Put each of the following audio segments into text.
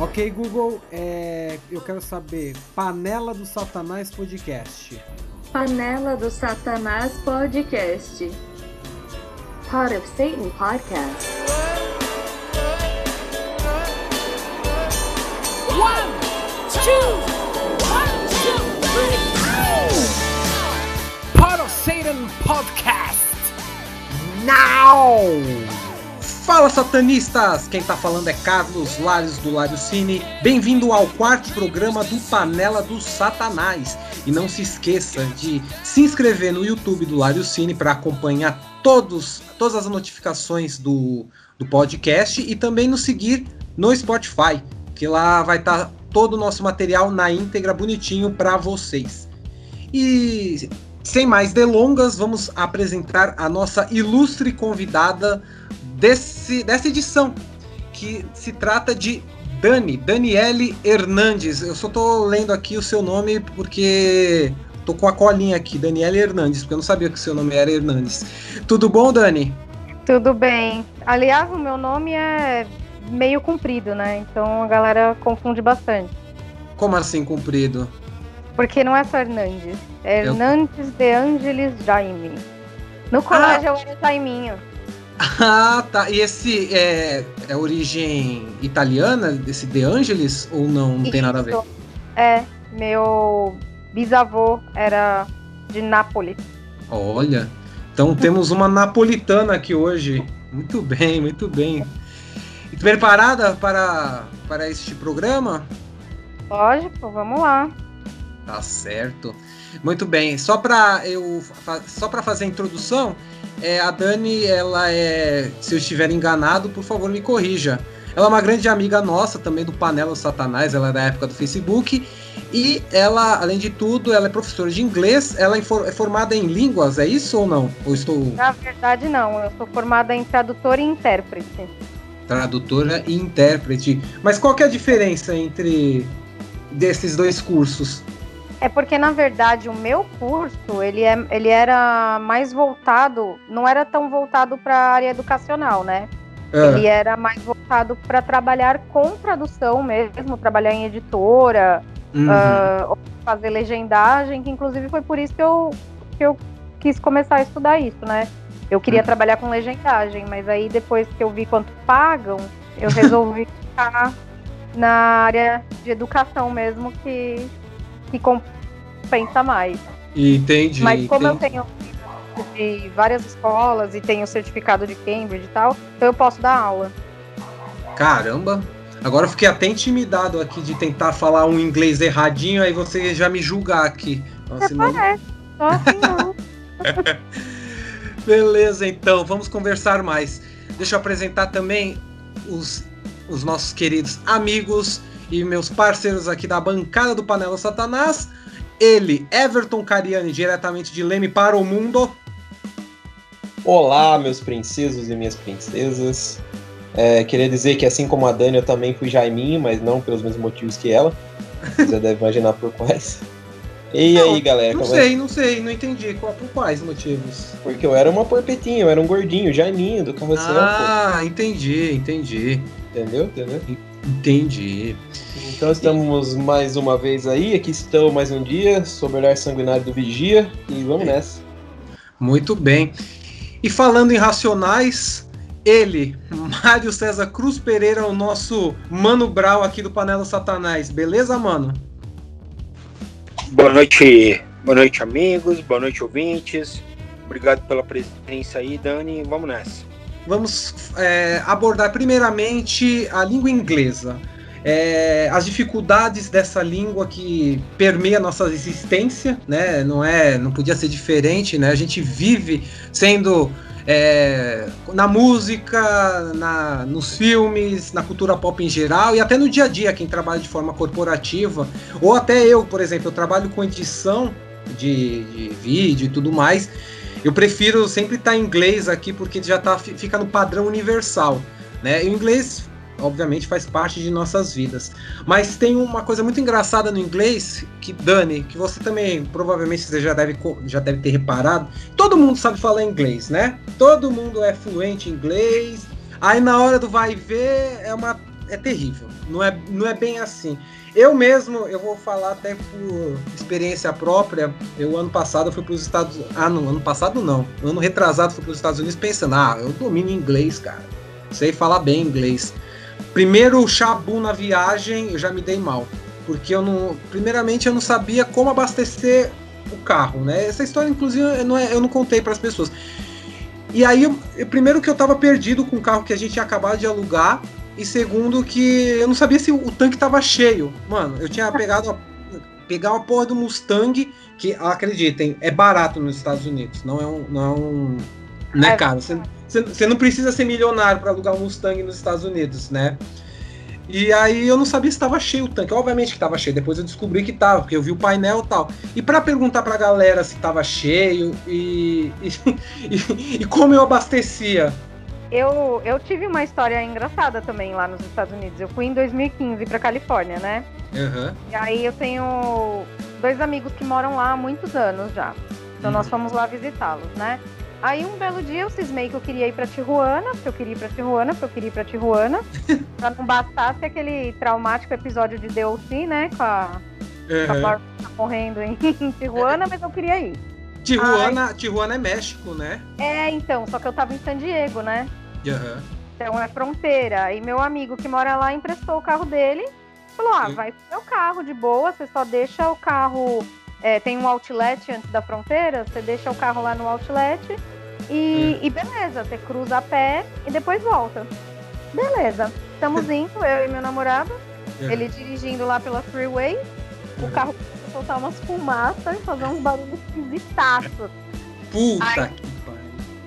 Ok, Google, é, eu quero saber Panela do Satanás Podcast. Panela do Satanás Podcast. Part of Satan Podcast. One, two, one, two, three. Part of Satan Podcast. Now! Fala satanistas! Quem tá falando é Carlos Lares do Lário Cine. Bem-vindo ao quarto programa do Panela do Satanás. E não se esqueça de se inscrever no YouTube do Lário Cine para acompanhar todos, todas as notificações do, do podcast e também nos seguir no Spotify, que lá vai estar tá todo o nosso material na íntegra bonitinho para vocês. E sem mais delongas, vamos apresentar a nossa ilustre convidada desse, dessa edição, que se trata de Dani, Daniele Hernandes. Eu só tô lendo aqui o seu nome porque tô com a colinha aqui, Daniele Hernandes, porque eu não sabia que o seu nome era Hernandes. Tudo bom, Dani? Tudo bem. Aliás, o meu nome é meio comprido, né? Então a galera confunde bastante. Como assim comprido? Porque não é só Hernandes. É Hernandes de Angelis Jaime. No colégio ah. eu era Jaiminho. Ah, tá. E esse é, é origem italiana, desse De Angelis, ou não, não tem nada a ver? É, meu bisavô era de Nápoles. Olha, então temos uma napolitana aqui hoje. Muito bem, muito bem. E preparada para, para este programa? Lógico, vamos lá. Tá certo. Muito bem. Só para eu só para fazer a introdução, é, a Dani, ela é. Se eu estiver enganado, por favor, me corrija. Ela é uma grande amiga nossa, também do Panela Satanás, ela é da época do Facebook. E ela, além de tudo, ela é professora de inglês. Ela é, é formada em línguas, é isso ou não? Ou estou... Na verdade, não. Eu sou formada em tradutora e intérprete. Tradutora e intérprete. Mas qual que é a diferença entre desses dois cursos? É porque, na verdade, o meu curso, ele, é, ele era mais voltado, não era tão voltado para a área educacional, né? É. Ele era mais voltado para trabalhar com tradução mesmo, trabalhar em editora, uhum. uh, fazer legendagem, que inclusive foi por isso que eu, que eu quis começar a estudar isso, né? Eu queria uhum. trabalhar com legendagem, mas aí depois que eu vi quanto pagam, eu resolvi ficar na área de educação mesmo, que, que compensa mais. Entendi. Mas como entendi. eu tenho de várias escolas e tenho certificado de Cambridge e tal, então eu posso dar aula. Caramba! Agora eu fiquei até intimidado aqui de tentar falar um inglês erradinho, aí você já me julgar aqui. Nossa, parece, só assim não. Beleza, então, vamos conversar mais. Deixa eu apresentar também os, os nossos queridos amigos e meus parceiros aqui da bancada do Panela Satanás. Ele, Everton Cariani, diretamente de Leme para o mundo. Olá, meus princesos e minhas princesas. É, queria dizer que, assim como a Dani, eu também fui Jaiminho, mas não pelos mesmos motivos que ela. Você deve imaginar por quais. E não, aí, galera? Não é sei, é? não sei, não entendi. Qual, por quais motivos? Porque eu era uma porpetinha, eu era um gordinho, Jaiminho, do carrossel. Ah, pô. entendi, entendi. Entendeu? Entendeu? Entendi. Então estamos mais uma vez aí, aqui estão mais um dia, sob o olhar sanguinário do Vigia, e vamos nessa. Muito bem. E falando em racionais, ele, Mário César Cruz Pereira, o nosso Mano Brau aqui do Panela Satanás. Beleza, mano? Boa noite, boa noite, amigos, boa noite, ouvintes. Obrigado pela presença aí, Dani. Vamos nessa. Vamos é, abordar primeiramente a língua inglesa é, as dificuldades dessa língua que permeia nossa existência, né? Não é, não podia ser diferente, né? A gente vive sendo é, na música, na, nos filmes, na cultura pop em geral e até no dia a dia, quem trabalha de forma corporativa, ou até eu, por exemplo, eu trabalho com edição de, de vídeo e tudo mais. Eu prefiro sempre estar em inglês aqui porque já tá, fica no padrão universal. Né? E o inglês obviamente faz parte de nossas vidas. Mas tem uma coisa muito engraçada no inglês, que Dani, que você também provavelmente você já deve, já deve ter reparado. Todo mundo sabe falar inglês, né? Todo mundo é fluente em inglês. Aí na hora do vai ver é uma é terrível. Não é, não é bem assim. Eu mesmo, eu vou falar até por experiência própria. Eu ano passado fui para os Estados Ah, não, ano passado não. Ano retrasado fui para os Estados Unidos pensando, ah, eu domino inglês, cara. Sei falar bem inglês. Primeiro chabu na viagem, eu já me dei mal. Porque eu não. Primeiramente, eu não sabia como abastecer o carro, né? Essa história, inclusive, eu não, é, eu não contei para as pessoas. E aí, eu, primeiro que eu tava perdido com o carro que a gente tinha acabado de alugar, e segundo que eu não sabia se o, tanque tava cheio. Mano, eu tinha pegado a, pegar uma porra do Mustang, que acreditem, é barato nos Estados Unidos, não é um. Não é, um, não é, caro. Você, você não precisa ser milionário para alugar um Mustang nos Estados Unidos, né? E aí eu não sabia se estava cheio o tanque. Obviamente que estava cheio. Depois eu descobri que estava, porque eu vi o painel e tal. E para perguntar para a galera se estava cheio e, e, e, e, como eu abastecia. Eu, eu tive uma história engraçada também lá nos Estados Unidos. Eu fui em 2015 para Califórnia, né? Uhum. E aí eu tenho dois amigos que moram lá há muitos anos já. Então uhum. nós fomos lá visitá-los, né? Aí um belo dia eu cismei que eu queria ir pra Tijuana, porque eu queria ir pra Tijuana, porque eu queria ir pra Tijuana. pra não bastasse aquele traumático episódio de DLC, né? Com a, uhum. com a Bárbara morrendo em, em Tijuana, mas eu queria ir. Tijuana, Tijuana é México, né? É, então, só que eu tava em San Diego, né? Uhum. Então é fronteira. E meu amigo que mora lá emprestou o carro dele. Falou: ah, vai pro meu carro de boa, você só deixa o carro. É, tem um outlet antes da fronteira, você deixa o carro lá no outlet e, é. e beleza, você cruza a pé e depois volta. Beleza. Estamos indo, eu e meu namorado. É. Ele dirigindo lá pela freeway. O carro soltar umas fumaças e fazer uns barulhos esquisitaços. Puta Ai, que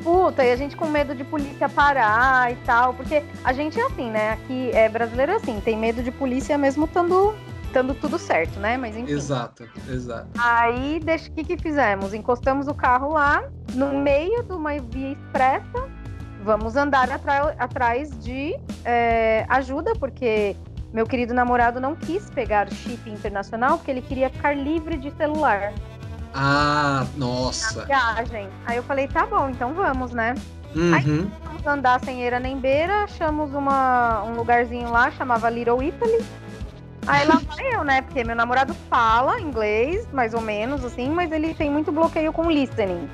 Puta, e a gente com medo de polícia parar e tal. Porque a gente é assim, né? Aqui é brasileiro assim, tem medo de polícia mesmo estando estando tudo certo, né? Mas enfim. Exato, exato. Aí, o que, que fizemos? Encostamos o carro lá, no meio de uma via expressa. Vamos andar atrás de é, ajuda, porque meu querido namorado não quis pegar chip internacional, porque ele queria ficar livre de celular. Ah, nossa. Na viagem. Aí eu falei, tá bom, então vamos, né? Uhum. Aí vamos andar sem eira nem beira, achamos uma, um lugarzinho lá, chamava Little Italy. Aí lá vai eu, né? Porque meu namorado fala inglês, mais ou menos, assim, mas ele tem muito bloqueio com listening.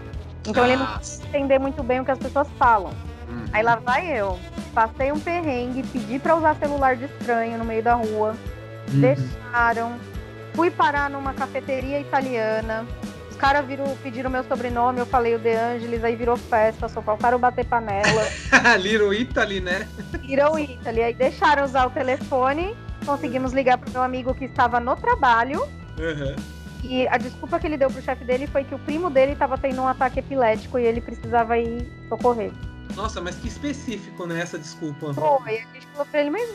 Então ele não consegue entender muito bem o que as pessoas falam. Uhum. Aí lá vai eu. Passei um perrengue, pedi pra usar celular de estranho no meio da rua. Uhum. Deixaram. Fui parar numa cafeteria italiana. Caras pediram meu sobrenome, eu falei o De Angelis, aí virou festa, só faltaram bater panela. Little Italy, né? Little Italy. Aí deixaram usar o telefone conseguimos ligar pro meu amigo que estava no trabalho. Uhum. E a desculpa que ele deu pro chefe dele foi que o primo dele estava tendo um ataque epilético e ele precisava ir socorrer. Nossa, mas que específico, né, essa desculpa. Foi, a gente falou pra ele, mas,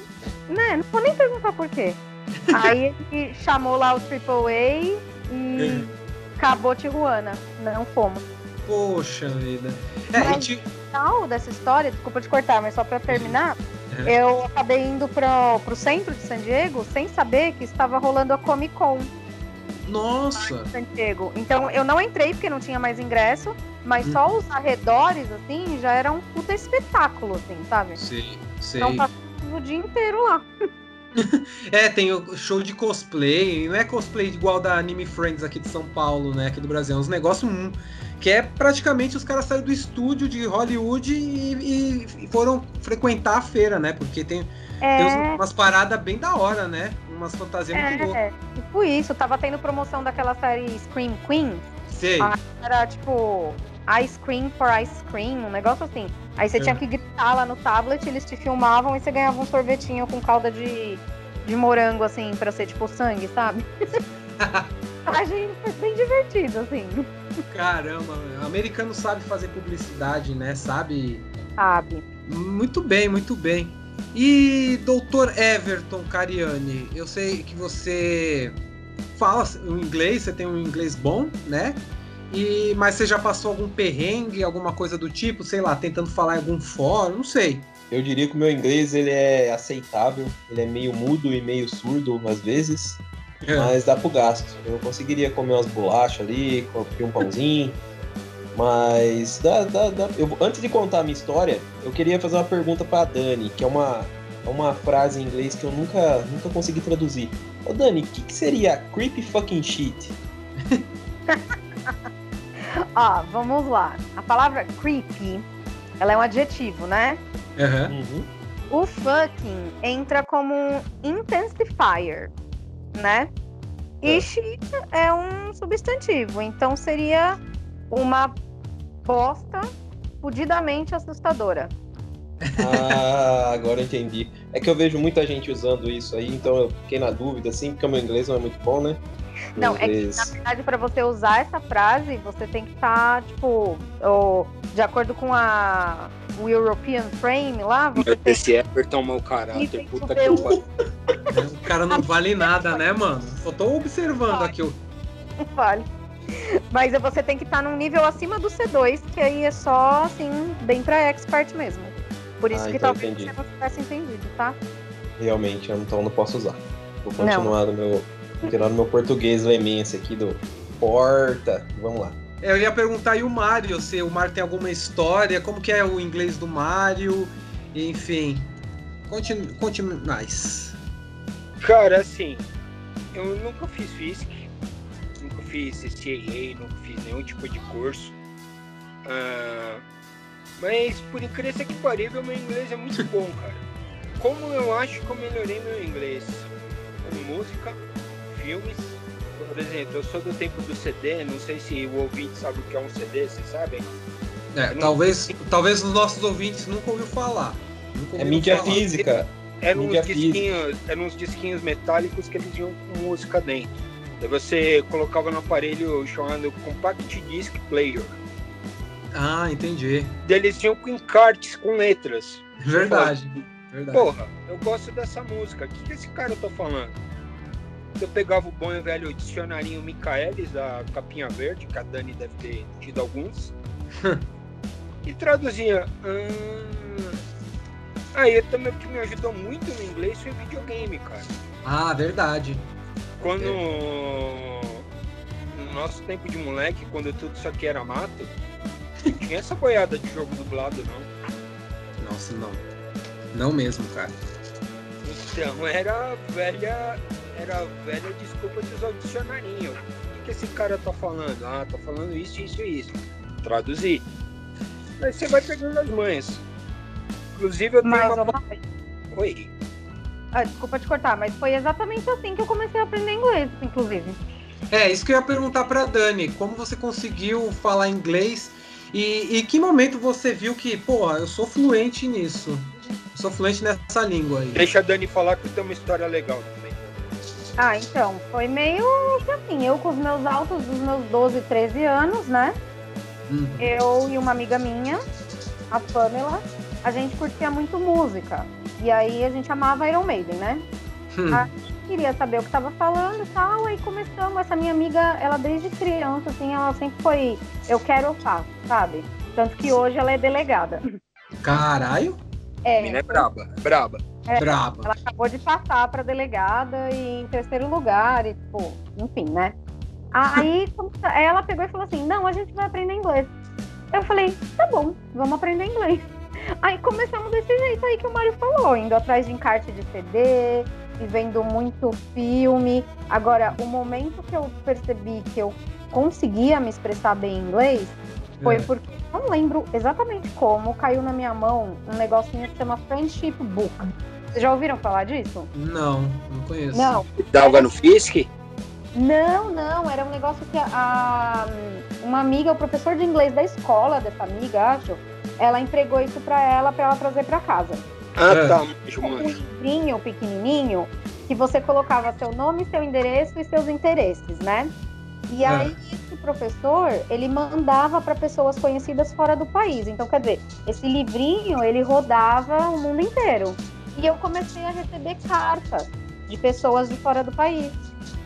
né, não vou nem perguntar por quê. Aí ele chamou lá o AAA e. acabou Tijuana. Não fomos. Poxa vida. É, mas, gente... final dessa história, desculpa te cortar, mas só pra terminar, eu acabei indo pro, pro centro de San Diego sem saber que estava rolando a Comic Con. Nossa! San Diego. Então eu não entrei porque não tinha mais ingresso, mas hum. só os arredores, assim, já era um puta espetáculo, assim, sabe? Sim, sei. Então passamos o dia inteiro lá. é, tem o show de cosplay, não é cosplay igual da Anime Friends aqui de São Paulo, né? Aqui do Brasil. É uns negócios que é praticamente os caras saíram do estúdio de Hollywood e, e foram frequentar a feira, né? Porque tem, é... tem umas paradas bem da hora, né? Umas fantasias é, muito boas. É, tipo isso, tava tendo promoção daquela série Scream Queen. Sei. Era tipo Ice Cream for Ice Cream, um negócio assim. Aí você é. tinha que gritar lá no tablet, eles te filmavam e você ganhava um sorvetinho com calda de, de morango, assim, pra ser tipo sangue, sabe? A gente foi bem divertido, assim. Caramba, o americano sabe fazer publicidade, né? Sabe? Sabe. Muito bem, muito bem. E doutor Everton Cariani, eu sei que você fala o inglês, você tem um inglês bom, né? E, mas você já passou algum perrengue, alguma coisa do tipo, sei lá, tentando falar em algum fórum, não sei. Eu diria que o meu inglês ele é aceitável, ele é meio mudo e meio surdo às vezes. É. Mas dá pro gasto. Eu conseguiria comer umas bolachas ali, comer um pãozinho. Mas dá, dá, dá. Eu, antes de contar a minha história, eu queria fazer uma pergunta pra Dani, que é uma, é uma frase em inglês que eu nunca, nunca consegui traduzir. Ô Dani, o que, que seria creepy fucking shit? Ó, vamos lá. A palavra creepy, ela é um adjetivo, né? Uhum. O fucking entra como um intensifier, né? E É. shit é um substantivo, então seria uma bosta fudidamente assustadora. Ah, agora entendi. É que eu vejo muita gente usando isso aí, então eu fiquei na dúvida, assim, porque o meu inglês não é muito bom, né? Não, é que na verdade para você usar essa frase, você tem que estar, tipo, o- de acordo com a o European Frame lá, você tem Esse Everton mau caráter, puta que pariu. O cara não vale nada, né, mano? Só tô observando aqui. o- vale. Mas você tem que estar num nível acima do C2, que aí é só, assim, bem pra expert mesmo. Por isso Ah, que então talvez entendi. você não tivesse entendido, tá? Realmente, eu- então eu não posso usar. Vou Não. continuar no meu. Continuar no meu português lemense aqui do porta. Vamos lá. Eu ia perguntar aí o Mario, se o Mario tem alguma história, como que é o inglês do Mario, enfim. Continue, continue mais. Cara, assim, eu nunca fiz FISC, nunca fiz CCAA, nunca fiz nenhum tipo de curso. Ah, mas por incrível que parível, meu inglês é muito bom, cara. Como eu acho que eu melhorei meu inglês? Com música, filmes. Por exemplo, eu sou do tempo do CD, não sei se o ouvinte sabe o que é um CD, vocês sabem? É, não- talvez, talvez os nossos ouvintes nunca ouviu falar. Nunca É ouviram mídia falar. física. Eram uns, Mídia física. disquinhos, eram uns disquinhos metálicos que eles iam com música dentro. Daí você colocava no aparelho chamado Compact Disc Player. Ah, entendi. Eles tinham com encartes com letras. Verdade. Verdade. Porra, eu gosto dessa música. O que, que esse cara tá falando? Eu pegava o bom e velho dicionarinho Michaelis, da capinha verde, que a Dani deve ter tido alguns, e traduzia. "Ah." Aí também o que me ajudou muito no inglês foi videogame, cara. Ah, verdade. Quando. No nosso tempo de moleque, quando tudo isso aqui era mato, não tinha essa boiada de jogo dublado, não. Nossa, não. Não mesmo, cara. Então era velha. Era velha desculpa de usar o dicionarinho. O que, que esse cara tá falando? Ah, tá falando isso, isso e isso. Traduzir. Aí você vai pegando as manhas. Inclusive eu tenho Mas, uma. Oi. ah, desculpa te cortar, mas foi exatamente assim que eu comecei a aprender inglês, inclusive. É, isso que eu ia perguntar pra Dani. Como você conseguiu falar inglês? E, e que momento você viu que, pô, eu sou fluente nisso? Sou fluente nessa língua aí. Deixa a Dani falar que tem uma história legal também. Ah, então, foi meio que assim, eu com os meus altos dos meus 12, 13 anos, né? Uhum. Eu e uma amiga minha, a Pamela, a gente curtia muito música. E aí a gente amava Iron Maiden, né? Hum. Ah, Queria saber o que tava falando e tal, aí começamos. Essa minha amiga, ela desde criança, assim, ela sempre foi, eu quero, eu faço, sabe? Tanto que hoje ela é delegada. Caralho, A mina é braba, é braba. É, braba. Ela acabou de passar para delegada e em terceiro lugar, e tipo, enfim, né? Aí ela pegou e falou assim: não, a gente vai aprender inglês. Eu falei, tá bom, vamos aprender inglês. Aí começamos desse jeito aí que o Mário falou, indo atrás de encarte de CD e vendo muito filme. Agora, o momento que eu percebi que eu conseguia me expressar bem em inglês foi É. porque não lembro exatamente como caiu na minha mão um negocinho que chama Friendship Book. Vocês já ouviram falar disso? Não, não conheço. Não, Dava no Fisk? não, não. Era um negócio que a, a- uma amiga, o professor de inglês da escola dessa amiga, acho, ela entregou isso pra ela pra ela trazer pra casa. Ah, É. tá, Um livrinho pequenininho que você colocava seu nome, seu endereço e seus interesses, né? E É. aí esse professor, ele mandava para pessoas conhecidas fora do país. Então, quer dizer, esse livrinho, ele rodava o mundo inteiro. E eu comecei a receber cartas de pessoas de fora do país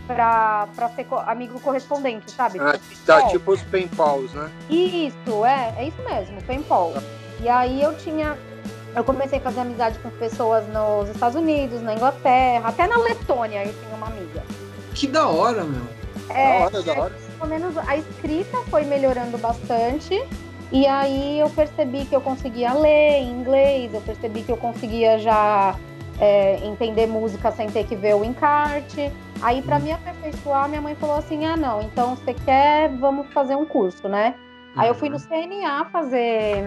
para ser co- amigo correspondente, sabe? Ah, Tipo, tá tipo os pen pals, né? isso, é, é isso mesmo, paintball. E aí eu tinha. Eu comecei a fazer amizade com pessoas nos Estados Unidos, na Inglaterra, até na Letônia eu tinha uma amiga. Que da hora, meu. É, da hora, da hora. pelo menos a escrita foi melhorando bastante. E aí eu percebi que eu conseguia ler em inglês, eu percebi que eu conseguia já é, entender música sem ter que ver o encarte. Aí, para me aperfeiçoar, minha mãe falou assim: ah, não, então você quer, vamos fazer um curso, né? Aí eu fui no CNA fazer,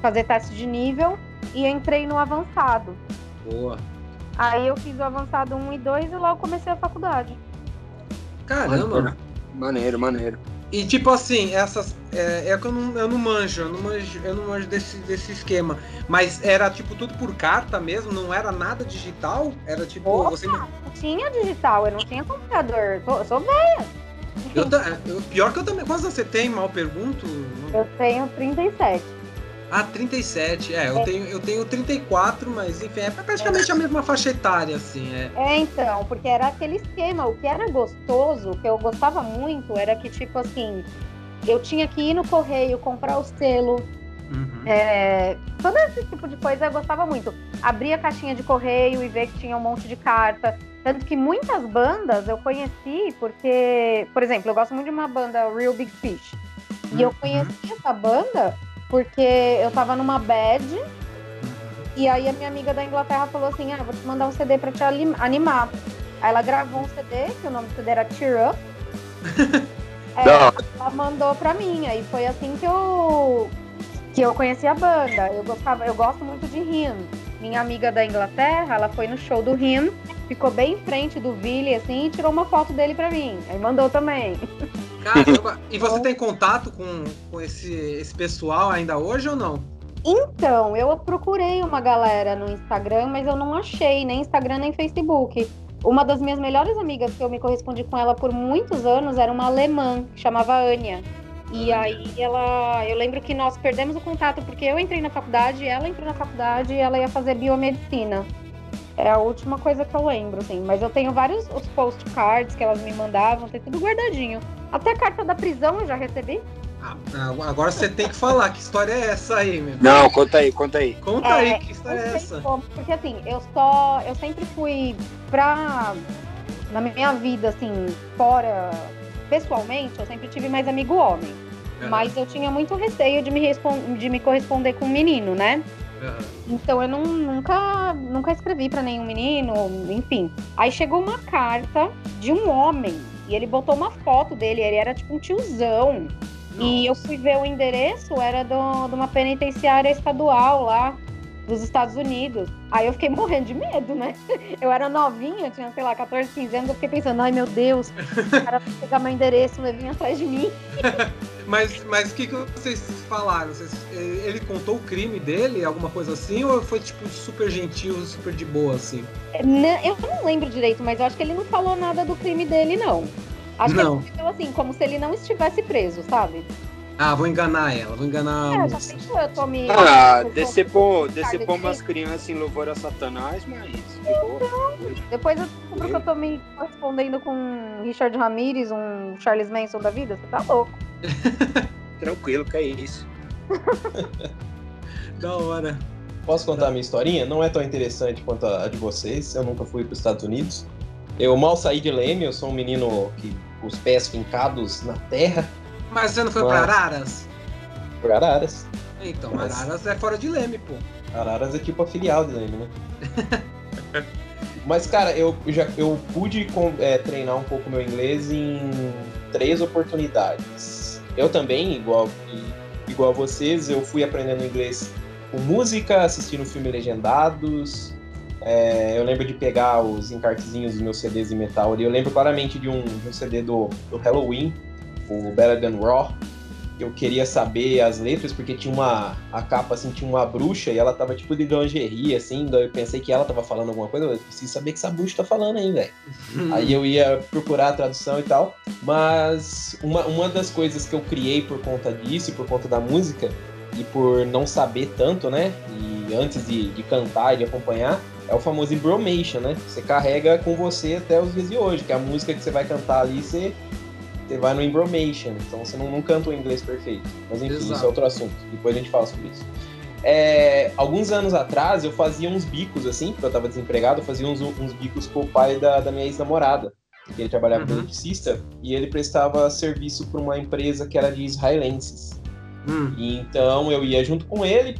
fazer teste de nível e entrei no avançado. Boa. Aí eu fiz o avançado 1 e 2 e logo comecei a faculdade. Caramba! Maneiro, maneiro. E tipo assim, essas. É, é que eu não, eu não manjo, eu não manjo, eu não manjo desse, desse esquema. Mas era tipo tudo por carta mesmo, não era nada digital? Era tipo. Opa, você... não tinha digital, eu não tinha computador. Eu sou velha. Eu, eu, pior que eu também. Quantos você tem, mal pergunto? Eu tenho 37. Ah, 37. É, eu, é. Tenho, eu tenho 34, mas enfim, é praticamente é. a mesma faixa etária, assim. É. é, então, porque era aquele esquema. O que era gostoso, o que eu gostava muito, era que, tipo assim, eu tinha que ir no correio, comprar o selo. Uhum. É, todo esse tipo de coisa eu gostava muito. Abrir a caixinha de correio e ver que tinha um monte de carta. Tanto que muitas bandas eu conheci porque, por exemplo, eu gosto muito de uma banda Real Big Fish. E uhum. eu conheci essa banda porque eu tava numa bad e aí a minha amiga da Inglaterra falou assim: Ah, vou te mandar um CD pra te animar. Aí ela gravou um CD, que o nome do CD era Cheer Up. é, ela mandou pra mim. Aí foi assim que eu que eu conheci a banda. Eu gostava, eu gosto muito de Him. Minha amiga da Inglaterra, ela foi no show do Him, ficou bem em frente do Billy, assim, e tirou uma foto dele pra mim. Aí mandou também. Caramba, e você tem contato com, com esse, esse pessoal ainda hoje ou não? Então, eu procurei uma galera no Instagram, mas eu não achei, nem Instagram nem Facebook. Uma das minhas melhores amigas, que eu me correspondi com ela por muitos anos, era uma alemã, que chamava Ania. E aí ela. Eu lembro que nós perdemos o contato porque eu entrei na faculdade, ela entrou na faculdade e ela ia fazer biomedicina. É a última coisa que eu lembro, assim. Mas eu tenho vários os postcards que elas me mandavam, tem tudo guardadinho. Até a carta da prisão eu já recebi. Ah, agora você tem que falar, que história é essa aí, meu? Não, conta aí, conta aí. Conta é, aí, que história é essa? Como, porque assim, eu só. Eu sempre fui pra. Na minha vida, assim, fora. Pessoalmente, eu sempre tive mais amigo homem. Uhum. Mas eu tinha muito receio de me, de me corresponder com um menino, né? Uhum. Então eu não, nunca, nunca escrevi para nenhum menino, enfim. Aí chegou uma carta de um homem e ele botou uma foto dele, ele era tipo um tiozão. E eu fui ver o endereço, era do, de uma penitenciária estadual lá dos Estados Unidos. Aí eu fiquei morrendo de medo, né? Eu era novinha, tinha, sei lá, 14, 15 anos, eu fiquei pensando, ai meu Deus, o cara vai pegar meu endereço e vir atrás de mim. mas mas o que, que vocês falaram? Vocês, ele contou o crime dele, alguma coisa assim, ou foi tipo super gentil, super de boa, assim? Eu não lembro direito, mas eu acho que ele não falou nada do crime dele, não. Acho não. que ele falou assim, como se ele não estivesse preso, sabe? Ah, vou enganar ela, vou enganar é, a moça. Já eu tô me... Ah, decepou, decepou umas crianças em louvor a Satanás, mas. Então, depois eu descubro que eu tô me correspondendo com Richard Ramirez, um Charles Manson da vida. Você tá louco. Tranquilo, que é isso. da hora. Posso contar a minha historinha? Não é tão interessante quanto a de vocês. Eu nunca fui para os Estados Unidos. Eu mal saí de Leme, eu sou um menino que os pés fincados na terra. Mas você não foi Mas... para Araras? Por Araras. Então, Mas... Araras é fora de Leme, pô. Araras é tipo a filial de Leme, né? Mas, cara, eu já eu pude é, treinar um pouco meu inglês em três oportunidades. Eu também, igual, igual a vocês, eu fui aprendendo inglês com música, assistindo filmes legendados. É, eu lembro de pegar os encartezinhos dos meus CDs de metal ali. Eu lembro claramente de um, de um CD do, do Halloween, o Better Than Raw. Eu queria saber as letras, porque tinha uma. A capa, assim, tinha uma bruxa e ela tava tipo de lingerie, assim. Eu pensei que ela tava falando alguma coisa. Eu preciso saber o que essa bruxa tá falando aí, velho. Aí eu ia procurar a tradução e tal. Mas uma, uma das coisas que eu criei por conta disso, por conta da música, e por não saber tanto, né? E antes de, de cantar e de acompanhar, é o famoso embromation, né? Você carrega com você até os dias de hoje, que é a música que você vai cantar ali, você você vai no embromation, então você não, não canta o inglês perfeito. Mas enfim, Exato. isso é outro assunto. Depois a gente fala sobre isso. É, alguns anos atrás eu fazia uns bicos assim, porque eu tava desempregado, eu fazia uns, uns bicos com o pai da, da minha ex-namorada. Ele trabalhava uhum. como eletricista e ele prestava serviço para uma empresa que era de israelenses. Uhum. Então eu ia junto com ele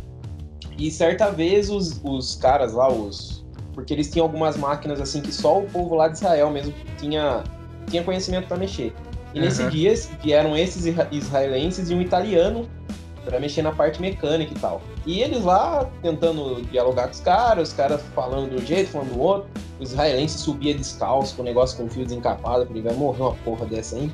e certa vez os, os caras lá, os, porque eles tinham algumas máquinas assim que só o povo lá de Israel mesmo tinha, tinha conhecimento para mexer. E uhum. nesse dia vieram esses israelenses e um italiano para mexer na parte mecânica e tal. E eles lá tentando dialogar com os caras, os caras falando do jeito, falando do outro. O israelense subia descalço com o negócio com fio desencapado, falei, vai morrer uma porra dessa aí.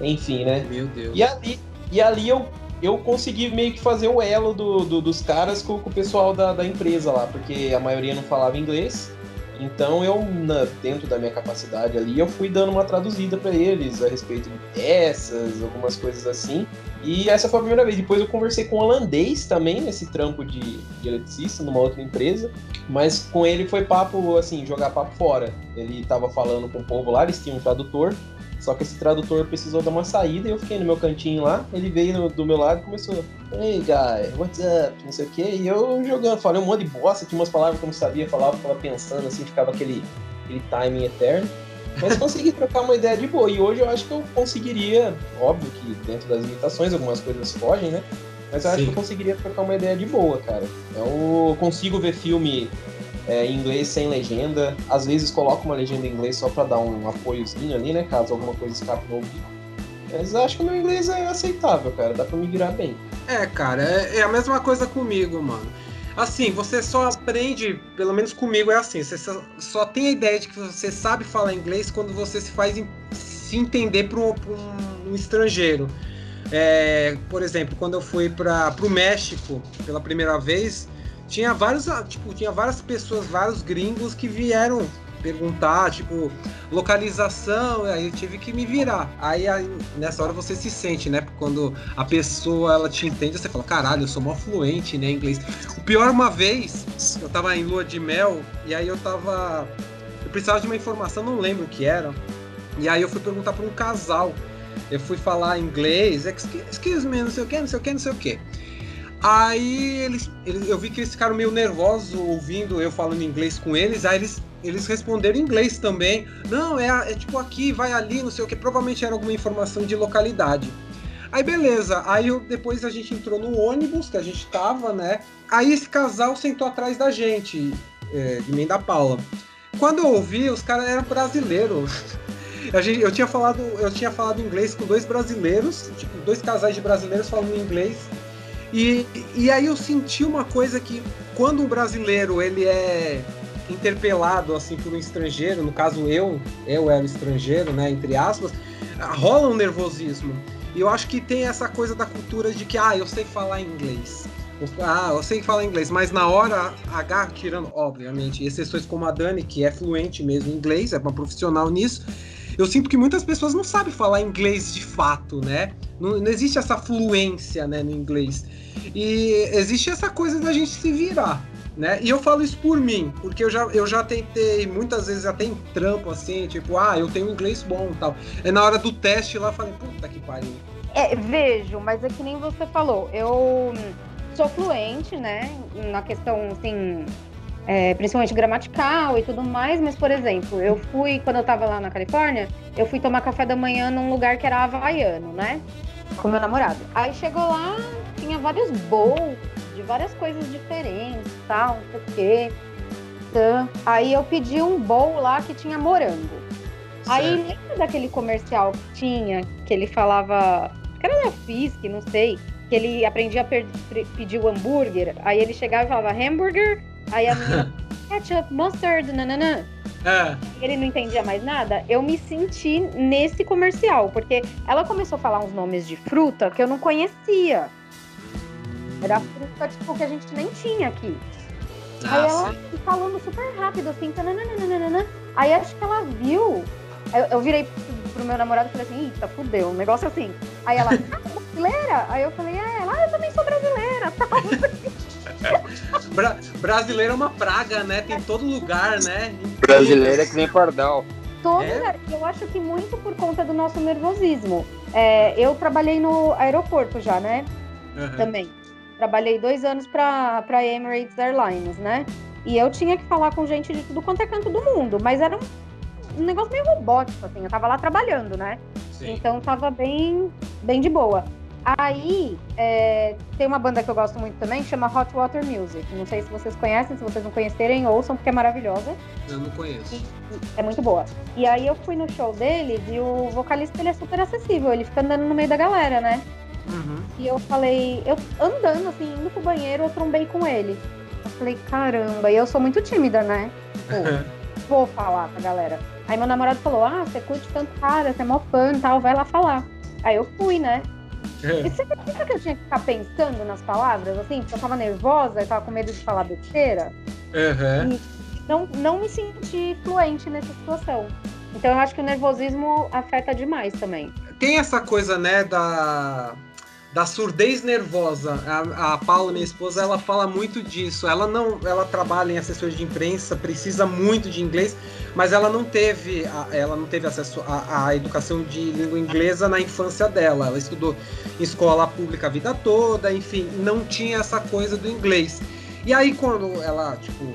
Enfim, né? Meu Deus. E ali, e ali eu, eu consegui meio que fazer o elo do, do dos caras com, com, o pessoal da, da empresa lá, porque a maioria não falava inglês. Então eu, na, dentro da minha capacidade ali, eu fui dando uma traduzida para eles a respeito de peças, algumas coisas assim. E essa foi a primeira vez. Depois eu conversei com um holandês também, nesse trampo de, de eletricista, numa outra empresa. Mas com ele foi papo, assim, jogar papo fora. Ele tava falando com o povo lá, eles tinham um tradutor. Só que esse tradutor precisou dar uma saída e eu fiquei no meu cantinho lá. Ele veio do meu lado e começou: Hey guy, what's up? Não sei o quê. E eu jogando, falei um monte de bosta, tinha umas palavras que eu não sabia, falava, ficava pensando assim, ficava aquele, aquele timing eterno. Mas consegui trocar uma ideia de boa. E hoje eu acho que eu conseguiria, óbvio que dentro das limitações, algumas coisas fogem, né? Mas eu Sim. acho que eu conseguiria trocar uma ideia de boa, cara. Eu consigo ver filme é, em inglês sem legenda. Às vezes coloco uma legenda em inglês só para dar um apoiozinho ali, né? Caso alguma coisa escape no ouvido. Mas acho que o meu inglês é aceitável, cara. Dá pra me virar bem. É, cara, é, é a mesma coisa comigo, mano. Assim, você só aprende, pelo menos comigo é assim, você só, só tem a ideia de que você sabe falar inglês quando você se faz se entender para um, um, um, estrangeiro. É, por exemplo, quando eu fui para o México pela primeira vez, tinha vários, ah, tipo, tinha várias pessoas, vários gringos que vieram perguntar, tipo, localização, aí eu tive que me virar. Aí, aí, nessa hora você se sente, né? Quando a pessoa ela te entende, você fala, caralho, eu sou mó fluente, né, inglês. O pior uma vez, eu tava em lua de mel, e aí eu tava. Eu precisava de uma informação, não lembro o que era. E aí eu fui perguntar para um casal. Eu fui falar inglês, excuse me, não sei o que, não sei o que, não sei o que. Aí eles, eles, eu vi que eles ficaram meio nervosos ouvindo eu falando inglês com eles. Aí eles, eles responderam em inglês também. Não, é, é tipo aqui, vai ali, não sei o que. Provavelmente era alguma informação de localidade. Aí beleza, aí eu, depois a gente entrou no ônibus que a gente tava, né? Aí esse casal sentou atrás da gente, é, de mim da Paula. Quando eu ouvi, os caras eram brasileiros. Eu tinha falado, eu tinha falado inglês com dois brasileiros, tipo, dois casais de brasileiros falando inglês. E, e aí eu senti uma coisa que quando um brasileiro ele é interpelado assim por um estrangeiro, no caso eu, eu era estrangeiro, né, entre aspas, rola um nervosismo. E eu acho que tem essa coisa da cultura de que ah, eu sei falar inglês. Ah, eu sei falar inglês, mas na hora H, tirando, obviamente, exceções como a Dani, que é fluente mesmo em inglês, é uma profissional nisso, eu sinto que muitas pessoas não sabem falar inglês de fato, né? Não, não existe essa fluência né, no inglês. E existe essa coisa da gente se virar. Né? E eu falo isso por mim, porque eu já, eu já tentei muitas vezes até em trampo assim, tipo, ah, eu tenho inglês bom e tal. É na hora do teste lá, falei, puta que pariu. É, vejo, mas é que nem você falou, eu sou fluente, né, na questão, assim, é, principalmente gramatical e tudo mais, mas, por exemplo, eu fui, quando eu tava lá na Califórnia, eu fui tomar café da manhã num lugar que era havaiano, né, com meu namorado. Aí chegou lá, tinha vários bowls de várias coisas diferentes, tal, não sei o quê. Aí eu pedi um bowl lá que tinha morango. Certo. Aí lembra daquele comercial que tinha, que ele falava, que era da Fisk, não sei, que ele aprendia a pedir o hambúrguer, aí ele chegava e falava hambúrguer, aí a menina, ketchup, mustard, nananã. É. Ele não entendia mais nada. Eu me senti nesse comercial, porque ela começou a falar uns nomes de fruta que eu não conhecia. Era fruta, tipo, que a gente nem tinha aqui. Ah, aí ela sim. falando super rápido, assim, tananana. aí acho que ela viu. Eu, eu virei pro meu namorado e falei assim, eita, fudeu, um negócio assim. Aí ela, brasileira? Aí eu falei, é, ah, eu também sou brasileira, Bra brasileiro é uma praga, né? Tem todo lugar, né? Brasileiro é que nem pardal. Todo é? lugar. Eu acho que muito por conta do nosso nervosismo. É, eu trabalhei no aeroporto já, né? Uhum. Também. Trabalhei dois anos para Emirates Airlines, né? E eu tinha que falar com gente de tudo quanto é canto do mundo, mas era um, um negócio meio robótico, assim. Eu tava lá trabalhando, né? Sim. Então tava bem, bem de boa. Aí é, tem uma banda que eu gosto muito também, que chama Hot Water Music. Não sei se vocês conhecem, se vocês não conhecerem, ouçam, porque é maravilhosa. Eu não conheço. É muito boa. E aí eu fui no show deles e o vocalista ele é super acessível, ele fica andando no meio da galera, né? Uhum. E eu falei, eu andando assim, indo pro banheiro, eu trombei com ele. Eu falei, caramba, e eu sou muito tímida, né? Pô, vou falar pra galera. Aí meu namorado falou, ah, você curte tanto cara, você é mó fã e tal, vai lá falar. Aí eu fui, né? E você acredita que eu tinha que ficar pensando nas palavras, assim? Porque eu tava nervosa, eu tava com medo de falar besteira. Uhum. E não, não me senti fluente nessa situação. Então eu acho que o nervosismo afeta demais também. Tem essa coisa, né, da, da surdez nervosa. A, a Paula, minha esposa, ela fala muito disso. Ela não, ela trabalha em assessores de imprensa, precisa muito de inglês, mas ela não teve, a, ela não teve acesso à educação de língua inglesa na infância dela. Ela estudou em escola pública a vida toda, enfim, não tinha essa coisa do inglês. E aí quando ela, tipo,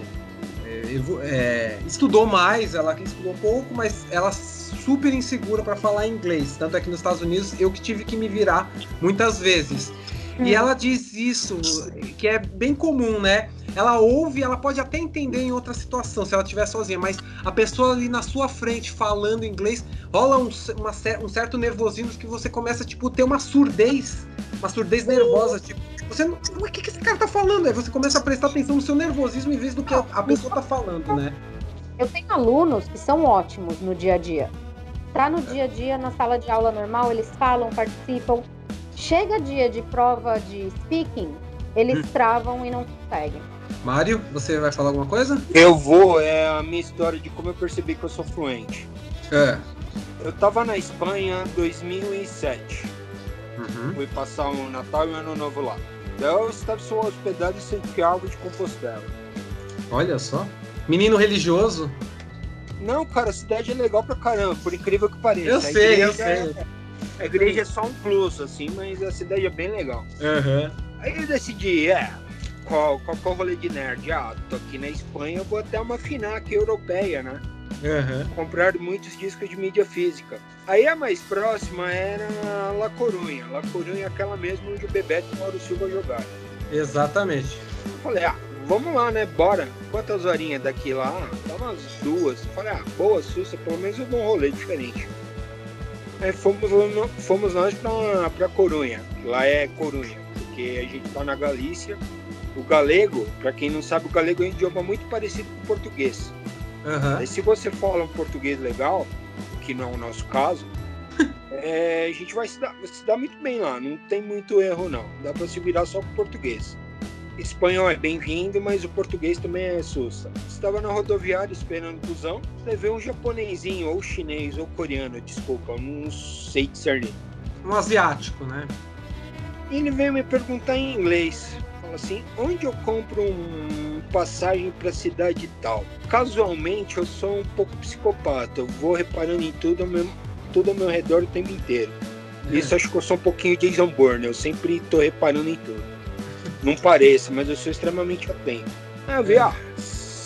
é, estudou mais, ela estudou pouco, mas ela super insegura para falar inglês. Tanto é que nos Estados Unidos eu que tive que me virar muitas vezes. Hum. E ela diz isso, que é bem comum, né? Ela ouve, ela pode até entender em outra situação, se ela estiver sozinha, mas a pessoa ali na sua frente falando inglês, rola um, uma, um certo nervosismo que você começa, tipo, ter uma surdez, uma surdez nervosa, tipo, você não. O que, que esse cara tá falando? Aí você começa a prestar atenção no seu nervosismo em vez do que a pessoa tá falando, né? Eu tenho alunos que são ótimos no dia a dia. Tá no dia a dia, na sala de aula normal, eles falam, participam. Chega dia de prova de speaking, eles hum. travam e não conseguem. Mário, você vai falar alguma coisa? Eu vou, é a minha história de como eu percebi que eu sou fluente. É. Eu tava na Espanha em 2007. Uhum. Fui passar o Natal e o Ano Novo lá. Eu estava só hospedado em Santiago de Compostela. Olha só. Menino religioso? Não, cara, a cidade é legal pra caramba, por incrível que pareça. Eu sei, eu sei. É, a igreja é só um plus, assim, mas a cidade é bem legal. Uhum. Aí eu decidi, é, qual, qual, qual rolê de nerd? Ah, tô aqui na Espanha, eu vou até uma FINAC europeia, né? Uhum. Comprar muitos discos de mídia física. Aí a mais próxima era La Corunha. La Corunha é aquela mesmo onde o Bebeto e o Mauro Silva jogaram. Exatamente. Eu falei, ah, vamos lá, né? Bora. Quantas horinhas daqui lá? Dá umas duas. Eu falei, ah, boa, Sussa, pelo menos eu dou um rolê diferente. Aí fomos, fomos nós pra, pra Corunha. Lá é Corunha, porque a gente tá na Galícia. O galego, para quem não sabe, o galego é um idioma muito parecido com o português. Uhum. se você fala um português legal, que não é o nosso caso, é, a gente vai se dar, se dar muito bem lá, não tem muito erro não. Dá para se virar só com português. Espanhol é bem-vindo, mas o português também é sussa. Estava na rodoviária esperando o busão, levei um japonesinho, ou chinês, ou coreano, desculpa, não sei discernir. Um asiático, né? E ele veio me perguntar em inglês assim: onde eu compro um passagem para cidade tal? Casualmente, eu sou um pouco psicopata. Eu vou reparando em tudo ao meu, tudo ao meu redor o tempo inteiro. É. Isso acho que eu sou um pouquinho Jason Bourne. Eu sempre estou reparando em tudo. Não pareça, mas eu sou extremamente atento. Eu vi, é. ah,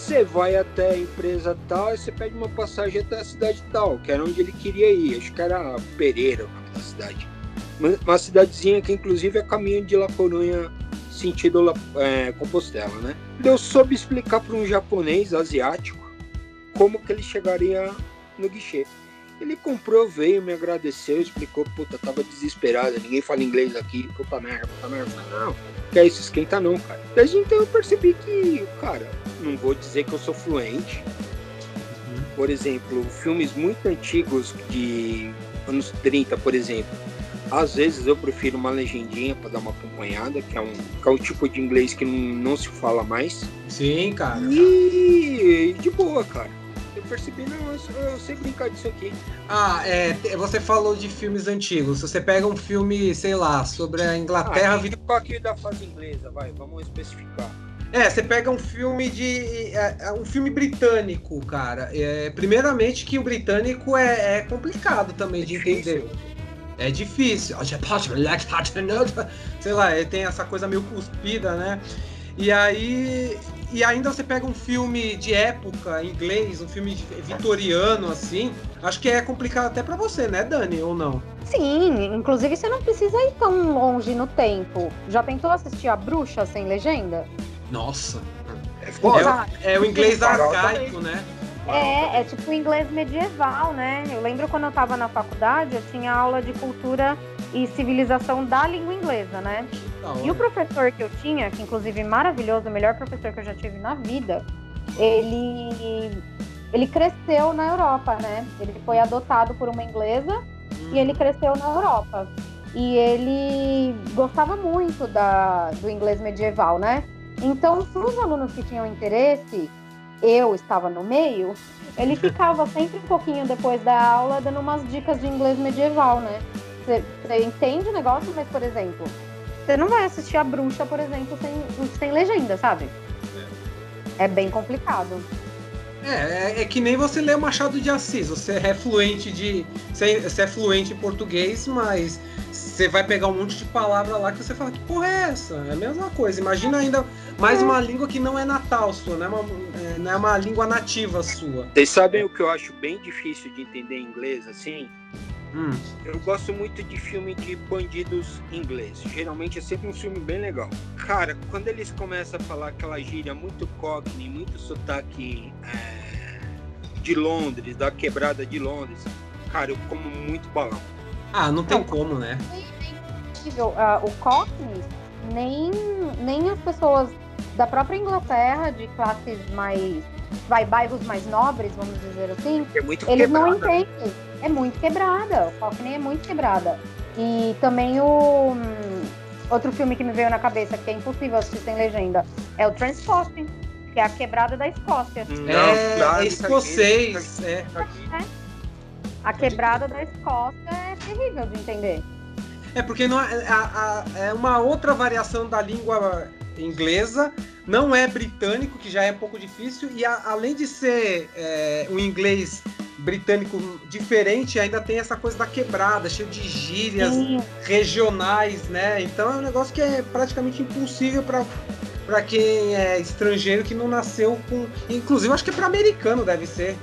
você vai até a empresa tal e você pede uma passagem até a cidade tal, que era onde ele queria ir. Acho que era Pereira, a cidade. Uma cidadezinha que inclusive é caminho de La Corunha sentido é, Compostela, né? Eu soube explicar para um japonês asiático como que ele chegaria no guichê. Ele comprou, veio, me agradeceu, explicou, puta, tava desesperado, ninguém fala inglês aqui, puta merda, puta merda. não, que é isso, esquenta não, cara. Desde então eu percebi que, cara, não vou dizer que eu sou fluente. Por exemplo, filmes muito antigos de anos 30, por exemplo, às vezes eu prefiro uma legendinha para dar uma acompanhada, que é, um, que é um tipo de inglês que não, não se fala mais. Sim, cara. E de boa, cara. Eu percebi, não, eu, eu sei brincar disso aqui. Ah, é, você falou de filmes antigos. Você pega um filme, sei lá, sobre a Inglaterra. Ah, vida... aqui da fase inglesa, vai, vamos especificar. É, você pega um filme de. É, é, um filme britânico, cara. É, primeiramente que o britânico é, é complicado também é de difícil. É difícil. Sei lá, ele tem essa coisa meio cuspida, né? E aí. e ainda você pega um filme de época, inglês, um filme vitoriano, assim, acho que é complicado até para você, né, Dani, ou não? Sim, inclusive você não precisa ir tão longe no tempo. Já tentou assistir A Bruxa sem legenda? Nossa. É. É, é o inglês arcaico, né? É, é tipo inglês medieval, né? Eu lembro quando eu tava na faculdade, eu tinha aula de cultura e civilização da língua inglesa, né? E o professor que eu tinha, que inclusive maravilhoso, o melhor professor que eu já tive na vida, ele ele cresceu na Europa, né? Ele foi adotado por uma inglesa hum. e ele cresceu na Europa. E ele gostava muito da, do inglês medieval, né? Então, para os alunos que tinham interesse, eu estava no meio, ele ficava sempre um pouquinho depois da aula dando umas dicas de inglês medieval, né? Você entende o negócio, mas, por exemplo, você não vai assistir a bruxa, por exemplo, sem, sem legenda, sabe? É, é bem complicado. É, é, é, que nem você lê Machado de Assis. Você é fluente de. Você é fluente em português, mas você vai pegar um monte de palavra lá que você fala, que porra é essa? É a mesma coisa. Imagina ainda mais uma língua que não é natal sua, não é uma, não é uma língua nativa sua. Vocês sabem o que eu acho bem difícil de entender em inglês, assim? Hum. Eu gosto muito de filme de bandidos ingleses. Geralmente é sempre um filme bem legal. Cara, quando eles começam a falar aquela gíria muito cockney, muito sotaque é, de Londres, da quebrada de Londres, cara, eu como muito balão. Ah, não tem não, como, né? Uh, o Cockney, nem, nem as pessoas da própria Inglaterra, de classes mais. Vai, bairros mais nobres, vamos dizer assim, é muito eles quebrada. não entendem. É muito quebrada. O Cockney é muito quebrada. E também o. Hum, outro filme que me veio na cabeça, que é impossível assistir sem legenda, é o Transporting, que é a quebrada da Escócia. Não, é, claro, escocês. É. é. A quebrada da Escócia é terrível de entender. É porque não é, a, a, é uma outra variação da língua inglesa, não é britânico, que já é um pouco difícil, e a, além de ser é, um inglês britânico diferente, ainda tem essa coisa da quebrada, cheio de gírias Sim. regionais, né? Então é um negócio que é praticamente impossível para para quem é estrangeiro que não nasceu com, inclusive acho que é para americano deve ser.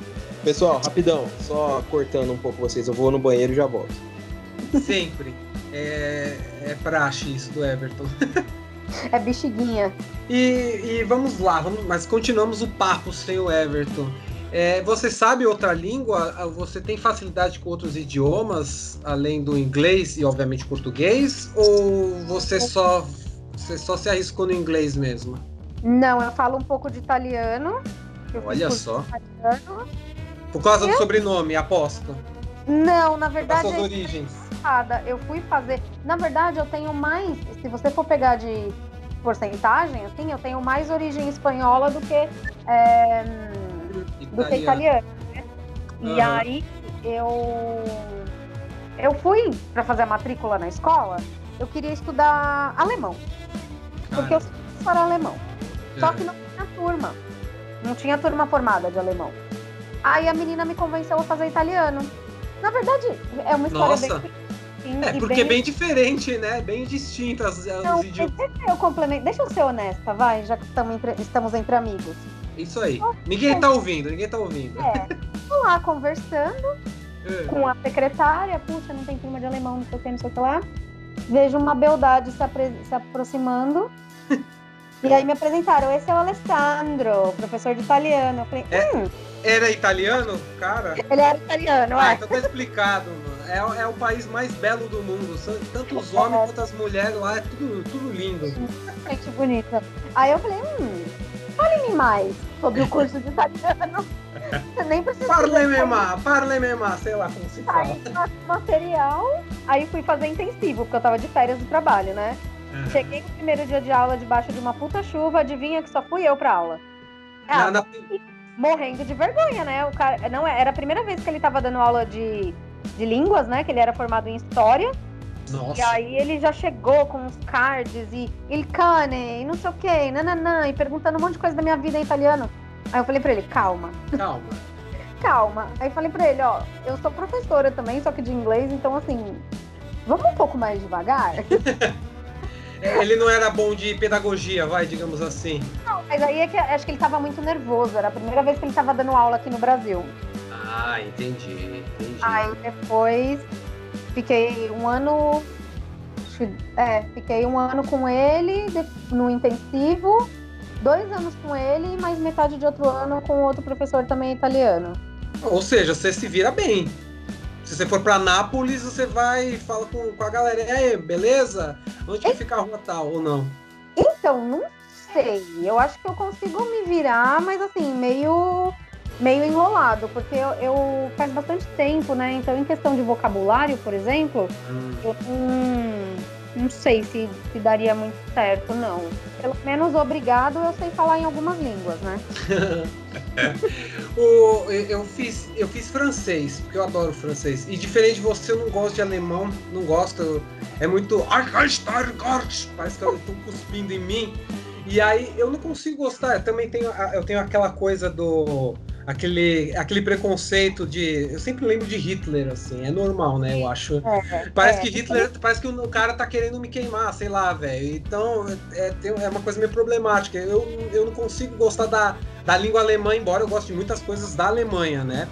Pessoal, rapidão, só cortando um pouco vocês, eu vou no banheiro e já volto. Sempre. É, é praxe isso do Everton. É bexiguinha. E, e vamos lá, vamos, mas continuamos o papo sem o Everton. É, você sabe outra língua? Você tem facilidade com outros idiomas, além do inglês e, obviamente, português? Ou você só, você só se arriscou no inglês mesmo? Não, eu falo um pouco de italiano. Olha só. Italiano. Por causa eu... do sobrenome, aposto. Não, na verdade. Suas origens. Eu fui fazer. Na verdade, eu tenho mais. Se você for pegar de porcentagem, assim, eu tenho mais origem espanhola do que. É, do que italiano. Né? Uhum. E aí eu. Eu fui para fazer a matrícula na escola, eu queria estudar alemão. Porque eu sou para alemão. É. Só que não tinha turma. Não tinha turma formada de alemão. Aí a menina me convenceu a fazer italiano. Na verdade, é uma história Nossa. bem. Sim, é, porque bem... é bem diferente, né? Bem distintas Não, Deixa eu complemento. Deixa eu ser honesta, vai, já que estamos entre, estamos entre amigos. Isso aí. Ninguém tá ouvindo, ninguém tá ouvindo. É. Tô lá conversando é. com a secretária, puxa, não tem turma de alemão, não sei o que, não sei o que lá. Vejo uma beldade se, apre... se aproximando. e aí me apresentaram, esse é o Alessandro, professor de italiano. Eu falei, é. Era italiano, cara? Ele era italiano, ah, então tá explicado, mano. É, é o país mais belo do mundo. Tanto os homens quanto as mulheres lá, é tudo, tudo lindo. Gente bonita. Aí eu falei, hum, fale-me mais sobre o curso de italiano. Você nem precisa. Parle-me mais, parle-me mais, sei lá como se fala. Aí, material, aí fui fazer intensivo, porque eu tava de férias do trabalho, né? Uhum. Cheguei no primeiro dia de aula debaixo de uma puta chuva, adivinha que só fui eu pra aula. Ah, na, morrendo de vergonha, né? O cara, não era a primeira vez que ele tava dando aula de, de línguas, né? Que ele era formado em história. Nossa. E aí ele já chegou com os cards e il cane, e não sei o que, nananã, e perguntando um monte de coisa da minha vida em italiano. Aí eu falei pra ele, calma. Calma. calma. Aí eu falei pra ele, ó, eu sou professora também, só que de inglês, então assim, vamos um pouco mais devagar. Ele não era bom de pedagogia, vai, digamos assim. Não, mas aí é que acho que ele tava muito nervoso. Era a primeira vez que ele tava dando aula aqui no Brasil. Ah, entendi, entendi. Aí depois fiquei um ano. É, fiquei um ano com ele no intensivo, dois anos com ele e mais metade de outro ano com outro professor também italiano. Ou seja, você se vira bem. Se você for para Nápoles, você vai e fala com, com a galera, e aí, beleza? Onde que fica a rua tal ou não? Então, não sei. Eu acho que eu consigo me virar, mas assim, meio meio enrolado, porque eu, eu faz bastante tempo, né? Então, em questão de vocabulário, por exemplo, hum. eu não, não sei se, se daria muito certo, não. Pelo menos obrigado eu sei falar em algumas línguas, né? o, eu, fiz, eu fiz francês, porque eu adoro francês. E diferente de você, eu não gosto de alemão, não gosto. É muito. Parece que eu tô cuspindo em mim. E aí eu não consigo gostar. Eu também tenho, eu tenho aquela coisa do aquele, aquele preconceito de. Eu sempre lembro de Hitler, assim, é normal, né? Eu acho. É, parece é, que Hitler. Parece que o cara tá querendo me queimar, sei lá, velho. Então é, é uma coisa meio problemática. Eu, eu não consigo gostar da, da língua alemã, embora eu goste de muitas coisas da Alemanha, né?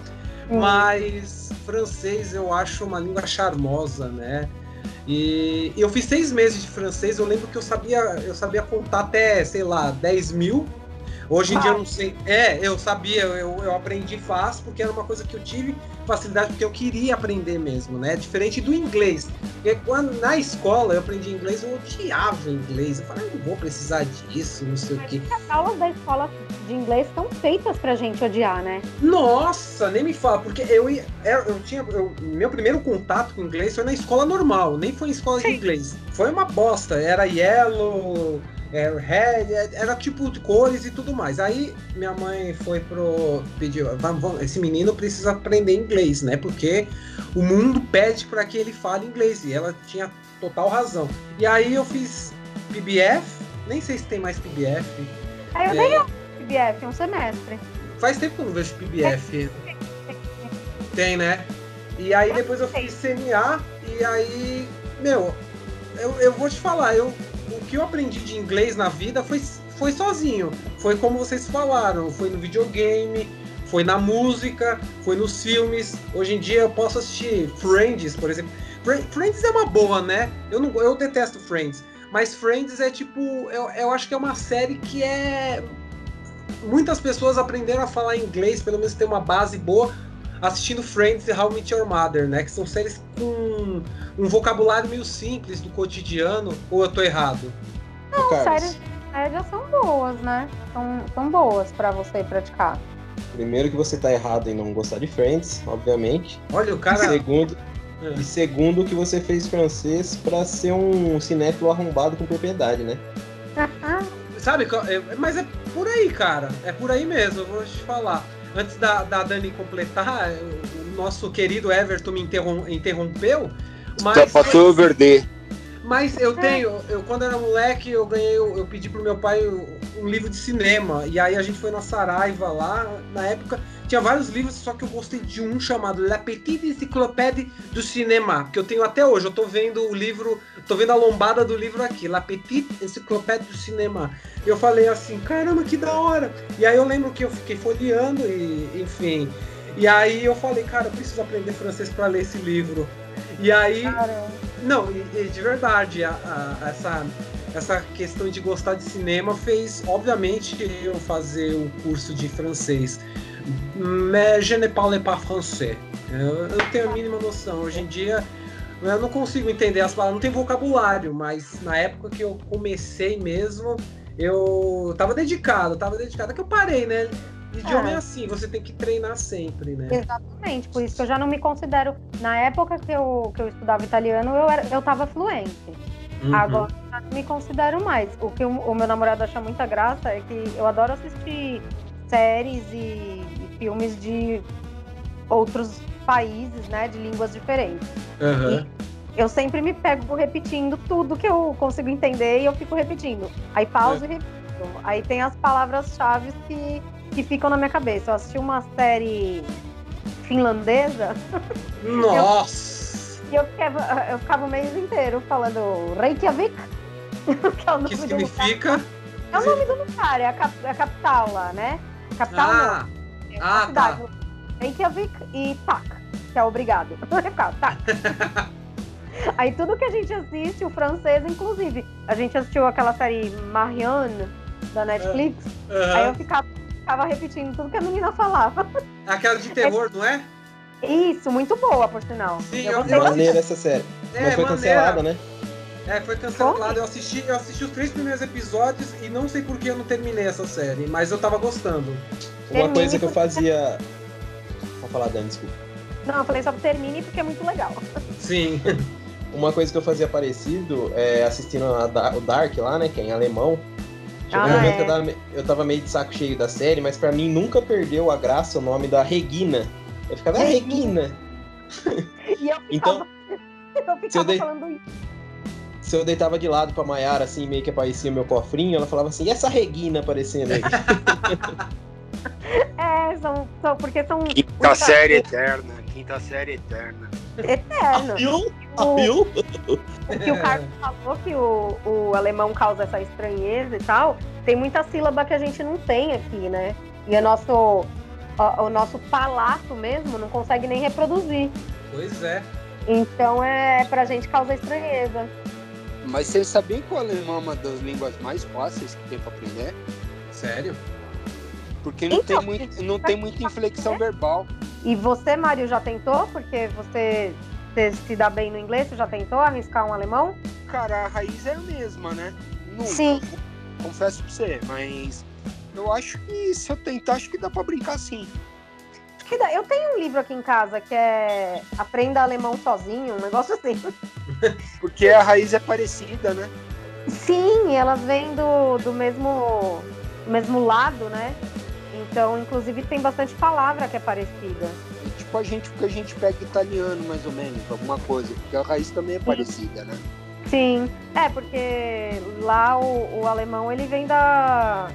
Hum. Mas francês eu acho uma língua charmosa, né? E eu fiz seis meses de francês, eu lembro que eu sabia, eu sabia contar até, sei lá, 10 mil Hoje em ah. dia eu não sei. É, eu sabia, eu, eu aprendi fácil porque era uma coisa que eu tive facilidade porque eu queria aprender mesmo, né? Diferente do inglês. Porque quando na escola eu aprendi inglês, eu odiava inglês. Eu falei, eu não vou precisar disso, não sei o quê. As aulas da escola de inglês são feitas pra gente odiar, né? Nossa, nem me fala, porque eu ia. É, eu tinha. Eu, meu primeiro contato com inglês foi na escola normal, nem foi em escola de inglês. Foi uma bosta. Era yellow red, é, era tipo cores e tudo mais. Aí minha mãe foi pro. pediu, vamos, vamos, esse menino precisa aprender inglês, né? Porque o mundo pede para que ele fale inglês. E ela tinha total razão. E aí eu fiz PBF, nem sei se tem mais PBF. Aí eu é, PBF, é um semestre. Faz tempo que eu não vejo PBF. Tem, né? E aí depois eu fiz CNA e aí, meu, eu, eu vou te falar, eu que eu aprendi de inglês na vida foi, foi sozinho. Foi como vocês falaram, foi no videogame, foi na música, foi nos filmes. Hoje em dia eu posso assistir Friends, por exemplo. Friends é uma boa, né? Eu, não, eu detesto Friends. Mas Friends é tipo. Eu, eu acho que é uma série que é. Muitas pessoas aprenderam a falar inglês, pelo menos ter uma base boa, assistindo Friends e How I Met Your Mother, né? Que são séries com um vocabulário meio simples do cotidiano, ou eu tô errado? Não, séries médias são boas, né? São, são boas para você praticar. Primeiro que você tá errado em não gostar de Friends, obviamente. Olha, o cara. Segundo, é. E segundo que você fez francês para ser um cinéfilo arrombado com propriedade, né? Sabe, é, mas é por aí, cara. É por aí mesmo, eu vou te falar antes da, da Dani completar, o nosso querido Everton me interrompeu. Mas, Já passou o verde. Mas eu tenho, eu quando era moleque, eu ganhei, eu, eu pedi pro meu pai um livro de cinema. E aí a gente foi na Saraiva lá, na época, tinha vários livros, só que eu gostei de um chamado La Petite Encyclopédie do Cinema, que eu tenho até hoje. Eu tô vendo o livro, tô vendo a lombada do livro aqui, La Petite Encyclopédie do Cinema. Eu falei assim, caramba, que da hora! E aí eu lembro que eu fiquei folheando e, enfim. E aí eu falei, cara, eu preciso aprender francês para ler esse livro. E aí. Caramba. Não, e, e de verdade, a, a, essa essa questão de gostar de cinema fez, obviamente, eu fazer o curso de francês. Mais je ne parle pas français. Eu, eu tenho a mínima noção. Hoje em dia eu não consigo entender as palavras, não tem vocabulário, mas na época que eu comecei mesmo, eu tava dedicado, tava dedicado. É que eu parei, né? Idioma é. é assim, você tem que treinar sempre, né? Exatamente, por isso que eu já não me considero. Na época que eu, que eu estudava italiano, eu, era, eu tava fluente. Uhum. Agora eu não me considero mais. O que o, o, meu namorado acha muita graça é que eu adoro assistir séries e filmes de outros países, né? De línguas diferentes. Uhum. eu sempre me pego repetindo tudo que eu consigo entender e eu fico repetindo. Aí pauso é. e repito. Aí tem as palavras-chave que, que ficam na minha cabeça. Eu assisti uma série finlandesa. Nossa! E eu ficava, eu ficava o mês inteiro falando Reykjavik. que é o nome Que do significa. lugar. É o nome do lugar, é a, cap- é a capital lá, né? Capital Ah, não. É ah, a cidade. Reykjavik e Tak, que é obrigado. Ficar, Tak. Aí tudo que a gente assiste, o francês, inclusive. A gente assistiu aquela série Marianne da Netflix. aham. Aí eu ficava, ficava repetindo tudo que a menina falava. Aquela de terror, não é? Isso, muito boa, por sinal. Sim, Eu eu-. Maneira essa série. É, Mas foi maneira. cancelada, né? É, foi cancelado. Eu assisti, eu assisti os três primeiros episódios e não sei por que eu não terminei essa série, mas eu tava gostando. Uma Termine coisa que eu fazia. Vou falar, Dani, desculpa. Não, eu falei só termine porque é muito legal. Sim. Uma coisa que eu fazia parecido é assistindo a o Dark lá, né? Que é em alemão. Chegou um Ah, momento é. eu tava, eu tava meio de saco cheio da série, mas pra mim nunca perdeu a graça o nome da Regina. Eu ficava, ah, Regina. E eu ficava, Então, eu se eu ficava falando isso. Se eu deitava de lado pra Maiara, assim, meio que aparecia o meu cofrinho, ela falava assim, e essa Regina aparecendo aí? É, são, são porque são Quinta muitas- série eterna, quinta série eterna. eterno. Viu? O-? O que o Carlos falou que o, o alemão causa essa estranheza e tal, tem muita sílaba que a gente não tem aqui, né? E o nosso, o, o nosso palato mesmo não consegue nem reproduzir. Pois é. Então é pra gente causa estranheza. Mas vocês sabiam que o alemão é uma das línguas mais fáceis que tem pra aprender? Sério? Porque não, Então, tem, muito, não tem muita inflexão verbal. E você, Mário, já tentou? Porque você, você se dá bem no inglês, você já tentou arriscar um alemão? Cara, a raiz é a mesma, né? Nunca. Sim. Confesso pra você, mas eu acho que se eu tentar, acho que dá pra brincar sim. Eu tenho um livro aqui em casa que é Aprenda Alemão Sozinho, um negócio assim. Porque a raiz é parecida, né? Sim, elas vêm do, do mesmo, mesmo lado, né? Então, inclusive, tem bastante palavra que é parecida. É tipo a gente, porque a gente pega italiano, mais ou menos, alguma coisa. Porque a raiz também é parecida, né? Sim, é porque lá o, o alemão ele vem da,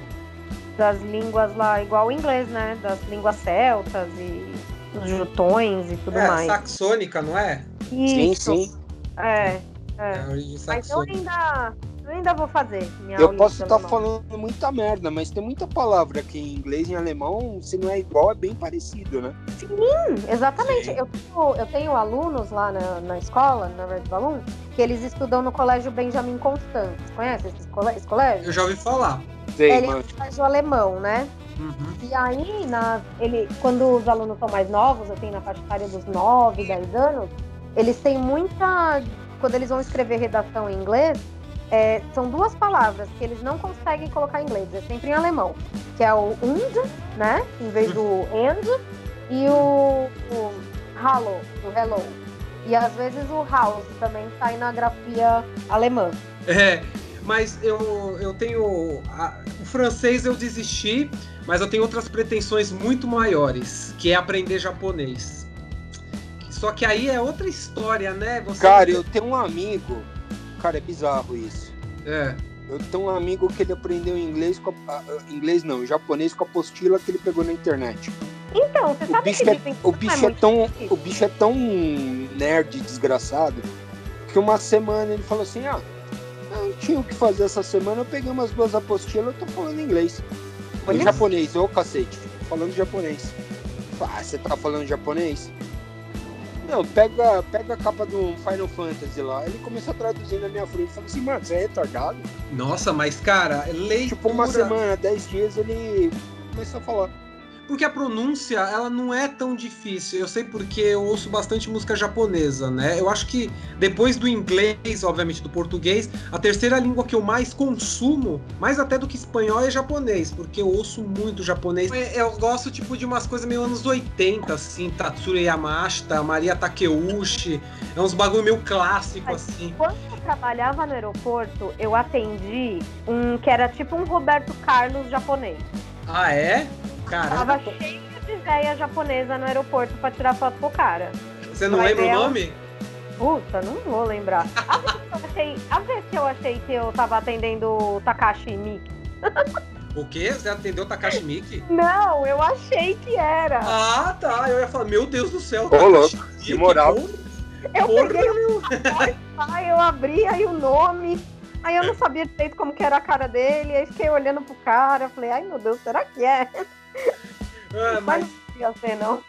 das línguas lá, igual o inglês, né? Das línguas celtas e os jutões e tudo é, mais. saxônica, não é? Sim, Isso, sim. É, É é. a origem Mas eu ainda, eu ainda vou fazer minha Eu posso estar alemão. falando muita merda, mas tem muita palavra que em inglês e em alemão, se não é igual, é bem parecido, né? Hum, exatamente. Sim. Eu tenho, eu tenho alunos lá na, na escola, na Red Balloon, que eles estudam no colégio Benjamin Constant. Conhece esse, esse colégio? Eu já ouvi falar. Sei, Ele é mano. um colégio alemão, né? Uhum. E aí, na, ele, quando os alunos são mais novos, assim, na faixa etária dos 9, 10 anos, eles têm muita. Quando eles vão escrever redação em inglês, é, são duas palavras que eles não conseguem colocar em inglês, é sempre em alemão, que é o und, né? Em vez do and, e o, o hallo, o hello. E às vezes o house também sai na grafia alemã. É, mas eu, eu tenho. a- o francês eu desisti, mas eu tenho outras pretensões muito maiores, que é aprender japonês. Só que aí é outra história, né? Você Cara, eu tenho um amigo. Cara, é bizarro isso. É. Eu tenho um amigo que ele aprendeu inglês com a, inglês não, japonês com a apostila que ele pegou na internet. Então, você O sabe bicho que é, dizem o não bicho é muito tão, difícil? o bicho é tão nerd desgraçado que uma semana ele falou assim: "Ah, eu não tinha o que fazer essa semana, eu peguei umas duas apostilas, eu tô falando inglês". Em japonês, ô cacete, tô falando japonês. Ah, você tá falando japonês? Não, pega, pega a capa do Final Fantasy lá. Ele começou a traduzir na minha frente. Falei assim, mano, você é retardado? Nossa, mas cara, leitura. Tipo, uma semana, dez dias, ele começou a falar. Porque a pronúncia, ela não é tão difícil. Eu sei porque eu ouço bastante música japonesa, né? Eu acho que depois do inglês, obviamente do português, a terceira língua que eu mais consumo, mais até do que espanhol, é japonês, porque eu ouço muito japonês. Eu gosto tipo de umas coisas meio anos 80, assim, Tatsuro Yamashita, Maria Takeuchi, é uns bagulho meio clássico assim. Quando eu trabalhava no aeroporto, eu atendi um que era tipo um Roberto Carlos japonês. Ah, é? Caramba, Tava cheio de véia japonesa no aeroporto pra tirar foto com o cara. você não vai lembra o ela- nome? Puta, não vou lembrar. A vez que eu achei, a vez que eu, achei que eu tava atendendo o Takashi Miki. O quê? Você atendeu Takashi Miki? Não, eu achei que era. Ah, tá. Eu ia falar, meu Deus do céu. Ô, louco, que moral. porra. eu porra, peguei o Aí eu abri aí o nome. Aí eu não sabia direito como que era a cara dele, aí fiquei olhando pro cara, falei, ai meu Deus, será que é? Ah, mas... Não ser, não.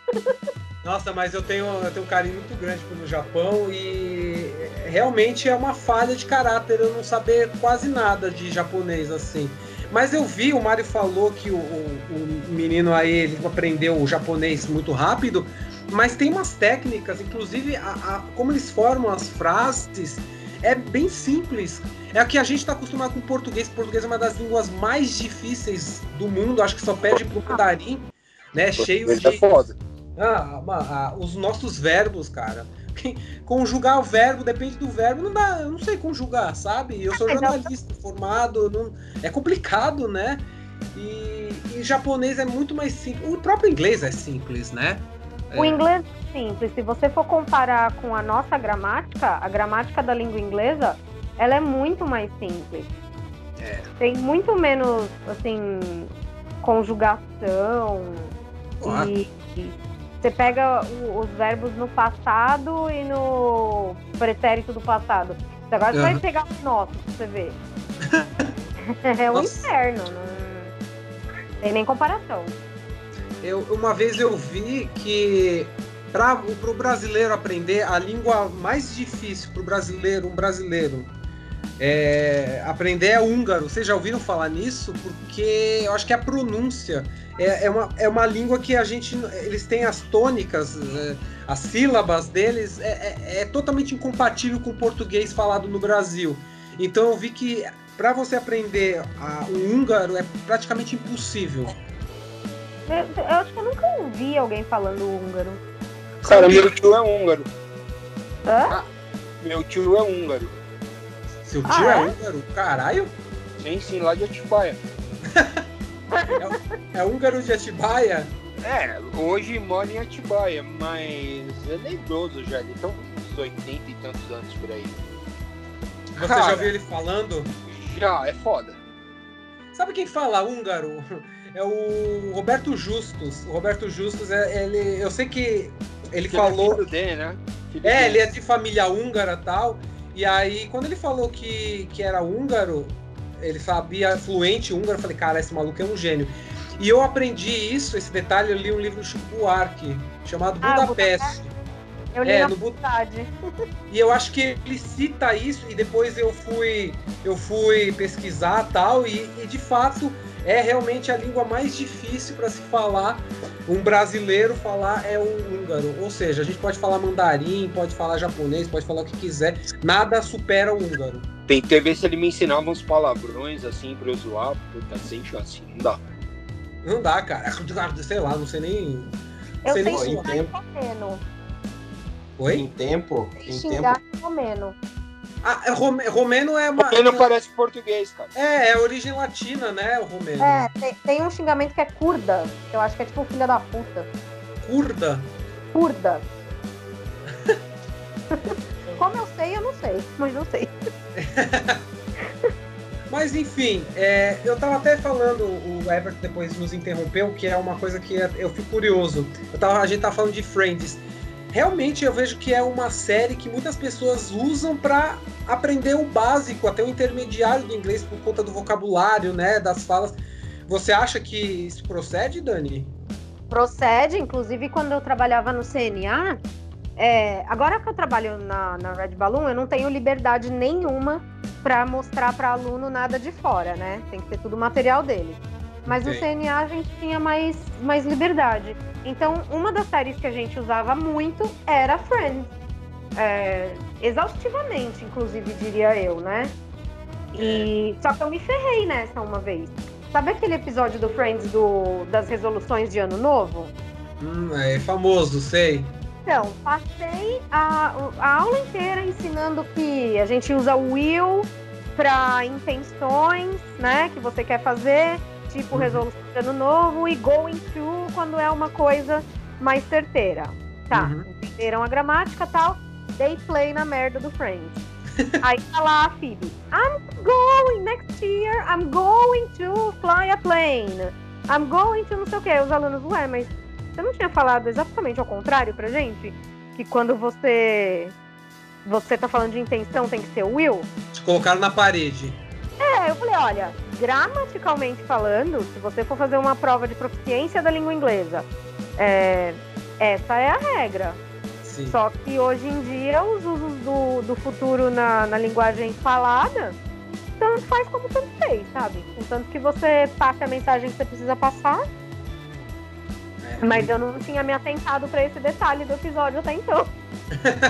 Nossa, mas eu tenho, eu tenho um carinho muito grande pelo Japão e realmente é uma falha de caráter eu não saber quase nada de japonês assim. Mas eu vi, o Mário falou que o, o, o menino aí ele aprendeu o japonês muito rápido, mas tem umas técnicas, inclusive a, a- como eles formam as frases, é bem simples. É o que a gente está acostumado com o português. O português é uma das línguas mais difíceis do mundo, acho que só perde pro mandarim, né? Cheio é de. foda. Ah, ma- ah, os nossos verbos, cara. Conjugar o verbo, depende do verbo, não dá, eu não sei conjugar, sabe? Eu sou eu- jornalista formado, não- é complicado, né? E, e japonês é muito mais simples. O próprio inglês é simples, né? O inglês é simples. Se você for comparar com a nossa gramática, a gramática da língua inglesa, ela é muito mais simples. É. Tem muito menos, assim, conjugação. Claro. E, e você pega o- os verbos no passado e no pretérito do passado. Agora você vai pegar o nosso pra você ver. é um inferno. Não tem nem comparação. Eu, uma vez eu vi que para o brasileiro aprender a língua mais difícil para o brasileiro, um brasileiro, é, aprender é húngaro. Vocês já ouviram falar nisso? Porque eu acho que a pronúncia é, é uma, é uma língua que a gente. Eles têm as tônicas, é, as sílabas deles, é, é- é totalmente incompatível com o português falado no Brasil. Então eu vi que para você aprender a- o húngaro é praticamente impossível. Eu, eu acho que eu nunca ouvi alguém falando húngaro. Cara, meu tio é húngaro. Hã? Meu tio é húngaro. Seu tio Ah, é? é? húngaro? Caralho! Sim, sim, lá de Atibaia. É húngaro de Atibaia? É, hoje mora em Atibaia, mas ele é idoso já, ele tá uns 80 e tantos anos por aí. Você Cara. já viu ele falando? Já, é foda. Sabe quem fala húngaro? É o Roberto Justus. O Roberto Justus, é, ele, eu sei que ele Ele falou. É filho dele, né? Filho É, dele. ele é de família húngara e tal. E aí, quando ele falou que, que era húngaro, ele sabia fluente húngaro, eu falei, cara, esse maluco é um gênio. E eu aprendi isso, esse detalhe, eu li um livro do Chico Buarque, chamado Ah, Budapeste. Eu li É, na no faculdade. E eu acho que ele cita isso e depois eu fui eu fui pesquisar tal e, e de fato é realmente a língua mais difícil para se falar. Um brasileiro falar é o húngaro, ou seja, a gente pode falar mandarim, pode falar japonês, pode falar o que quiser, nada supera o húngaro. Tentei ver se ele me ensinava uns palavrões assim pra eu zoar, puta, sem chance, não dá. Não dá, cara. Sei lá, não sei nem. Eu sei sei nem xingar. suar. xingar em romeno. Oi? Em tempo, Sei em xingar tempo. em romeno. Ah, é rome- romeno é uma. Porque não parece português, cara. É, é origem latina, né? O romeno. É, tem, tem um xingamento que é curda, que eu acho que é tipo filha da puta. Curda. Curda. Como eu sei, eu não sei, mas não sei. Mas enfim, é, eu tava até falando, o Everton depois nos interrompeu, que é uma coisa que é- eu fico curioso. Eu tava, a gente tava falando de Friends. Realmente eu vejo que é uma série que muitas pessoas usam para aprender o básico, até o intermediário do inglês por conta do vocabulário, né, das falas. Você acha que isso procede, Dani? Procede, inclusive quando eu trabalhava no CNA, é, agora que eu trabalho na, na Red Balloon, eu não tenho liberdade nenhuma para mostrar para aluno nada de fora, né? Tem que ter tudo material dele. Mas no. CNA a gente tinha mais, mais liberdade. Então, uma das séries que a gente usava muito era Friends. É, exaustivamente, inclusive, diria eu, né? E só que eu me ferrei nessa uma vez. Sabe aquele episódio do Friends do, das resoluções de ano novo? Hum, é famoso, sei. Então, passei a, a aula inteira ensinando que a gente usa o will para intenções, né, que você quer fazer, tipo resolução de ano novo, e going to quando é uma coisa mais certeira. Tá, Uhum. entenderam a gramática tal, dei play na merda do Friends. Aí tá lá a Phoebe. I'm going next year, I'm going to fly a plane. I'm going to não sei o que. Os alunos, ué, mas você não tinha falado exatamente ao contrário pra gente? Que quando você você tá falando de intenção tem que ser will? Colocaram na parede. É, eu falei, olha, gramaticalmente falando, se você for fazer uma prova de proficiência da língua inglesa, é, essa é a regra. Sim. Só que hoje em dia os usos do, do futuro na, na linguagem falada, tanto faz como tanto fez, sabe? Contanto que você passe a mensagem que você precisa passar. É. Mas eu não tinha me atentado para esse detalhe do episódio até então.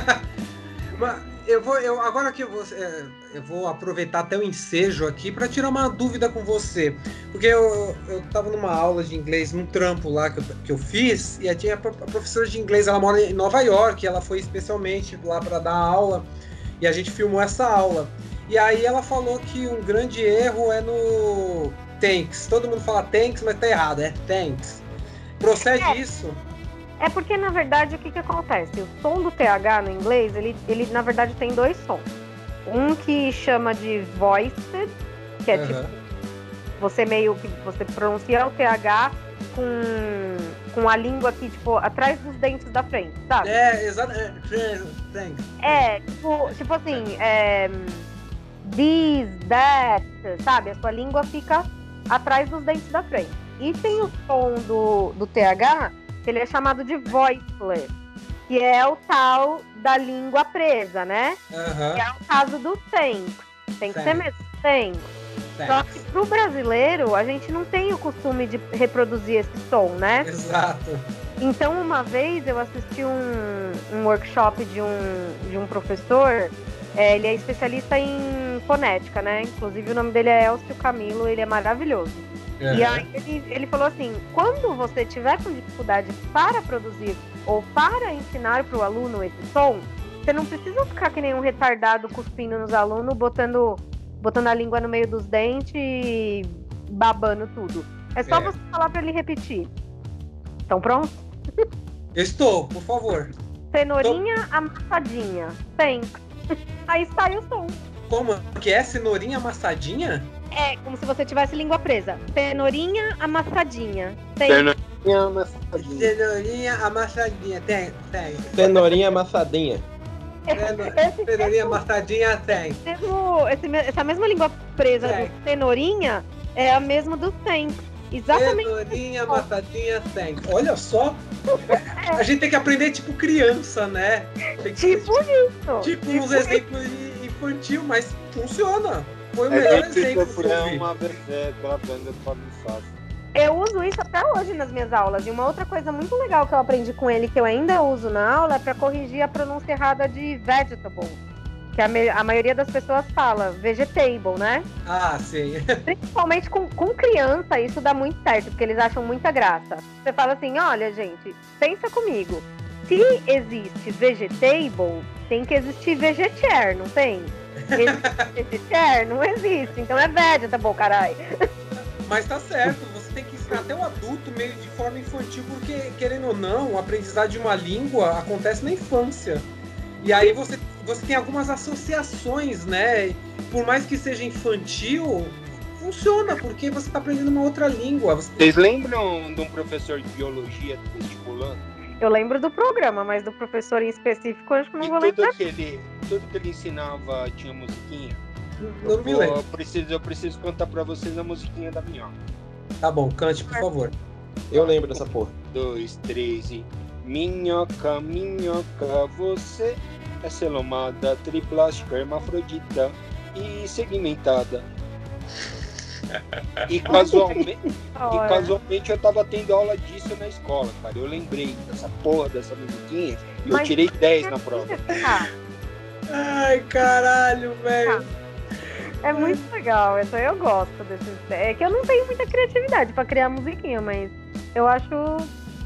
Mas eu vou, eu, agora que eu vou, é, eu vou aproveitar até o ensejo aqui para tirar uma dúvida com você. Porque eu, eu tava numa aula de inglês, num trampo lá que eu, que eu fiz, e a a professora de inglês, ela mora em Nova York, ela foi especialmente lá para dar aula, e a gente filmou essa aula. E aí ela falou que um grande erro é no thanks. Todo mundo fala thanks, mas tá errado, é thanks. Procede É. isso? É porque, na verdade, o que, que acontece? O som do TH no inglês, ele, ele na verdade tem dois sons. Um que chama de voiced, que é tipo, Aham. você meio que você pronuncia o TH com, com a língua aqui, tipo, atrás dos dentes da frente, sabe? É, exato. É. É, tipo, tipo assim, é, this, that, sabe? A sua língua fica atrás dos dentes da frente. E tem o som do, do TH, ele é chamado de voiceless, que é o tal da língua presa, né? Aham. Que é o caso do thanks. Tem que ser mesmo, thanks. Só que pro brasileiro, a gente não tem o costume de reproduzir esse som, né? Exato. Então, uma vez eu assisti um, um workshop de um, de um professor, é, ele é especialista em fonética, né? Inclusive o nome dele é Elcio Camilo, ele é maravilhoso. E Aham. aí ele, ele falou assim: quando você tiver com dificuldade para produzir ou para ensinar para o aluno esse som, você não precisa ficar que nem um retardado cuspindo nos alunos, botando, botando a língua no meio dos dentes e babando tudo. É só É. você falar para ele repetir. Então pronto? Estou, por favor. Cenourinha amassadinha. Tem. Aí sai o som. Como que é? Cenourinha amassadinha? É como se você tivesse língua presa. Cenourinha amassadinha. Tem. Cenourinha amassadinha. Cenourinha amassadinha. Tem, tem. Cenourinha amassadinha. Cenourinha amassadinha tem. mesmo, esse essa mesma língua presa É. do cenourinha é a mesma do tem. Exatamente. Cenourinha amassadinha tem. Olha só. A gente tem que aprender tipo criança, né? Tem que ser, Tipo isso. tipo uns exemplos infantil, mas funciona. Foi o É melhor que se exemplo que eu vi. uma é, pela banda do Fábio. Eu uso isso até hoje nas minhas aulas. E uma outra coisa muito legal que eu aprendi com ele, que eu ainda uso na aula, é para corrigir a pronúncia errada de vegetable. Que a, me- a maioria das pessoas fala vegetable, né? Ah, sim. Principalmente com, com criança, isso dá muito certo, porque eles acham muita graça. Você fala assim: olha, gente, pensa comigo. Se existe vegetable, tem que existir vegetier, não tem? Existe vegetier? Não existe. Então é vegetable, caralho. Mas tá certo, você tem que ensinar até o adulto meio de forma infantil, porque, querendo ou não, o aprendizado de uma língua acontece na infância. E aí você, você tem algumas associações, né? Por mais que seja infantil, funciona, porque você tá aprendendo uma outra língua. Você- Vocês lembram de um professor de biologia do vestibulando? Eu lembro do programa, mas do professor em específico, eu acho que não E vou tudo lembrar. que, ele, tudo que ele ensinava tinha musiquinha? Não me Vou- lembro. Eu preciso, eu preciso cantar pra vocês a musiquinha da minhoca. Tá bom, cante, por favor. Eu lembro dessa porra. Dois, três e. Minhoca, minhoca, você é celomada, triplástica, hermafrodita e segmentada. E casualmente, e casualmente eu tava tendo aula disso na escola, cara. Eu lembrei dessa porra dessa musiquinha e eu Mas- tirei 10 na prova. Ah, Ai, caralho, velho. é muito legal, essa eu gosto desses. É que eu não tenho muita criatividade pra criar musiquinha, mas eu acho.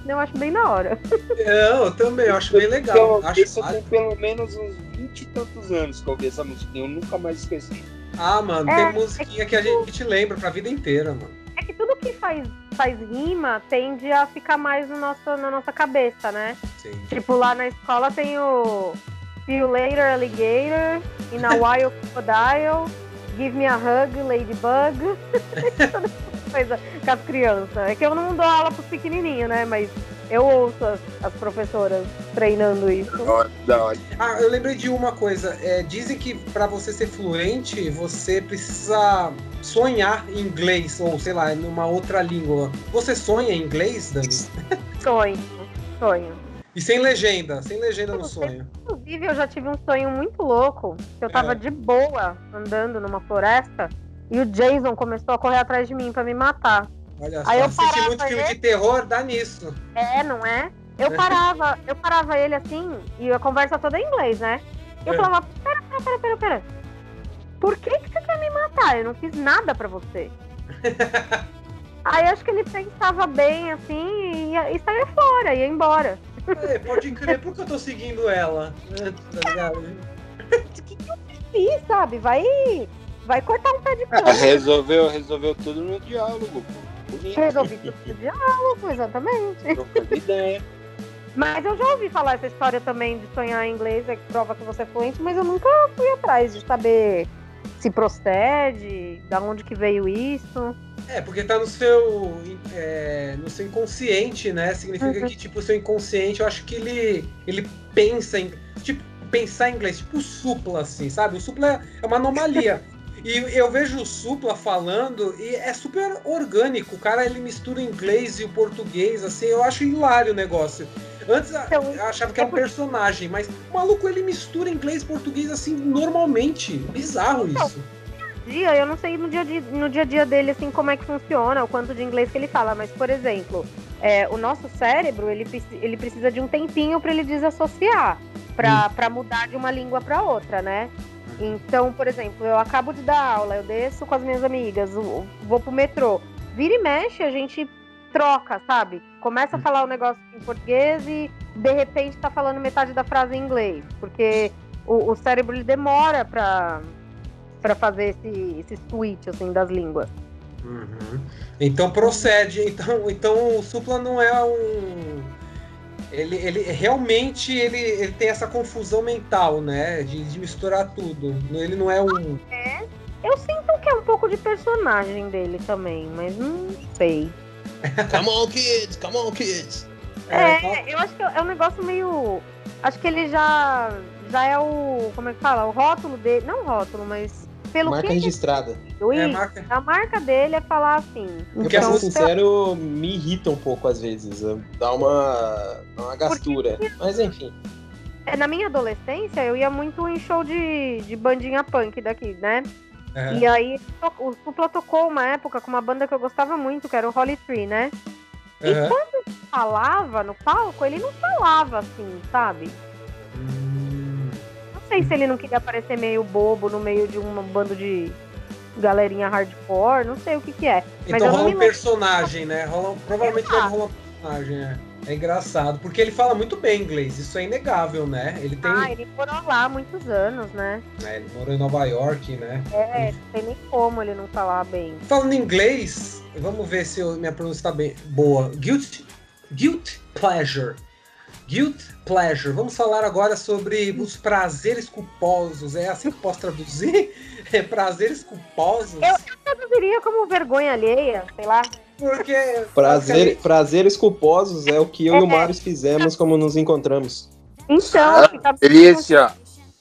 Eu acho bem da hora. Não, eu também, eu acho bem legal. Então, Acho, isso tem pelo menos uns 20 e tantos anos que eu ouvi essa musiquinha, eu nunca mais esqueci. Ah, mano, É, tem musiquinha que a gente lembra pra vida inteira, mano. É que tudo que faz, faz rima tende a ficar mais no nosso, na nossa cabeça, né? Sim. Tipo, lá na escola tem o See you later, alligator, in a while, crocodile, give me a hug, ladybug. Toda essa coisa com as crianças. É que eu não dou aula pros pequenininhos, né? Mas Eu ouço as, as professoras treinando isso. Da hora, da hora. Ah, eu lembrei de uma coisa. É, dizem que para você ser fluente, você precisa sonhar em inglês, ou sei lá, numa outra língua. Você sonha em inglês, Dani? Sonho, sonho. E sem legenda, sem legenda no sonho. Inclusive, eu já tive um sonho muito louco. Que eu tava É. de boa andando numa floresta e o Jason começou a correr atrás de mim pra me matar. Olha Aí só, eu assistir parava muito filme ele. de terror, dá nisso. É, não é? Eu parava, eu parava ele assim, e a conversa toda em inglês, né? E eu É. falava, pera, pera, pera, pera, pera. Por que, que você quer me matar? Eu não fiz nada pra você. Aí acho que ele pensava bem assim e, ia- e saía fora, ia embora. É, pode crer, por que eu tô seguindo ela? É, Tá ligado? E sabe, vai. Vai cortar um pé de cana. resolveu, resolveu tudo no diálogo. pô. Bonito. Resolvi tudo diálogo, exatamente. Ideia. Mas eu já ouvi falar essa história também de sonhar em inglês, é que prova que você é fluente, mas eu nunca fui atrás de saber se procede, da onde que veio isso. É, porque tá no seu, é, no seu inconsciente, né? Significa Uhum. que, tipo, o seu inconsciente, eu acho que ele, ele pensa em. Tipo, pensar em inglês, tipo o supla, assim, sabe? O supla é uma anomalia. E eu vejo o Supla falando e é super orgânico. O cara ele mistura o inglês e o português, assim, eu acho hilário o negócio. Antes a- Então, eu achava que era um personagem, mas o maluco ele mistura inglês e português assim normalmente. Bizarro isso. dia, eu não sei no dia, a dia- no dia a dia dele, assim, como é que funciona, o quanto de inglês que ele fala, mas, por exemplo, é, o nosso cérebro, ele, ele precisa de um tempinho para ele desassociar, para mudar de uma língua para outra, né? Então, por exemplo, eu acabo de dar aula, eu desço com as minhas amigas, vou pro metrô. Vira e mexe, a gente troca, sabe? Começa a falar o negócio em português e de repente tá falando metade da frase em inglês. Porque o, o cérebro ele demora pra, pra fazer esse, esse switch assim, das línguas. Uhum. Então procede. Então, então o Supla não é um. Ele, ele realmente ele, ele tem essa confusão mental, né? De, de misturar tudo. Ele não é um. Eu sinto que é um pouco de personagem dele também, mas não sei. Come on, kids! Come on, kids! É, eu acho que é um negócio meio. Acho que ele já, já é o. Como é que fala? O rótulo dele. Não rótulo, mas. Pelo Marca que registrada. É, marca. a marca dele é falar assim. Eu, Porque pra a ser sincero, me irrita um pouco às vezes. Dá uma, uma gastura. Mas enfim. É, na minha adolescência, eu ia muito em show de, de bandinha punk daqui, né? É. E aí, o Supla tocou uma época com uma banda que eu gostava muito, que era o Holy Tree, né? E Aham. quando ele falava no palco, ele não falava assim, sabe? Hum. Não sei se ele não queria parecer meio bobo no meio de um bando de galerinha hardcore, não sei o que que é. Mas Então rola um personagem, né? Rola, provavelmente deve Exato. rolar um personagem, é. É engraçado, porque ele fala muito bem inglês, isso é inegável, né? Ele tem. Ah, ele morou lá há muitos anos, né? né, ele morou em Nova York, né? É, não tem nem como ele não falar bem. Falando inglês, vamos ver se eu- minha pronúncia tá bem boa. Guilt, guilt pleasure. Guilt pleasure. Vamos falar agora sobre os prazeres culposos. É assim que eu posso traduzir? É prazeres culposos? Eu- Traduziria como vergonha alheia, sei lá. Porque. Prazer, prazeres culposos é o que eu e o É. Marius fizemos como nos encontramos. Então, Ah, Delícia!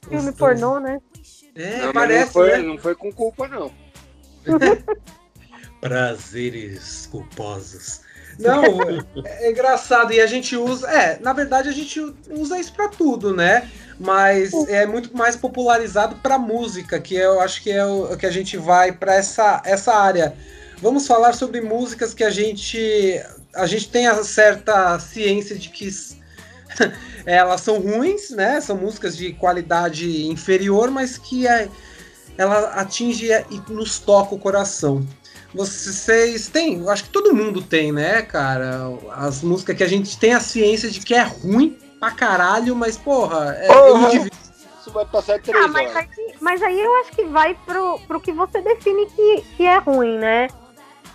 filme pornô, né? É, Não, parece, não foi, né? não foi com culpa, não. Prazeres culposos. Não, é engraçado. E a gente usa. É, na verdade a gente usa isso pra tudo, né? Mas é muito mais popularizado pra música, que eu acho que é o que a gente vai pra essa, essa área. Vamos falar sobre músicas que a gente. A gente tem a certa ciência de que elas são ruins, né? São músicas de qualidade inferior, mas que é, ela atinge e nos toca o coração. Vocês têm, eu acho que todo mundo tem, né, cara? As músicas que a gente tem a ciência de que é ruim pra caralho, mas porra, é, divirto. Isso vai passar três Ah, mas horas. aí, mas aí eu acho que vai pro, pro que você define que, que é ruim, né?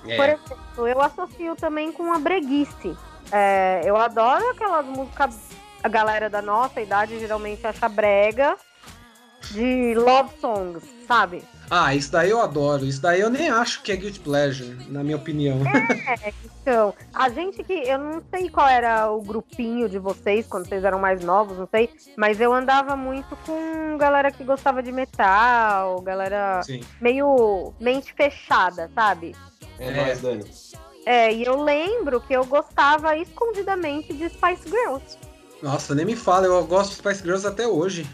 Por exemplo, eu associo também com a breguice. É, eu adoro aquelas músicas. A galera da nossa idade geralmente acha brega. de love songs, sabe? Ah, isso daí eu adoro. Isso daí eu nem acho que é guilty pleasure, na minha opinião. É, então, a gente que. Eu não sei qual era o grupinho de vocês quando vocês eram mais novos, não sei. Mas eu andava muito com galera que gostava de metal, galera Sim. meio mente fechada, sabe? É, É. nóis, Dani. É, e eu lembro que eu gostava escondidamente de Spice Girls. Nossa, nem me fala, eu gosto de Spice Girls até hoje.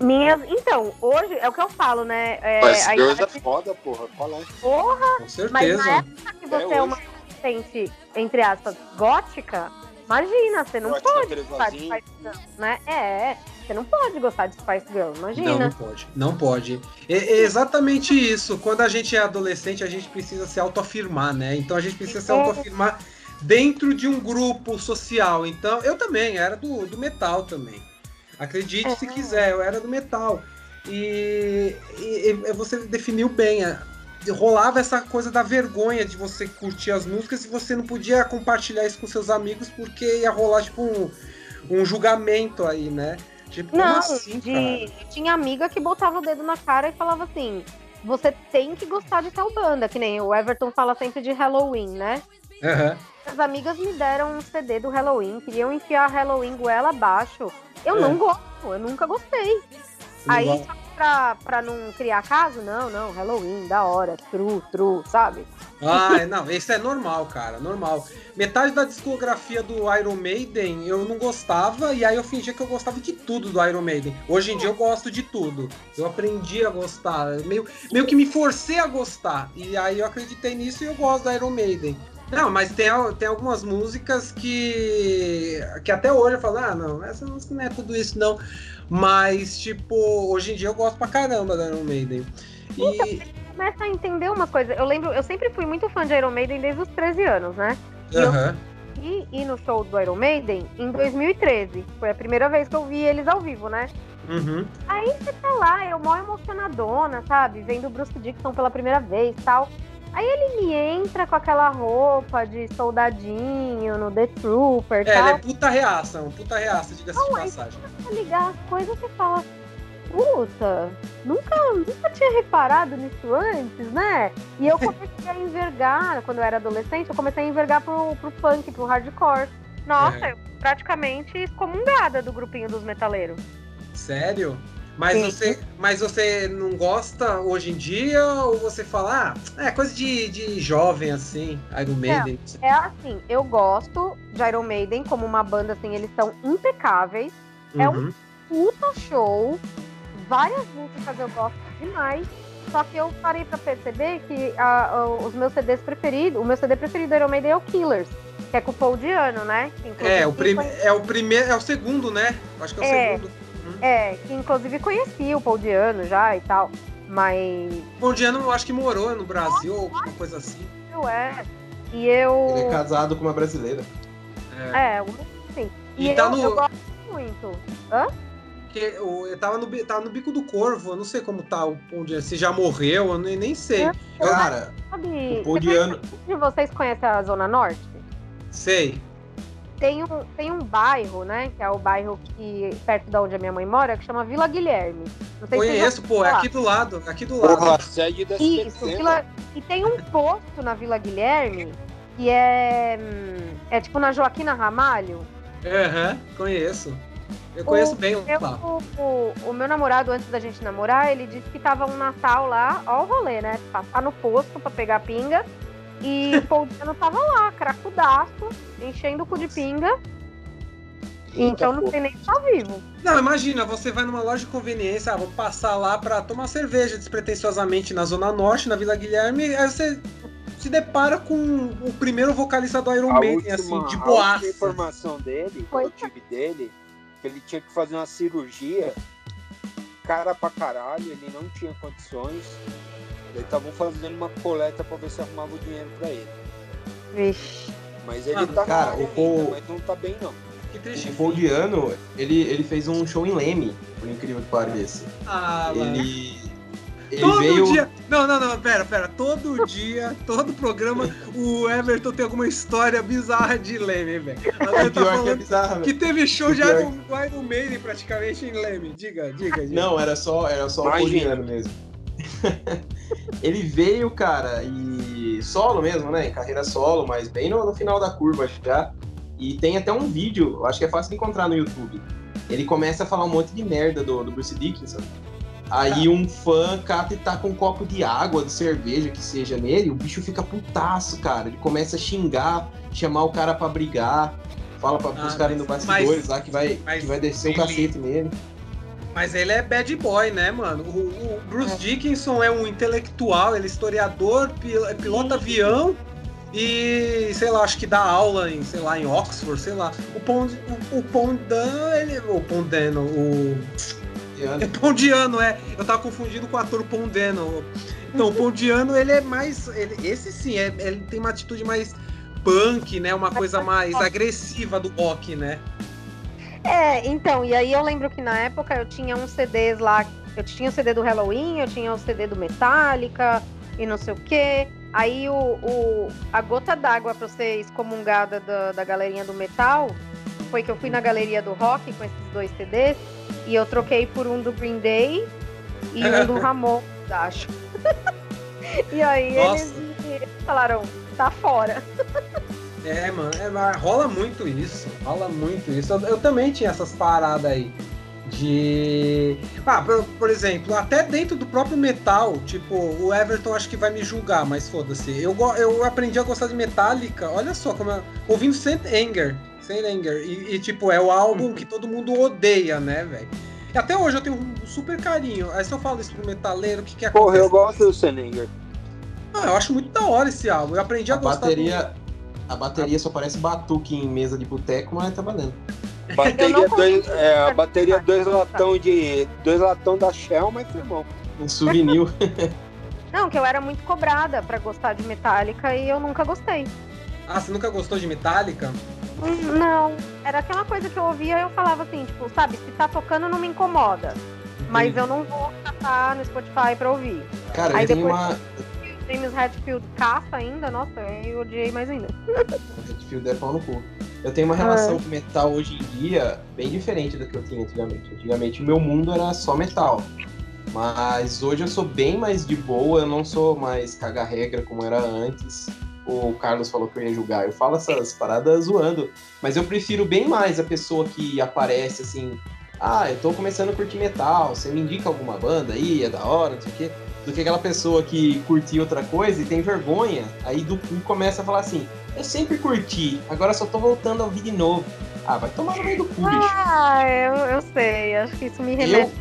Minhas, então, hoje é o que eu falo, né? É, Mas Girls é foda, porra. Qual é? Porra, Com mas certeza. na época que você É é uma adolescente, entre aspas, gótica, imagina, você não Gótica, pode gostar de. Spice Girls, né? É, você não pode gostar de Spice Girl, Não, imagina. não pode. Não pode. É, é exatamente isso. Quando a gente é adolescente, a gente precisa se autoafirmar, né? Então a gente precisa se É. autoafirmar dentro de um grupo social. Então, eu também, era do, do metal também. Acredite se É. quiser, eu era do metal. E, e- e você definiu bem. é, Rolava essa coisa da vergonha de você curtir as músicas e você não podia compartilhar isso com seus amigos porque ia rolar, tipo, um, um julgamento aí, né? Tipo, como Não, assim, cara? de, tinha amiga que botava o dedo na cara e falava assim: você tem que gostar de tal banda, que nem o Everton fala sempre de Halloween, né? Aham. As amigas me deram um CD do Halloween, queriam enfiar Halloween goela abaixo. Eu É. não gosto, eu nunca gostei. Aí, Igual- só pra, pra não criar caso, não, não, Halloween, da hora, true, true, sabe? Ah, não, isso é normal, cara, normal. Metade da discografia do Iron Maiden eu não gostava, e aí eu fingia que eu gostava de tudo do Iron Maiden. Hoje em dia eu gosto de tudo. Eu aprendi a gostar, meio, meio que me forcei a gostar. E aí eu acreditei nisso e eu gosto do Iron Maiden. Não, mas tem, tem algumas músicas que. que até hoje eu falo, ah, não, essa música não é tudo isso, não. Mas, tipo, hoje em dia eu gosto pra caramba do Iron Maiden. E. Começa a entender umas coisas. Eu lembro, eu sempre fui muito fã de Iron Maiden desde os 13 anos, né? eu- Aham. E ir no show do Iron Maiden em 2013. Foi a primeira vez que eu vi eles ao vivo, né? Uhum. Aí você tá lá, eu mó emocionadona, sabe? Vendo o Bruce Dixon pela primeira vez tal. Aí ele me entra com aquela roupa de soldadinho no The Trooper e É, ele tal. é puta reaça, um puta reaça, diga-se de passagem. Pra ligar as coisas, você fala, puta, nunca, nunca tinha reparado nisso antes, né? E eu comecei a envergar, quando eu era adolescente, eu comecei a envergar pro, pro punk, pro hardcore. Nossa, É. eu praticamente excomungada do grupinho dos metaleiros. Sério? Mas Sim. você, mas você não gosta hoje em dia ou você fala, ah, é coisa de, de jovem assim, Iron Maiden? É assim, eu gosto de Iron Maiden como uma banda, assim, eles são impecáveis, é um- Uhum. puta show, várias músicas eu gosto demais, só que eu parei pra perceber que a- a- os meus CDs preferidos, o meu CD preferido do Iron Maiden é o Killers, que é com o Paul Diano, né? É, o conhe- é o primeiro, é o segundo, né? Acho que é o É. segundo. É, que inclusive conheci o Paul Diano já e tal, mas O Diano eu acho que morou no Brasil ou alguma coisa assim. eu é. E eu. Ele é casado com uma brasileira. É. É, sim. E, E tá eu, no- eu gosto muito. Que, o, eu tava no, tava no bico do corvo, eu não sei como tá o Paul Diano, se já morreu, eu nem, nem sei. Eu- Cara, Sabe, o de vocês conhecem a Zona Norte? sei. Tem um, tem um bairro, né? Que é o bairro que perto da onde a minha mãe mora, que chama Vila Guilherme. Não sei se Conheço, já pô, é aqui do lado, aqui do lado. Porra, da Isso, Vila... e tem um posto na Vila Guilherme que é. hum, É tipo na Joaquina Ramalho. Aham, conheço. Eu conheço bem Eu, lá. o, o, o meu namorado, antes da gente namorar, ele disse que tava um Natal lá, ó o rolê, né? Passar no posto pra pegar pinga. E o Paul Diano tava lá, cracudaço, enchendo o cu de pinga. Então não sei nem se tá vivo. Não, imagina, você vai numa loja de conveniência, ah, vou passar lá pra tomar cerveja despretensiosamente na Zona Norte, na Vila Guilherme, aí você se depara com o primeiro vocalista do Iron A Maiden, última, assim, de a boaça. informação dele, Foi. eu tive dele, que ele tinha que fazer uma cirurgia cara pra caralho, ele não tinha condições. Eles estavam fazendo uma coleta pra ver se arrumava o dinheiro pra ele. Vixe. Mas ele Ah, tá cara, com o ainda, Paul- mas não tá bem não. Que triste. O Paul Diano, ele, ele fez um show em Leme, por incrível que pareça. Ah. Ele. Ele todo veio- dia. Não, não, não, pera, pera. Todo dia, todo programa, o Everton tem alguma história bizarra de Leme, velho. Tá pior que é falando bizarro, que teve show O de pior- Iron, Maiden praticamente em Leme. Diga, diga, diga. Não, era só, era só o. Poliano mesmo. ele veio, cara, e solo mesmo, né? Em carreira solo, mas bem no, no final da curva já. E tem até um vídeo, acho que é fácil de encontrar no YouTube. Ele começa a falar um monte de merda do, do Bruce Dickinson. Aí um fã cata e tá com um copo de água, de cerveja, que seja nele, o bicho fica putaço, cara. Ele começa a xingar, chamar o cara pra brigar, fala pros Ah, caras no mas- bastidores mas- lá que vai, que vai descer o ele- cacete nele. Mas ele é bad boy, né, mano? O, o Bruce Dickinson é um intelectual, ele é historiador, pil- pilota avião e, sei lá, acho que dá aula em, sei lá, em Oxford, sei lá. O, Pond, o, o Pondan, ele. O Pondeno, o. É Pondiano, é. Eu tava confundindo com o ator Pondeno. Então, o Pondiano, ele é mais. Ele, esse sim, é, ele tem uma atitude mais punk, né? Uma coisa mais agressiva do rock, né? É, então, e aí eu lembro que na época eu tinha uns CDs lá, eu tinha o CD do Halloween, eu tinha o CD do Metallica e não sei o quê. Aí o, o- a gota d'água pra ser excomungada da, da galerinha do metal foi que eu fui na galeria do rock com esses dois CDs e eu troquei por um do Green Day e um do Ramon, acho. e aí Nossa. eles falaram, tá fora. É, mano, é, mas rola muito isso. Rola muito isso. Eu, eu também tinha essas paradas aí. De. Ah, por, por exemplo, até dentro do próprio metal, tipo, o Everton acho que vai me julgar, mas foda-se. Eu, eu aprendi a gostar de Metallica, olha só, como eu, ouvindo Saint Anger. Saint Anger. E, e, tipo, é o álbum que todo mundo odeia, né, velho? E até hoje eu tenho um super carinho. Aí se eu falo isso pro metaleiro, o que que Porra, acontece? eu gosto do Seninger. Ah, eu acho muito da hora esse álbum. Eu aprendi a, A gostar bateria, a bateria só parece batuque em mesa de boteco, mas tá valendo. Bateria não dois, é, a bateria dois latão de. dois latão da Shell, mas foi bom. Um souvenir. Não, que eu era muito cobrada pra gostar de Metallica e eu nunca gostei. Ah, você nunca gostou de Metallica? Hum, Não, era aquela coisa que eu ouvia e eu falava assim, tipo, sabe, se tá tocando não me incomoda. Mas eu não vou catar no Spotify pra ouvir. Cara, Aí eu tenho depois- uma. James Hetfield caça ainda, nossa, eu odiei mais ainda. Redfield é pau no cu. Eu tenho uma relação com metal hoje em dia bem diferente do que eu tinha antigamente. Antigamente o meu mundo era só metal. Mas hoje eu sou bem mais de boa, eu não sou mais caga-regra como era antes. O Carlos falou que eu ia julgar. Eu falo essas paradas zoando. Mas eu prefiro bem mais a pessoa que aparece assim. Ah, eu tô começando a curtir metal. Você me indica alguma banda aí? É da hora, não sei o quê. Do que aquela pessoa que curtia outra coisa e tem vergonha. Aí do cu começa a falar assim: Eu sempre curti, agora só tô voltando a ouvir de novo. Ah, vai tomar no meio do cu, bicho. Ah, eu, eu sei, acho que isso me Eu, remete.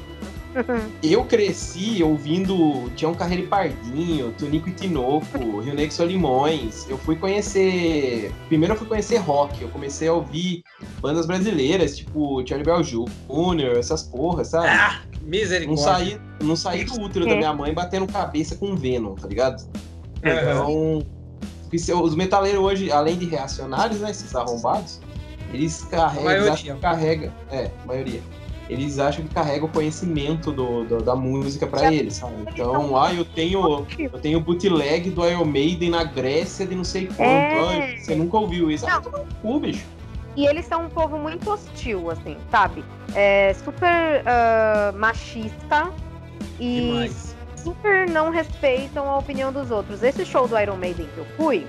eu cresci ouvindo Tião Carreiro e Pardinho, Tunico e Tinoco, Rio Negro e Solimões. Eu fui conhecer. Primeiro eu fui conhecer rock. Eu comecei a ouvir bandas brasileiras, tipo Charlie Bell Jr., essas porras, sabe? Ah, não, misericórdia. saí, não saí do útero da minha mãe batendo cabeça com Venom, tá ligado? Então, porque se- os metaleiros hoje, além de reacionários, né, esses arrombados, eles carregam, eles acham que carrega, é, a maioria. Eles acham que carrega o conhecimento do, do- da música pra Já- eles, sabe? Então, ah, eu tenho, eu tenho bootleg do Iron Maiden na Grécia de não sei quanto. É. Ah, você nunca ouviu isso? Ah, toma no cu, bicho. E eles são um povo muito hostil, assim, sabe? É super ah, machista e Demais. super não respeitam a opinião dos outros. Esse show do Iron Maiden que eu fui,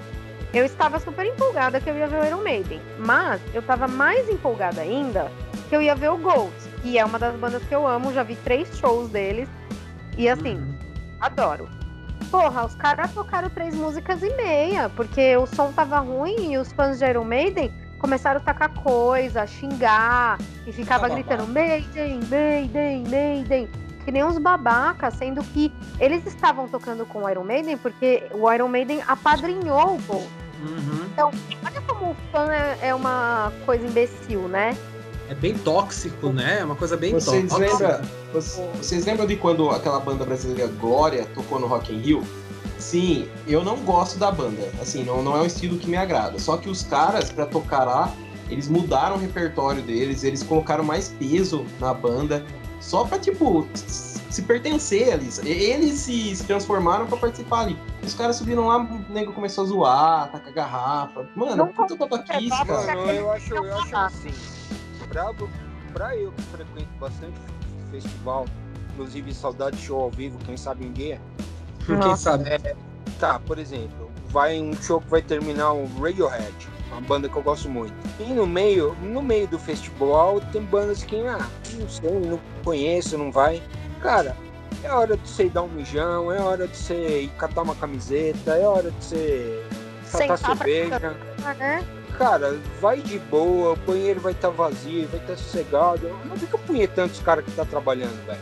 eu estava super empolgada que eu ia ver o Iron Maiden. Mas eu estava mais empolgada ainda que eu ia ver o Ghost, que é uma das bandas que eu amo. Já vi três shows deles. E assim, Uhum. adoro. Porra, os caras tocaram três músicas e meia, porque o som tava ruim e os fãs de Iron Maiden começaram a tacar coisa, a xingar e ficava gritando Maiden, Maiden, Maiden. Que nem uns babacas, sendo que eles estavam tocando com o Iron Maiden porque o Iron Maiden apadrinhou o Ghost. Uhum. Olha como o fã é, é uma coisa imbecil, né? É bem tóxico, né? É uma coisa bem Vocês tóxica. lembram, vocês, vocês lembram de quando aquela banda brasileira Glória tocou no Rock in Rio? Sim, eu não gosto da banda. Assim, não, não é um estilo que me agrada. Só que os caras, pra tocar lá, eles mudaram o repertório deles, eles colocaram mais peso na banda. Só pra, tipo, se pertencer ali. Eles se, se transformaram pra participar ali. Os caras subiram lá, o nego começou a zoar, tacar garrafa. Mano, Não puta babaquice, é, cara. Mano, eu acho, eu acho assim, pra, pra eu que frequento bastante festival, inclusive saudade de show ao vivo, quem sabe um dia, Quem sabe? tá, por exemplo, vai um show que vai terminar o Radiohead, uma banda que eu gosto muito. E no meio, no meio do festival tem bandas que, ah, não sei, não conheço, não vai. Cara, é hora de você ir dar um mijão, é hora de você ir catar uma camiseta, é hora de você catar pra cerveja. né? Cara, vai de boa, o banheiro vai estar vazio, vai estar sossegado. Não fica punhetando os caras que tá trabalhando, velho.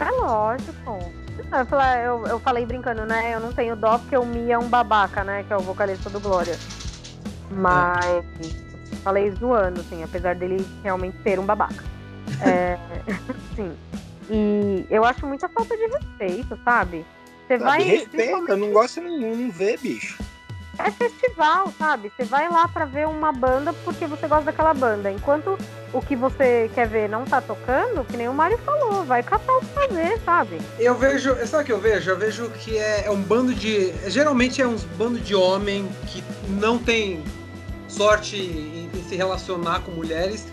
É lógico. Eu falei, eu, eu falei brincando, né? Eu não tenho dó porque o Mi é um babaca, né? Que é o vocalista do Glória. Mas falei zoando, assim, apesar dele realmente ser um babaca. É, sim. E eu acho muita falta de respeito, sabe? Você vai. Respeita, eu não gosto nenhum, não vê, bicho. É festival, sabe? Você vai lá pra ver uma banda porque você gosta daquela banda. Enquanto o que você quer ver não tá tocando, que nem o Mário falou, vai catar o que fazer, sabe? Eu vejo, sabe o que eu vejo? Eu vejo que é, é um bando de. Geralmente é uns bando de homem que não tem sorte em, em se relacionar com mulheres.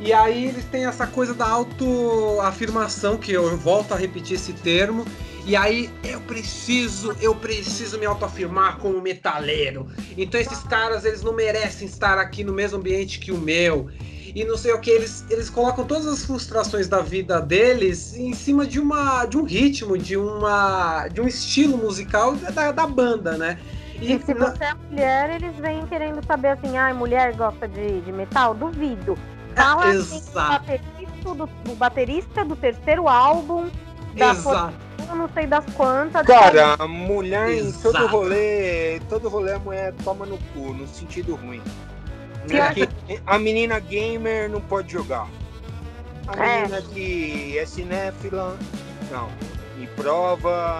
E aí eles têm essa coisa da autoafirmação, que eu volto a repetir esse termo. E aí eu preciso, eu preciso me autoafirmar como metaleiro. Então esses caras, eles não merecem estar aqui no mesmo ambiente que o meu. E não sei o que, eles, eles colocam todas as frustrações da vida deles em cima de, uma, de um ritmo, de, uma, de um estilo musical da, da banda, né? E, se você é mulher, eles vêm querendo saber assim, ai, mulher gosta de, de metal? Duvido. Fala É, assim, o baterista do, o baterista do terceiro álbum da Exato. Eu não sei das quantas. Cara, a mulher em todo rolê, todo rolê a mulher toma no cu, no sentido ruim. Pior Que a menina gamer não pode jogar. A É. menina que é cinéfila, não. E prova.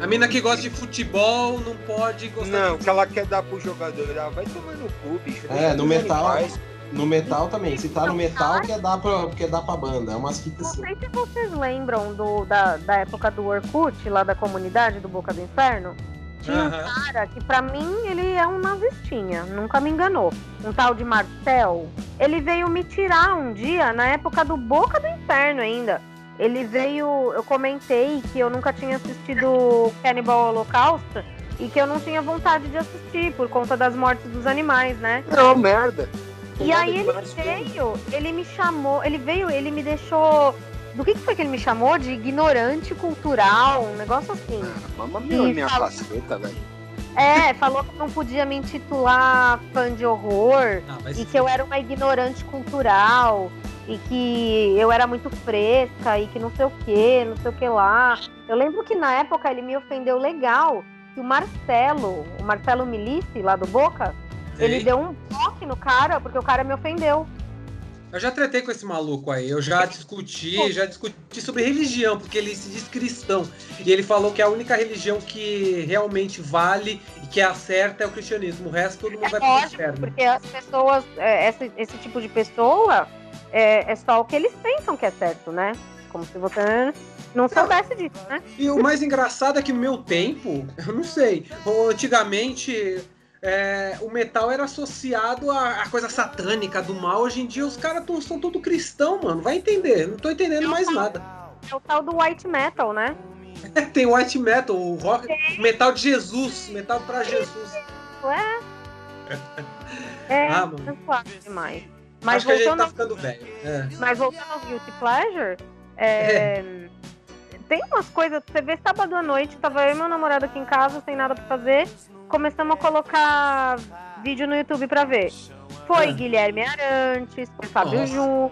A mina que gosta de futebol não pode gostar Não, de que ela quer dar pro jogador. Ah, vai tomar no cu, bicho. É, no metal. paz. No metal também. Se tá no metal, quer dar pra, quer dar pra banda. É umas fitas Não assim. sei se vocês lembram do, da, da época do Orkut, lá da comunidade do Boca do Inferno. Tinha um Aham. cara que, pra mim, ele é um nazistinha, nunca me enganou. Um tal de Marcel. Ele veio me tirar um dia, na época do Boca do Inferno ainda. Ele veio. Eu comentei que eu nunca tinha assistido Cannibal Holocaust e que eu não tinha vontade de assistir por conta das mortes dos animais, né? Não, merda. E aí ele veio, ele me chamou, ele veio, ele me deixou. Do que, que foi que ele me chamou? De ignorante cultural, um negócio assim. Mamma minha, E minha fala- caceta, velho. É, falou que não podia me intitular fã de horror Ah, mas e que eu era uma ignorante cultural e que eu era muito fresca e que não sei o que, não sei o que lá. Eu lembro que na época ele me ofendeu legal. Que o Marcelo, o Marcelo Milice, lá do Boca, ele deu um toque no cara porque o cara me ofendeu. Eu já tretei com esse maluco aí, eu já discuti, já discuti sobre religião, porque ele se diz cristão. E ele falou que a única religião que realmente vale e que é a certa é o cristianismo. O resto todo mundo É vai pro lógico, inferno. porque as pessoas, é, esse, esse tipo de pessoa, é, é só o que eles pensam que é certo, né? Como se você não soubesse disso, né? E o mais engraçado é que no meu tempo, eu não sei, antigamente é, o metal era associado a, a coisa satânica do mal. Hoje em dia os caras são tudo cristão, mano. Vai entender, não tô entendendo mais nada. É o tal do white metal, né? Tem white metal, o rock, metal de Jesus, metal pra Jesus. Ué? É, Ah, mano. demais. Mas Acho que a gente voltando, tá ficando velho. É. mas voltando ao Guilty Pleasure, é, tem umas coisas, você vê sábado à noite, tava eu e meu namorado aqui em casa, sem nada pra fazer, começamos a colocar vídeo no YouTube pra ver. Foi É. Guilherme Arantes, foi Fábio Nossa. Júnior,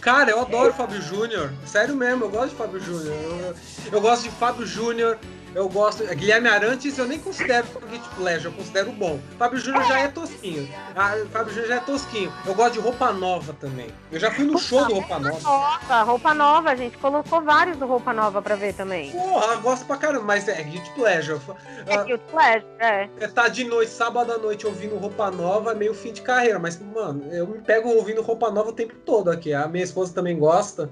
Cara, eu adoro Fábio Júnior. Sério mesmo, eu gosto de Fábio Júnior. Eu, eu gosto de Fábio Júnior. Eu gosto. Guilherme Arantes eu nem considero Guilty Pleasure, eu considero bom. Fábio Júnior já é tosquinho. Ah, Fábio Júnior já é tosquinho. Eu gosto de roupa nova também. Eu já fui no show do Roupa Nova. Nossa, roupa nova, a gente colocou vários do roupa nova pra ver também. Porra, eu gosto pra caramba, mas é Guilty Pleasure. É Ah, Guilty Pleasure, é. É tá de noite, sábado à noite ouvindo roupa nova, é meio fim de carreira. Mas, mano, eu me pego ouvindo roupa nova o tempo todo aqui. A minha esposa também gosta.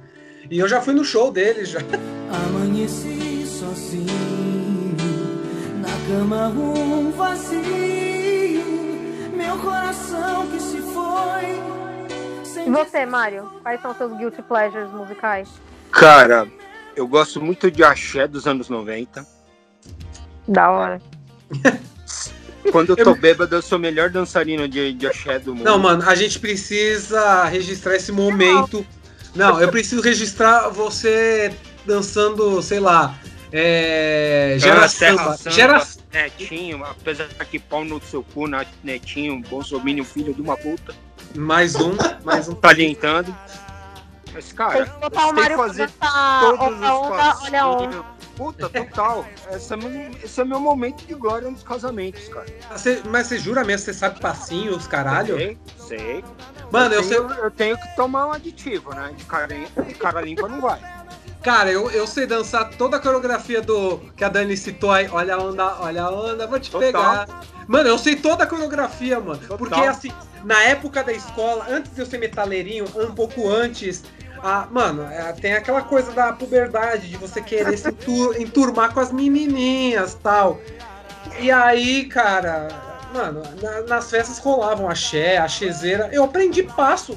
E eu já fui no show dele já. Amanheci sozinho, cama um vazio, meu coração que se foi. E você, Mário? Quais são seus guilty pleasures musicais? Cara, eu gosto muito de axé dos anos 90. Da hora. Quando eu tô bêbado, eu sou o melhor dançarino de, de axé do mundo. Não, mano, a gente precisa registrar esse momento. Não, eu preciso registrar você dançando, sei lá. É. Gera samba. Gera. Netinho, apesar que pau no seu cu, né, Netinho, Bolsominion, filho de uma puta, Mais um, mais um. tá alientando. Mas, cara, tem que fazer dançar todos onda, os onda, olha a onda. Puta, total. Esse é, meu, esse é meu momento de glória nos casamentos, cara. Você- mas você jura mesmo? Você sabe passinhos, caralho? Sei, sei. Mano, eu sei. tenho, eu tenho que tomar um aditivo, né? De cara, de cara limpa não vai. Cara, eu, eu sei dançar toda a coreografia do que a Dani citou aí. Olha a onda, olha a onda, vou te Total. pegar. Mano, eu sei toda a coreografia, mano. Total. Porque assim, na época da escola, antes de eu ser metaleirinho, um pouco antes. Ah, mano, é, tem aquela coisa da puberdade, de você querer se entur- enturmar com as menininhas tal. E aí, cara, mano, na- nas festas rolavam axé, axezeira. Eu aprendi passo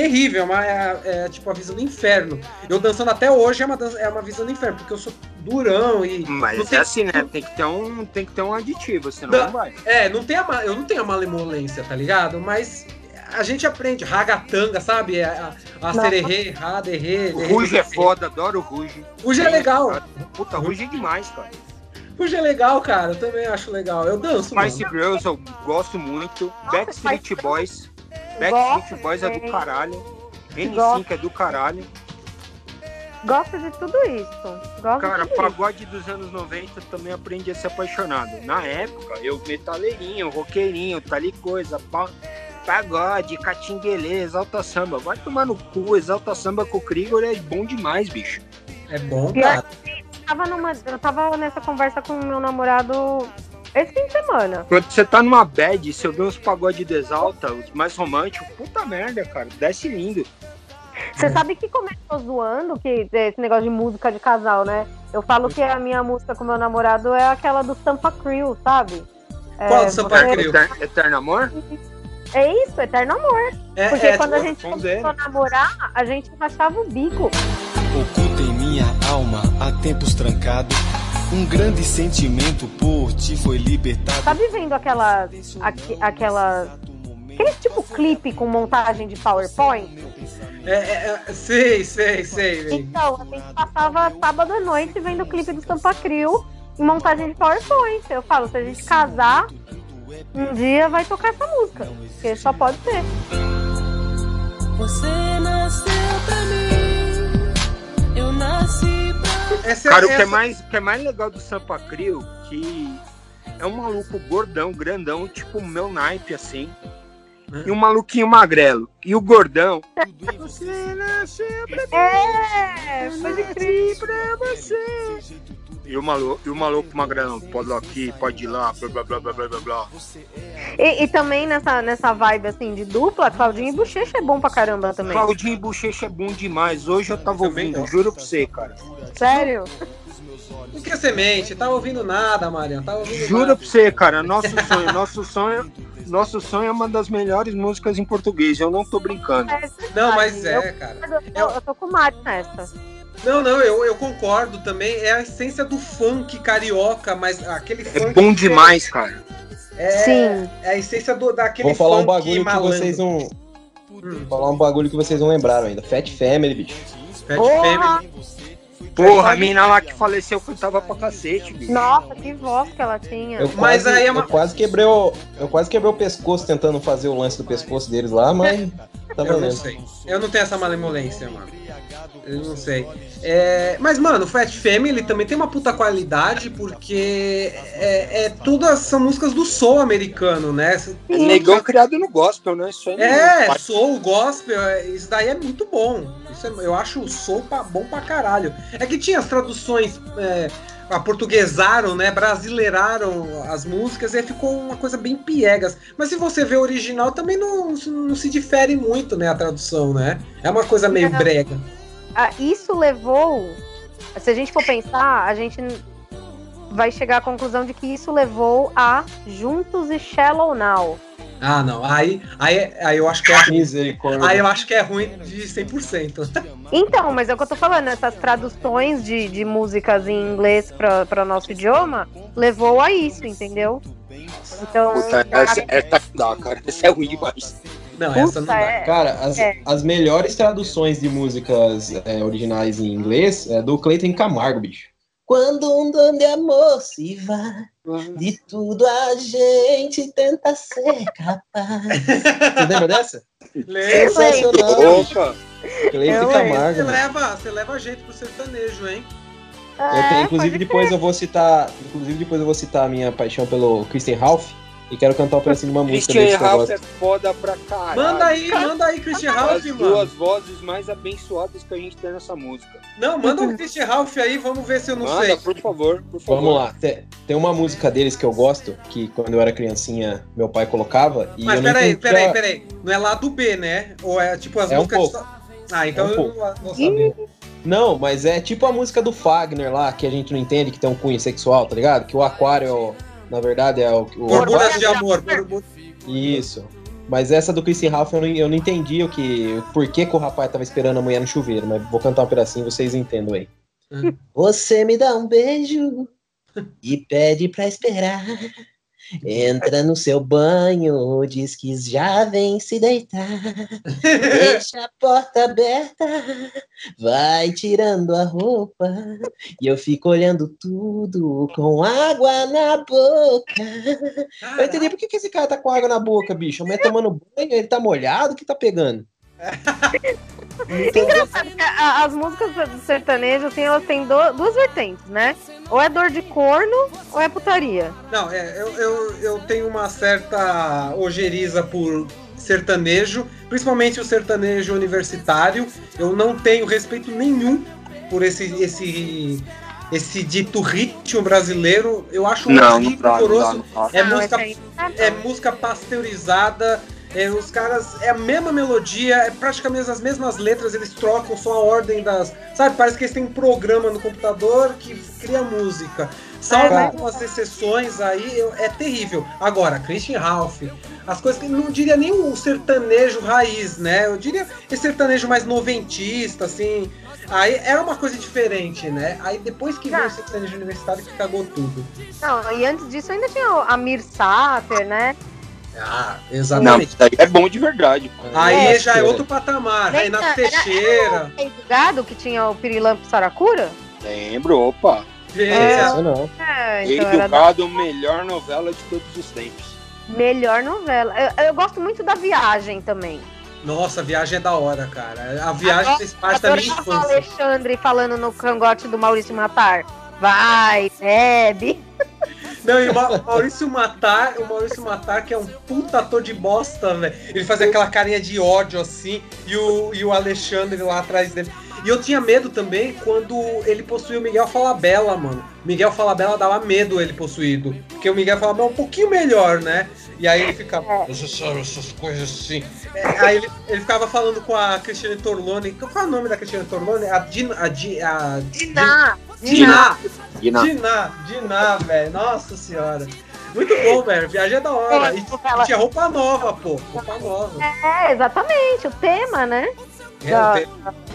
terrível, mas é, é tipo a visão do inferno. Eu dançando até hoje é uma, dança- é uma visão do inferno, porque eu sou durão e. não Mas tem- é assim, né? Tem que ter um, tem que ter um aditivo, senão Não. não vai. É, não tem a, eu não tenho a malemolência, tá ligado? Mas a gente aprende ragatanga, sabe? A, a, a Não. sererê, raderê. O Ruge é foda, adoro o Ruge. Ruge é legal. Puta, Ruge é demais, cara. Ruge é legal, cara. Eu também acho legal. Eu danço, Spice mano. Girls eu gosto muito. Backstreet Spice Boys. Backstreet Boys é do caralho. N5 Gosto. é do caralho. Gosto de tudo isso. Gosto Cara, de tudo isso. pagode dos anos 90 também aprendi a ser apaixonado. Na época, eu metaleirinho, roqueirinho, tal e coisa, pa- pagode, catinguelê, exalta samba. Vai tomar no cu, exalta samba com o Krieger é bom demais, bicho. É bom, cara. Tava numa, eu tava nessa conversa com o meu namorado esse fim de semana. Quando você tá numa bad, você vê uns pagode de exalta, os mais românticos, puta merda, cara, desce lindo. Você sabe que começou zoando que esse negócio de música de casal, né? Eu falo que a minha música com meu namorado é aquela do Sampa Crew, sabe? É, Qual do Sampa você- Crew? Eter- Eterno Amor? É isso, eterno amor. É, Porque é, quando a gente começou a namorar, a gente rachava o bico. Oculta em minha alma, há tempos trancado. Um grande sentimento por ti foi libertado. Sabe vendo aquelas. aqu- aquelas. Aquele tipo clipe com montagem de PowerPoint? é, é, é, sei, sei, sei. Então, a gente passava sábado à noite vendo o clipe do Sampa Crew em montagem de PowerPoint. Eu falo, se a gente casar, um dia vai tocar essa música. Porque só pode ser. Você nasceu pra mim, eu nasci pra Essa, Cara, o que essa- é mais, o que é mais legal do Sampa Crio, que é um maluco gordão, grandão, tipo o meu naipe, assim. E um maluquinho magrelo. E o gordão. Você nasceu pra É, pode crer. pra você. E o maluco, e o maluco magrelão, pode ir aqui, pode ir lá, blá blá blá blá blá blá blá. E, e também nessa, nessa vibe assim de dupla, Claudinho e Bochecha é bom pra caramba também. Claudinho e Bochecha é bom demais. Hoje eu tava ouvindo, juro pra você, cara. Sério? Não quer semente, tava ouvindo nada, Mariana. Tava ouvindo Juro nada. pra você, cara. Nosso sonho, nosso sonho, nosso sonho é uma das melhores músicas em português. Eu não tô brincando. Não, mas é, cara. Eu, eu, eu tô com o Mário nessa. Não, não, eu, eu concordo também. É a essência do funk carioca, mas aquele É funk. bom demais, cara. É, Sim. é a essência do, daquele Vou falar um bagulho que malandro. vocês não. Hum, Vou falar um bagulho que vocês não lembraram ainda. Fat Family, bicho. Fat Porra! Family. Porra, a mina lá que faleceu cantava pra cacete, bicho. Nossa, que voz que ela tinha. Eu Mas quase, aí é uma- eu quase quebrei o. Eu quase quebrei o pescoço tentando fazer o lance do pescoço deles lá, mas tá Eu não valendo. sei. Eu não tenho essa malemolência, mano. Eu não sei. É, mas, mano, Fat Family também tem uma puta qualidade, porque é, é, todas são músicas do soul americano, né? É negão criado no gospel, né? Isso aí É, não- soul, gospel, é, isso daí é muito bom. Isso é- eu acho o soul pa- bom pra caralho. É que tinha as traduções, é, aportuguesaram, né? Brasileiraram as músicas e aí ficou uma coisa bem piegas. Mas se você vê o original, também não, não se difere muito, né? A tradução, né? É uma coisa meio É. brega. A- isso levou. Se a gente for pensar, a gente vai chegar à conclusão de que isso levou a Juntos e Shallow Now. Ah, não. Aí, aí, aí eu acho que é ruim. Misericórdia. Aí eu acho que é ruim de 100%. Então, mas é o que eu tô falando, essas traduções de, de músicas em inglês para nosso idioma levou a isso, entendeu? Então, Puta, essa, essa não dá, cara. Essa é ruim demais. Não, essa não dá. é, Cara, as, É. as melhores traduções de músicas é, originais em inglês é do Clayton Camargo, bicho. Quando um dom de amor se vai, de tudo a gente tenta ser capaz. Você lembra dessa? Lembra? Sensacional. Opa! Clayton Você Camargo. mano. leva, você leva jeito pro sertanejo, hein? Eu tenho, É, inclusive, depois eu vou citar. Inclusive, depois eu vou citar a minha paixão pelo Christian Ralph. E quero cantar um pedacinho de uma música Christian Ralph é foda pra caralho. Manda aí, manda aí, Christian As Ralph, mano. duas vozes mais abençoadas que a gente tem nessa música. Não, manda o Christian Ralph aí, vamos ver se eu não Manda, sei. por favor, por favor. Vamos lá. Tem, tem uma música deles que eu gosto, que quando eu era criancinha, meu pai colocava. E Mas eu não peraí, entendia- peraí, peraí. Não é lá do B, né? Ou é tipo as É um músicas. pouco. só- Ah, então É um eu pouco. não vou saber. Não, mas é tipo a música do Fagner lá, que a gente não entende que tem um cunho sexual, tá ligado? Que o aquário, é o- na verdade, é o. o Borboletas de amor. borbo- Isso. Mas essa do Christian Ralph eu não, eu não entendi o que, por que, que o rapaz tava esperando a mulher no chuveiro, mas vou cantar um pedacinho vocês entendam aí. Hum. Você me dá um beijo e pede pra esperar. Entra no seu banho, diz que já vem se deitar. Deixa a porta aberta, vai tirando a roupa. E eu fico olhando tudo com água na boca. Eu entendi por que, que esse cara tá com água na boca, bicho. A mulher tomando banho, ele tá molhado, o que tá pegando? Engraçado que a- as músicas do sertanejo, assim, elas têm do- duas vertentes, né? Ou é dor de corno, ou é putaria. Não, é, eu, eu, eu tenho uma certa ojeriza por sertanejo, principalmente o sertanejo universitário. Eu não tenho respeito nenhum por esse, esse, esse dito ritmo brasileiro. Eu acho Não, horroroso. não dá. É música é música pasteurizada. É, os caras, é a mesma melodia, é praticamente as mesmas letras, eles trocam só a ordem das. Sabe, parece que eles têm um programa no computador que cria música. Salvo É, mas- algumas exceções aí, eu- é terrível. Agora, Christian Ralph, as coisas que não diria nem o sertanejo raiz, né? Eu diria esse sertanejo mais noventista, assim. Aí era uma coisa diferente, né? Aí depois que veio Tá. o sertanejo universitário que cagou tudo. Não, e antes disso ainda tinha o Amir Sater, né? Ah, Não, exatamente. isso daí é bom de verdade. Aí É, já é outro patamar. Renato era- era- Teixeira. Rei do Gado, que tinha o Pirilampo Saracura? Lembro, opa. É. Não. É, Rei então do era da Gado, melhor novela de todos os tempos. melhor novela. Eu, eu gosto muito da Viagem também. Nossa, a viagem é da hora, cara. A viagem Agora- fez parte da minha infância. Alexandre falando no cangote do Maurício Matar. Vai, bebe. Não, e o Ma- Maurício Matar, o Maurício Matar, que é um puta ator de bosta, velho. Ele fazia aquela carinha de ódio assim, e o, e o Alexandre lá atrás dele. E eu tinha medo também quando ele possuiu o Miguel Falabella, mano. Miguel Falabella dava medo ele possuído. Porque o Miguel Falabella é um pouquinho melhor, né? E aí ele ficava. Você sabe essas coisas assim. É, aí ele, ele ficava falando com a Cristiane Torlone. Qual é o nome da Cristiane Torlone? A Dina. A, Di- a, Diná. Diná. Diná. Diná, Diná, velho. Nossa senhora. Muito bom, velho. Viagem é da hora. E, Ela- e tinha roupa nova, pô. Roupa nova. É, exatamente, o tema, né? É, da- tem-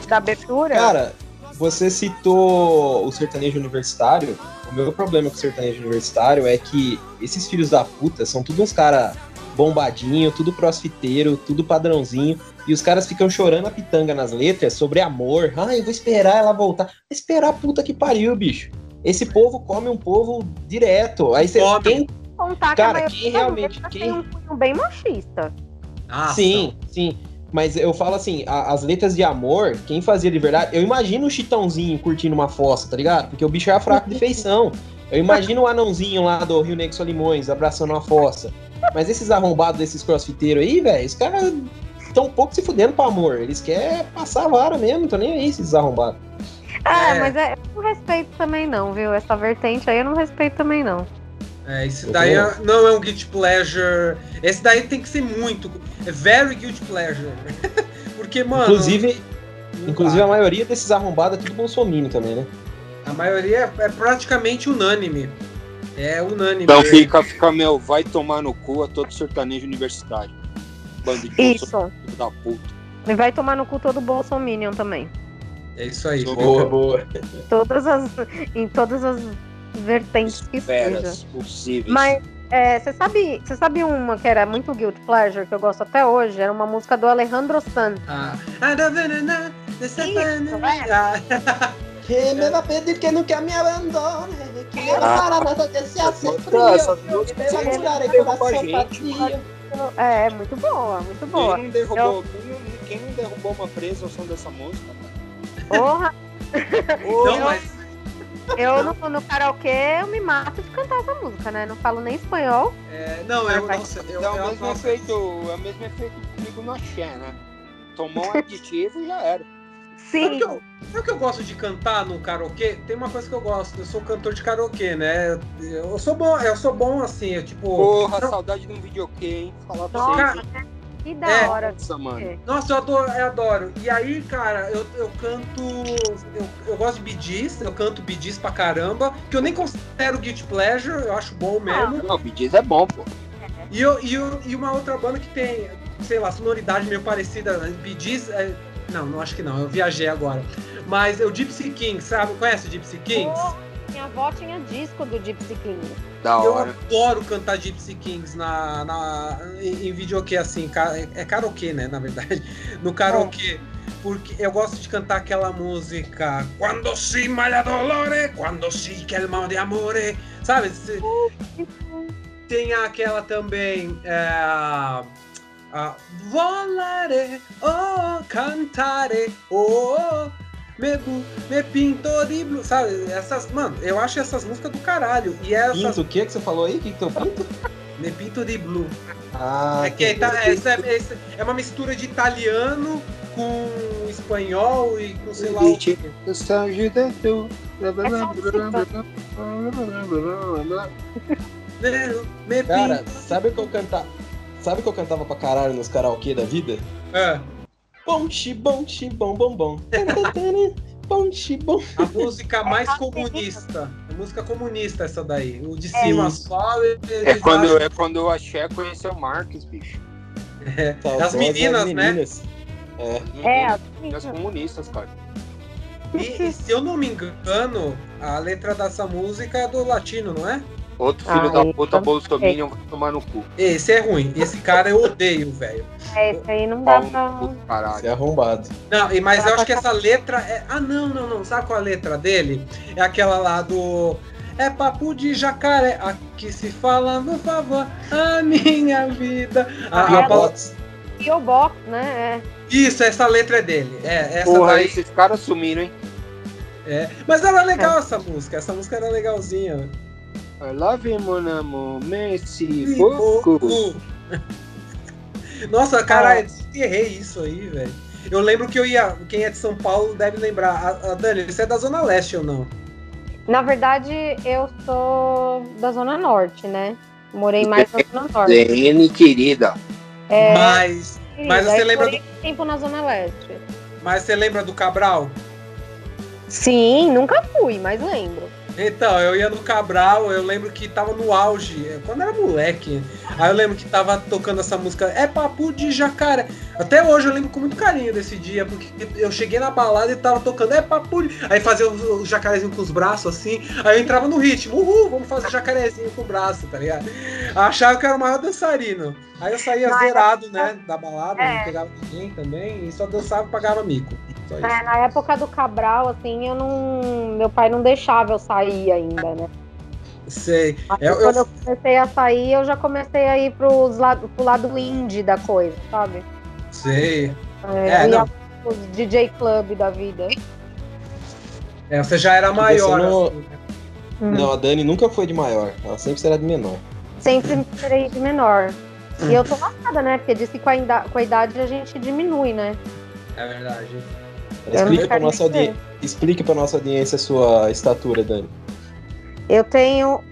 Da abertura. Cara, você citou o sertanejo universitário. O meu problema com o sertanejo universitário é que esses filhos da puta são tudo uns cara bombadinho, tudo crossfiteiro, tudo padrãozinho. E os caras ficam chorando a pitanga nas letras sobre amor. Ah, eu vou esperar ela voltar. Esperar a puta que pariu, bicho. Esse povo come um povo direto. Aí você Come. quem contar Cara, que quem realmente- quem- tem um cunho bem machista. Nossa. Sim, sim. Mas eu falo assim, a- as letras de amor, quem fazia de verdade, eu imagino o Chitãozinho curtindo uma fossa, tá ligado? Porque o bicho era fraco de feição. Eu imagino o anãozinho lá do Rio Negro Solimões abraçando uma fossa. Mas esses arrombados desses crossfiteiros aí, velho, os caras estão um pouco se fudendo pro amor. Eles querem passar a vara mesmo, não tô nem aí esses arrombados. Ah, É. mas é, eu não respeito também não, viu? Essa vertente aí eu não respeito também não. É, esse Eu daí é- não é um guilty pleasure. Esse daí tem que ser muito. É very guilty pleasure. Porque, mano. Inclusive, Inclusive, a maioria desses arrombados é tudo bolsominion também, né? A maioria é praticamente unânime. É unânime. Então fica, fica, meu, vai tomar no cu a todo sertanejo universitário. Bando de Isso. da puta. E vai tomar no cu todo Bolsominion também. É isso aí. Boa, boa. Todas as, em todas as vertentes que seja. Feras possíveis. Mas é, você sabe, você sabe uma que era muito guilt pleasure que eu gosto até hoje? Era uma música do Alejandro San. Ah. Ah, Isso, é. Ah, Que me va a pedir que nunca me abandone. Quiero Ah. para nada desear ser Essa- frio. Que me va a sempre curar el derruba a corazón gente. vacío. É, muito boa, muito boa. Quem não, derrubou, quem, não, quem não derrubou uma presa ao som dessa música? Porra, Não, mas eu no, no karaokê eu me mato de cantar essa música, né? Não falo nem espanhol. é, não, eu, nossa, eu, é, o eu- mesmo efeito, é o mesmo efeito comigo no axé, né? Tomou um aditivo e já era. Sabe Sim. que, eu, sabe o que eu gosto de cantar no karaokê? Tem uma coisa que eu gosto, eu sou cantor de karaokê, né? Eu sou bom, eu sou bom assim, eu, tipo. Porra, não- saudade de um videokê, hein? Falar pra Nossa, vocês. que da É. hora. Nossa, mano. Nossa, eu adoro, eu adoro. E aí, cara, eu, eu canto. Eu, eu gosto de Gees, eu canto Gees pra caramba, que eu nem considero Guilty Pleasure, eu acho bom mesmo. Não, Gees é bom, pô. E, eu, e, eu- e uma outra banda que tem, sei lá, sonoridade meio parecida, Gees, é- não, não acho que não, eu viajei agora. Mas é o Gypsy Kings, sabe? Conhece o Gypsy Kings? Minha avó tinha disco do Gypsy King. Da Eu hora. adoro cantar Gypsy Kings na, na, em, videokê, assim, é karaokê, né, na verdade, no karaokê. Porque eu gosto de cantar aquela música Quando si malha dolore, quando si que el mal de amore, sabe? Tem aquela também, é, a, Volare, oh, cantare, oh, me, me pinto de blue, sabe? Essas, mano, eu acho essas músicas do caralho. E essas, Pinto, o que que você falou aí? O que que teu pinto? me pinto de blue. Ah, É que tá, essa, é- essa é uma mistura de italiano com espanhol e com sei lá o. Né? Me Cara, pinto. sabe o que eu cantava? Sabe o que eu cantava pra caralho nos karaokê da vida? É, Bom, xi, bom, bom, bom, bom. Bom, a música mais comunista. A música comunista essa daí. O de cima só e de É quando, baixo- é quando o axé conheceu o Marques, bicho. As meninas, né? meninas. É. É, as As comunistas, cara. E, e se eu não me engano, a letra dessa música é do latino, não é? Outro filho Ah, da então- puta Bolsominion vai tomar no cu. Esse é ruim. Esse cara eu odeio, velho. é, esse aí não dá pra. caralho. é arrombado. Não, e- mas eu acho que essa letra é. Ah, não, não, não. Sabe qual é a letra dele? É aquela lá do. É papo de jacaré, aqui se fala, por favor, a minha vida. A, a palavra- P.O. Box, né? Isso, essa letra é dele. É, essa Porra, daí. esses caras sumiram, hein? É. Mas era legal essa música. Essa música era legalzinha. I love you, mon amour, merci beaucoup. Nossa, caralho, errei isso aí, velho. Eu lembro que eu ia. Quem é de São Paulo deve lembrar. A, a Dani, você é da Zona Leste ou não? Na verdade, eu sou da Zona Norte, né? Morei mais na Zona Norte. Zene, querida. É, Mas. mas você lembra morei tempo na Zona Leste. Mas você lembra do Cabral? Sim, nunca fui, mas lembro. Então, eu ia no Cabral, eu lembro que tava no auge, é, quando era moleque. Aí eu lembro que tava tocando essa música, é papo de jacaré. Até hoje eu lembro com muito carinho desse dia, porque eu cheguei na balada e tava tocando, é papo de. Aí fazia o, jacarezinho com os braços assim, aí eu entrava no ritmo, uhul, vamos fazer jacarezinho com o braço, tá ligado? Achava que era o maior dançarino. Aí eu saía zerado, né, da balada, É. não pegava ninguém também, e só dançava e pagava mico. Só isso. É, na época do Cabral, assim, eu não. Meu pai não deixava eu sair ainda, né? Sei. Mas Eu- eu- quando eu comecei a sair, eu já comecei a ir pros lado, pro lado indie da coisa, sabe? Sei. É, É, eu não. pros DJ Club da vida. É, você já era maior, não- assim, né? Hum. Não, a Dani nunca foi de maior. Ela sempre será de menor. Sempre me tirei de menor. E eu tô lascada, né? Porque disse que com a, ida- com a idade a gente diminui, né? É verdade. Explique pra, nossa audi... Explique pra nossa audiência a sua estatura, Dani. Eu tenho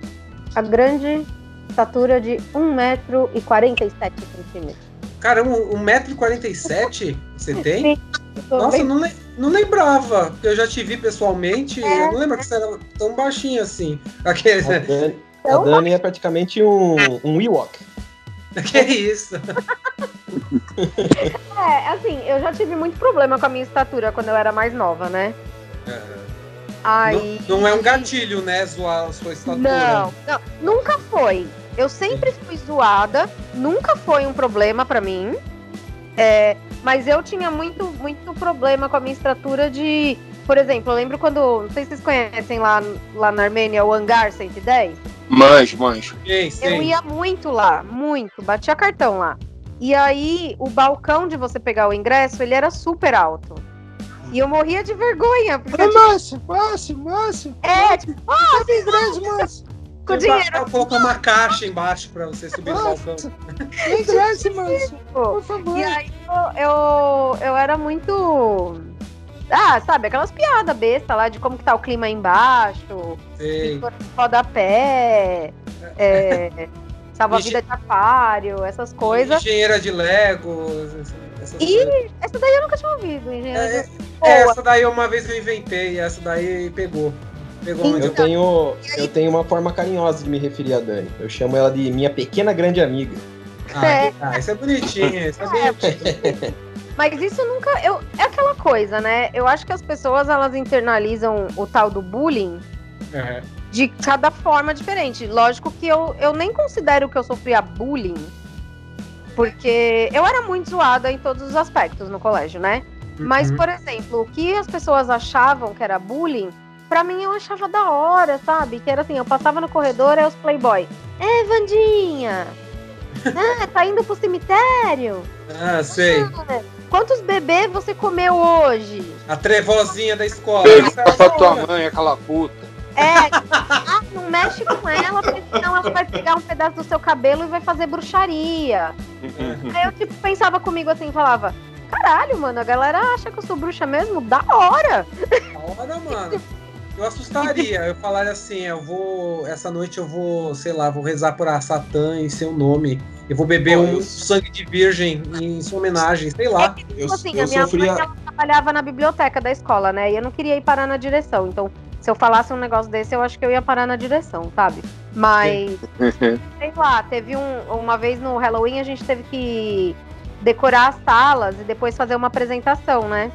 a grande estatura de 1,47m. Caramba, 1,47m você tem? Sim. Nossa, não, le não lembrava, porque eu já te vi pessoalmente, é. eu não lembro que você era tão baixinho assim. Aquele... A, Dani, a Dani é praticamente um, um Ewok. Que isso? é, assim, eu já tive muito problema com a minha estatura quando eu era mais nova, né? É. Aí... Não, não, é um gatilho, né, zoar a sua estatura. Não, não, nunca foi. Eu sempre fui zoada, nunca foi um problema para mim. É, mas eu tinha muito, muito problema com a minha estatura de. Por exemplo, eu lembro quando. Não sei se vocês conhecem lá, lá na Armênia o Hangar 110. Manjo, manjo. Sim, sim. Eu ia muito lá, muito, batia cartão lá. E aí, o balcão de você pegar o ingresso, ele era super alto. E eu morria de vergonha. Porque, é, tipo, Márcio, Márcio, Márcio. É, tipo, ah, tem ingresso, Márcio. Com dinheiro. Eu colocar uma caixa embaixo pra você subir no balcão. Ingresso, Márcio. Por favor. E aí, eu, eu, eu era muito ah, sabe, aquelas piadas besta lá de como que tá o clima aí embaixo, Sei. rodapé, é, salva-vida de aquário, essas coisas. Engenheira de Lego. Essas e coisas. essa daí eu nunca tinha ouvido, engenheira é, de... é, Essa daí uma vez eu inventei, essa daí pegou. Pegou eu, tenho, eu tenho uma forma carinhosa de me referir a Dani. Eu chamo ela de minha pequena grande amiga. Ah, é. ah isso é bonitinho, isso é, é bonitinho. Mas isso nunca. Eu, é aquela coisa, né? Eu acho que as pessoas elas internalizam o tal do bullying uhum. de cada forma diferente. Lógico que eu, eu nem considero que eu sofria bullying, porque eu era muito zoada em todos os aspectos no colégio, né? Uhum. Mas, por exemplo, o que as pessoas achavam que era bullying, pra mim eu achava da hora, sabe? Que era assim, eu passava no corredor, aí os playboy. É, Vandinha! Ah, tá indo pro cemitério? Ah, sei. Ah, quantos bebês você comeu hoje? A trevozinha da escola. Pergunta pra tua mãe, aquela puta. É, ah, não mexe com ela, porque senão ela vai pegar um pedaço do seu cabelo e vai fazer bruxaria. Uhum. Aí eu tipo, pensava comigo assim, falava, caralho, mano, a galera acha que eu sou bruxa mesmo? Da hora! Da hora, mano. Eu assustaria, eu falaria assim, eu vou. Essa noite eu vou, sei lá, vou rezar por a Satã em seu nome. Eu vou beber Pô, um eu... sangue de virgem em sua homenagem, sei lá. É que, tipo assim, eu, a minha sofria... mãe ela trabalhava na biblioteca da escola, né? E eu não queria ir parar na direção. Então, se eu falasse um negócio desse, eu acho que eu ia parar na direção, sabe? Mas, sei lá, teve um. Uma vez no Halloween a gente teve que decorar as salas e depois fazer uma apresentação, né?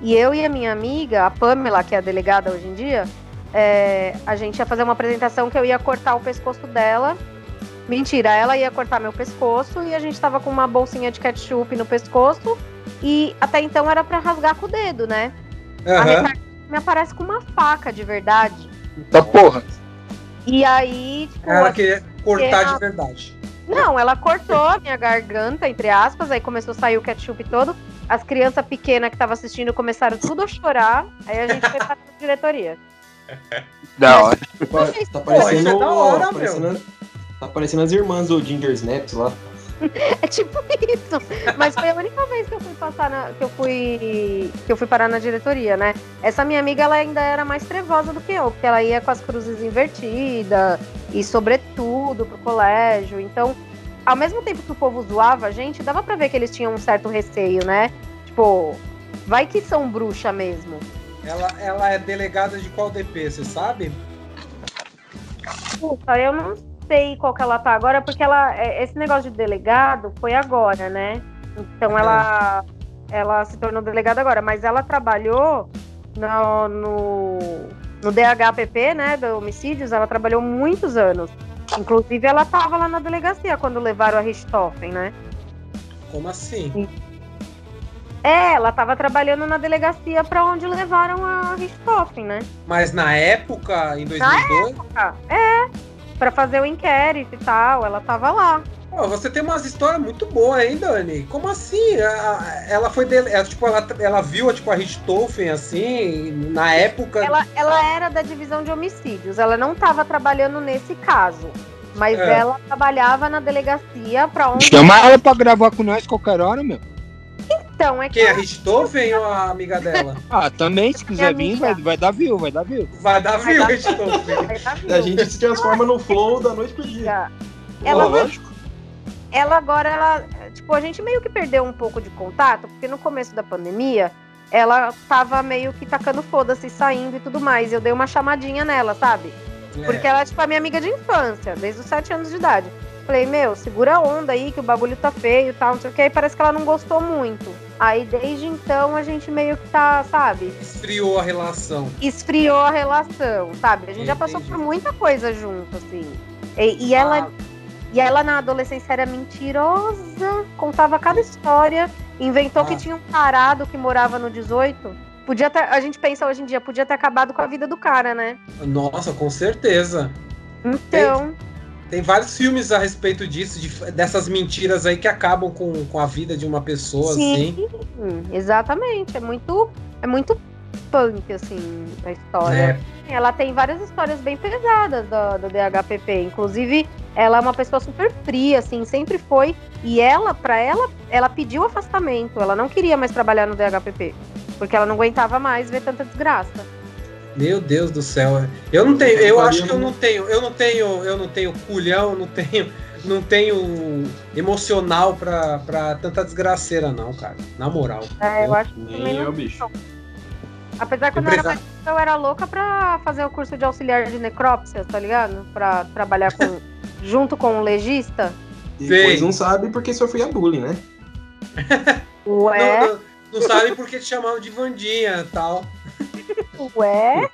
E eu e a minha amiga, a Pamela, que é a delegada hoje em dia, é, a gente ia fazer uma apresentação que eu ia cortar o pescoço dela. Mentira, ela ia cortar meu pescoço e a gente tava com uma bolsinha de ketchup no pescoço. E até então era para rasgar com o dedo, né? Uhum. A me aparece com uma faca de verdade. Tá porra. E aí, tipo. Ela queria cortar de verdade. Não, ela cortou a minha garganta, entre aspas, aí começou a sair o ketchup todo. As crianças pequenas que estavam assistindo começaram tudo a chorar. Aí a gente foi pra diretoria. Da hora. Tá parecendo, é da hora, tá parecendo, tá parecendo as irmãs do Ginger Snaps lá. É tipo isso. Mas foi a única vez que eu fui passar na, que eu fui que eu fui parar na diretoria, né? Essa minha amiga ela ainda era mais trevosa do que eu, porque ela ia com as cruzes invertidas e sobretudo pro colégio. Então, ao mesmo tempo que o povo zoava a gente, dava pra ver que eles tinham um certo receio, né? Tipo, vai que são bruxa mesmo. Ela, ela é delegada de qual DP, você sabe? Puta, eu não sei qual que ela tá agora, porque ela. É, esse negócio de delegado foi agora, né? Então ela, é. ela se tornou delegada agora, mas ela trabalhou no, no, no DHPP, né? Do homicídios, ela trabalhou muitos anos. Inclusive, ela estava lá na delegacia quando levaram a Richthofen, né? Como assim? É, ela estava trabalhando na delegacia para onde levaram a Richthofen, né? Mas na época, em 2002? Na época, é. Para fazer o inquérito e tal, ela estava lá. Oh, você tem umas histórias muito boas, hein, Dani? Como assim? Ela foi dele, ela, tipo, ela, ela viu tipo, a Richthofen assim, na época. Ela, ela era da divisão de homicídios, ela não estava trabalhando nesse caso. Mas é. ela trabalhava na delegacia pra onde. Chama ela pra gravar com nós qualquer hora, meu. Então, é que. Quem? A Richthofen ou a amiga dela? ah, também, se quiser vir, vai, vai dar view, vai dar view. Vai dar view, Richthofen. A gente se transforma no flow da noite pro dia. Ela, lógico ela agora, ela, tipo, a gente meio que perdeu um pouco de contato, porque no começo da pandemia, ela tava meio que tacando foda-se, saindo e tudo mais. Eu dei uma chamadinha nela, sabe? É. Porque ela é tipo a minha amiga de infância, desde os 7 anos de idade. Falei, meu, segura a onda aí, que o bagulho tá feio e tal, não sei o que. Aí parece que ela não gostou muito. Aí desde então a gente meio que tá, sabe? Esfriou a relação. Esfriou a relação, sabe? A gente já passou por muita coisa junto, assim. E, e ela. Ah. E ela na adolescência era mentirosa, contava cada história, inventou Ah. que tinha um tarado que morava no 18. Podia ter, a gente pensa hoje em dia, podia ter acabado com a vida do cara, né? Nossa, com certeza. Então, Tem vários filmes a respeito disso, de- dessas mentiras aí que acabam com, com a vida de uma pessoa, assim. sim, exatamente. É muito, é muito punk, assim, a história. É, Ela tem várias histórias bem pesadas do, do DHPP. Inclusive, ela é uma pessoa super fria, assim, sempre foi. E ela, pra ela, ela pediu afastamento. Ela não queria mais trabalhar no DHPP. Porque ela não aguentava mais ver tanta desgraça. Meu Deus do céu. Eu não tenho, eu Eu acho que eu não tenho, eu não tenho, eu não tenho culhão, não tenho, não tenho emocional pra, pra tanta desgraceira, não, cara. Na moral. É, eu acho que Nem eu, não. bicho. Apesar que quando eu era mais eu era louca pra fazer o curso de auxiliar de necrópsia, tá ligado? Pra trabalhar com, junto com um legista. E. Depois não sabe porque sofria bullying, né? Ué, Não, não, não sabe porque te chamavam de Vandinha e tal. Ué.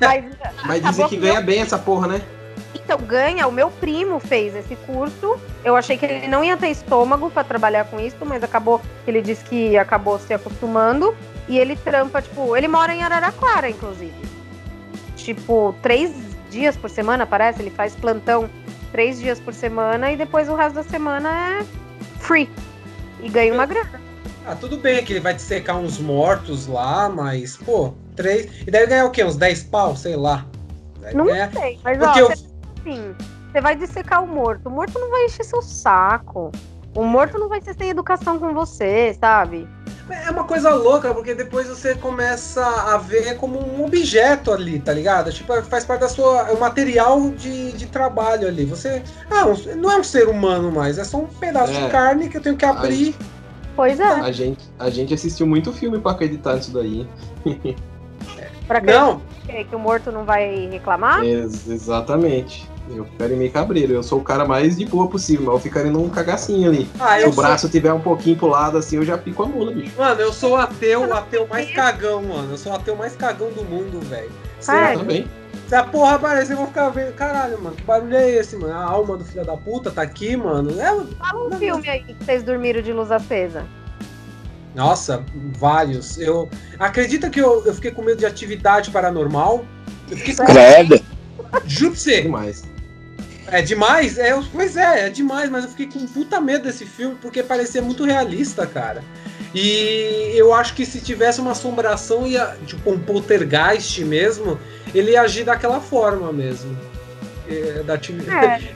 Mas Mas dizem que ganha bem essa porra, né? Então, ganha, o meu primo fez esse curso. Eu achei que ele não ia ter estômago pra trabalhar com isso, mas acabou ele disse que acabou se acostumando. E ele trampa, tipo, ele mora em Araraquara, inclusive. Tipo, três dias por semana, parece. Ele faz plantão três dias por semana e depois o resto da semana é free. E ganha uma grana. Ah, tudo bem que ele vai te secar uns mortos lá, mas, pô, três. E deve ganhar o quê? Uns 10 pau, sei lá. Deve Não ganhar- sei, mas Porque ó, eu- assim, você vai dissecar o morto. O morto não vai encher seu saco. O morto não vai ser sem educação com você, sabe? É uma coisa louca, porque depois você começa a ver como um objeto ali, tá ligado? Tipo, faz parte da sua. É um material de, de trabalho ali. Você. Ah, um- não é um ser humano mais, é só um pedaço É. de carne que eu tenho que abrir. Pois é. A gente, a gente assistiu muito filme pra acreditar nisso daí. Pra Não, que, que o morto não vai reclamar? Ex- exatamente. Eu ficaria meio cabreiro. Eu sou o cara mais de boa possível, mas eu ficaria num cagacinho ali. ah, Se o sou. braço tiver um pouquinho pro lado assim, eu já pico a mula, bicho. Mano, eu sou o ateu, o ateu mais cagão, mano. Eu sou o ateu mais cagão do mundo, velho. É? Também. se a porra aparecer, eu vou ficar vendo. Caralho, mano, que barulho é esse, mano? A alma do filho da puta tá aqui, mano. É, Fala um filme aí que vocês dormiram de luz acesa. Nossa, vários. Eu acredita que eu, eu fiquei com medo de atividade paranormal. Eu fiquei com Credo. Juro pra você. Demais. É demais? É, pois é, é demais, mas eu fiquei com puta medo desse filme porque parecia muito realista, cara. E eu acho que se tivesse uma assombração, ia, tipo um poltergeist mesmo, ele ia agir daquela forma mesmo. É, da atividade.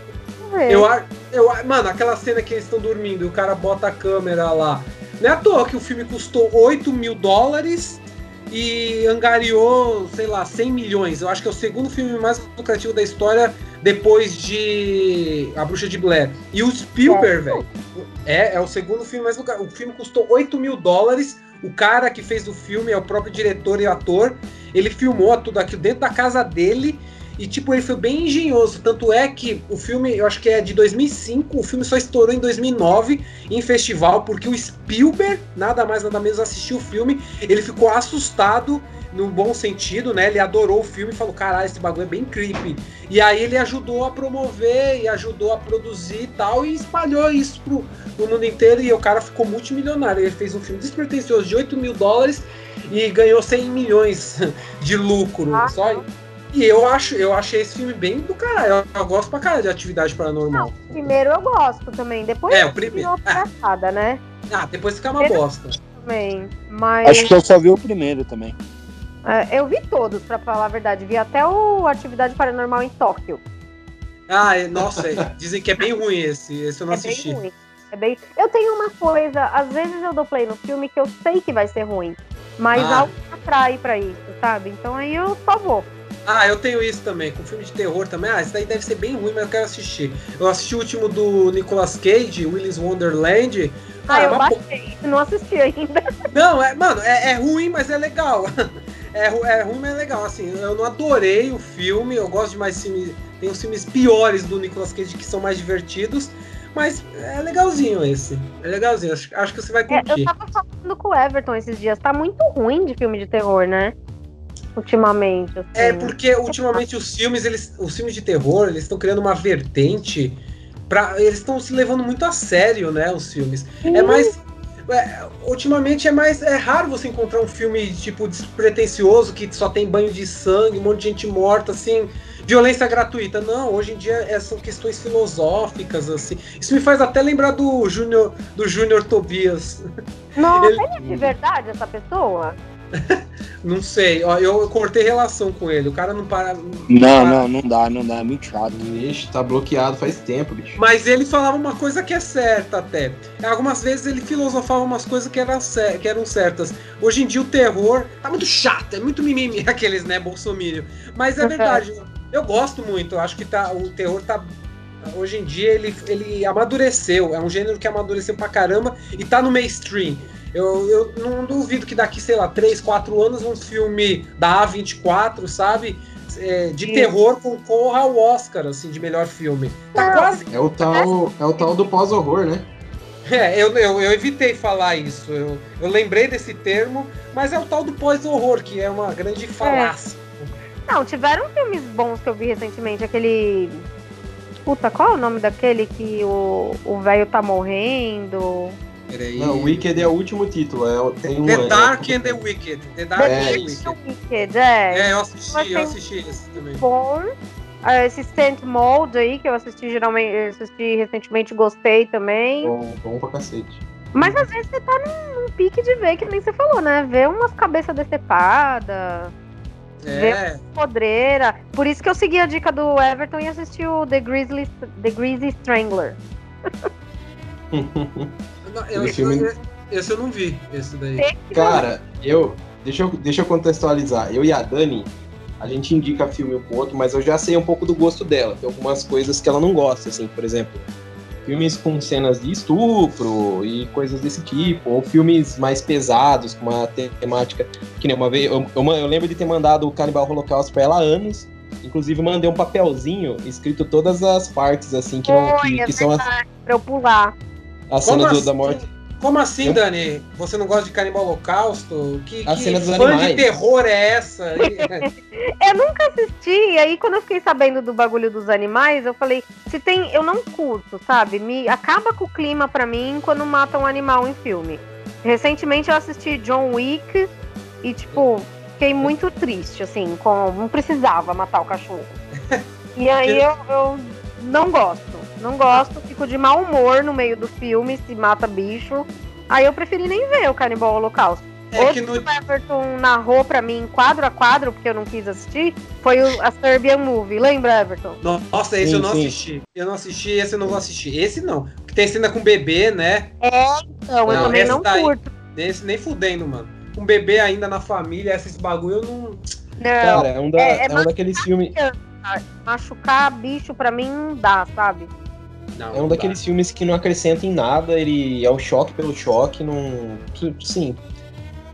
É. Eu, a- eu, a- mano, aquela cena que eles estão dormindo e o cara bota a câmera lá. Não é à toa que o filme custou 8 mil dólares e angariou, sei lá, 100 milhões. Eu acho que é o segundo filme mais lucrativo da história depois de A Bruxa de Blair. E o Spielberg, velho, é, é o segundo filme mais lucrativo. O filme custou 8 mil dólares. O cara que fez o filme é o próprio diretor e ator. Ele filmou tudo aquilo dentro da casa dele. E, tipo, ele foi bem engenhoso. Tanto é que o filme, eu acho que é de 2005, o filme só estourou em 2009 em festival, porque o Spielberg, nada mais nada menos, assistiu o filme. Ele ficou assustado, no bom sentido, né? Ele adorou o filme e falou: caralho, esse bagulho é bem creepy. E aí ele ajudou a promover e ajudou a produzir e tal, e espalhou isso pro, pro mundo inteiro. E o cara ficou multimilionário. Ele fez um filme despretensioso de 8 mil dólares e ganhou 100 milhões de lucro. Ah, só e eu acho, eu achei esse filme bem do caralho. Eu, eu gosto pra caralho de atividade paranormal. Primeiro eu gosto também. Depois É, o primeiro. virou palhaçada, né? Ah, depois fica uma bosta. Também. Mas Acho que eu só vi o primeiro também. é, eu vi todos, pra falar a verdade. Vi até o Atividade Paranormal em Tóquio. Ah, é- nossa, é, dizem que é bem ruim esse. Esse eu não é bem assisti. ruim. É bem... Eu tenho uma coisa, às vezes eu dou play no filme que eu sei que vai ser ruim. Mas Ah. algo atrai pra isso, sabe? Então aí eu só vou. Ah, eu tenho isso também, com filme de terror também. Ah, esse daí deve ser bem ruim, mas eu quero assistir. Eu assisti o último do Nicolas Cage, Willis Wonderland. Ah, eu baixei, não assisti ainda. Não, é, mano, é, é ruim, mas é legal. É, é ruim, mas é legal. Assim, eu não adorei o filme. Eu gosto de mais filmes. Tem os filmes piores do Nicolas Cage que são mais divertidos. Mas é legalzinho esse. É legalzinho. Acho, acho que você vai É, eu curtir. tava falando com o Everton esses dias, tá muito ruim de filme de terror, né? Ultimamente. Assim. É porque ultimamente os filmes, eles, os filmes de terror, eles estão criando uma vertente para eles estão se levando muito a sério, né, os filmes. É mais é, ultimamente é mais é raro você encontrar um filme tipo despretensioso que só tem banho de sangue, um monte de gente morta assim, violência gratuita. Não, hoje em dia é, são questões filosóficas assim. Isso me faz até lembrar do Júnior do Júnior Tobias. Nossa, ele é de verdade essa pessoa? Não sei, ó, eu cortei relação com ele. O cara não para Não, não, não dá, não dá, é muito chato. Vixe, tá bloqueado faz tempo, bicho. Mas ele falava uma coisa que é certa até. Algumas vezes ele filosofava umas coisas que eram, cer- que eram certas. Hoje em dia o terror tá muito chato, é muito mimimi aqueles, né, bolsominion. Mas é Uhum. verdade, eu, eu gosto muito, eu acho que tá, o terror tá... Hoje em dia ele, ele amadureceu, é um gênero que amadureceu pra caramba e tá no mainstream. Eu, eu não duvido que daqui, sei lá, 3, 4 anos um filme da A24, sabe? É, de Sim. terror concorra ao Oscar, assim, de melhor filme. Tá quase É o tal, é o tal do pós-horror, né? é, eu, eu, eu evitei falar isso. Eu, eu lembrei desse termo, mas é o tal do pós-horror, que é uma grande falácia. Não, tiveram filmes bons que eu vi recentemente, aquele. Puta, qual é o nome daquele que o o velho tá morrendo? Peraí. Não, Wicked é o último título. É, o- tem um, The é- Dark and the Wicked. The Dark É, and the. Wicked. Wicked, é. É, eu assisti, eu assisti esse também. Bom. Ah, Esse Stent Mold aí, que eu assisti geralmente, assisti recentemente, gostei também. Bom, bom pra cacete. Mas às vezes você tá num, num pique de ver, que nem você falou, né? Ver umas cabeças decepadas, É, podreira. Por isso que eu segui a dica do Everton e assisti o The Grizzly, The Grizzly Strangler. eu, Esse filme- eu- esse eu não vi, esse daí. Cara, eu. Deixa, eu. deixa eu contextualizar. Eu e a Dani, a gente indica filme um pro outro, mas eu já sei um pouco do gosto dela. Tem algumas coisas que ela não gosta, assim, por exemplo. Filmes com cenas de estupro e coisas desse tipo, ou filmes mais pesados, com uma te- temática. Que nem uma vez. Eu, eu, eu lembro de ter mandado o Canibal Holocaust pra ela há anos. Inclusive, mandei um papelzinho escrito todas as partes, assim, que, não, Foi, que, é que são as, pra eu pular. Como cenas do- assim? da morte. Como assim, Eu- Dani? Você não gosta de Canibal Holocausto? Que, A que cena dos fã de animais. terror é essa? Eu nunca assisti, e aí quando eu fiquei sabendo do bagulho dos animais, eu falei, se tem. Eu não curto, sabe? Me acaba com o clima pra mim quando matam um animal em filme. Recentemente eu assisti John Wick e, tipo, fiquei muito triste, assim, com. Não precisava matar o cachorro. E aí eu, eu não gosto. Não gosto, fico de mau humor no meio do filme, se mata bicho. Aí eu preferi nem ver o Canibal Holocausto. É Outro que no, que o Everton narrou pra mim quadro a quadro, porque eu não quis assistir, foi o, a Serbian Movie. Lembra, Everton? Nossa, esse Sim, eu não sim. assisti. Eu não assisti, esse eu não vou assistir. Esse não. Porque tem cena com bebê, né? Então, eu Não, também essa não daí. curto. Esse nem fudendo, mano. Com bebê ainda na família, esses bagulho eu não. Não, Cara, é um, da, é- é é um daqueles filmes. machucar bicho pra mim não dá, sabe? Não, É um daqueles filmes que não acrescenta em nada, ele é o choque pelo choque, não. Sim.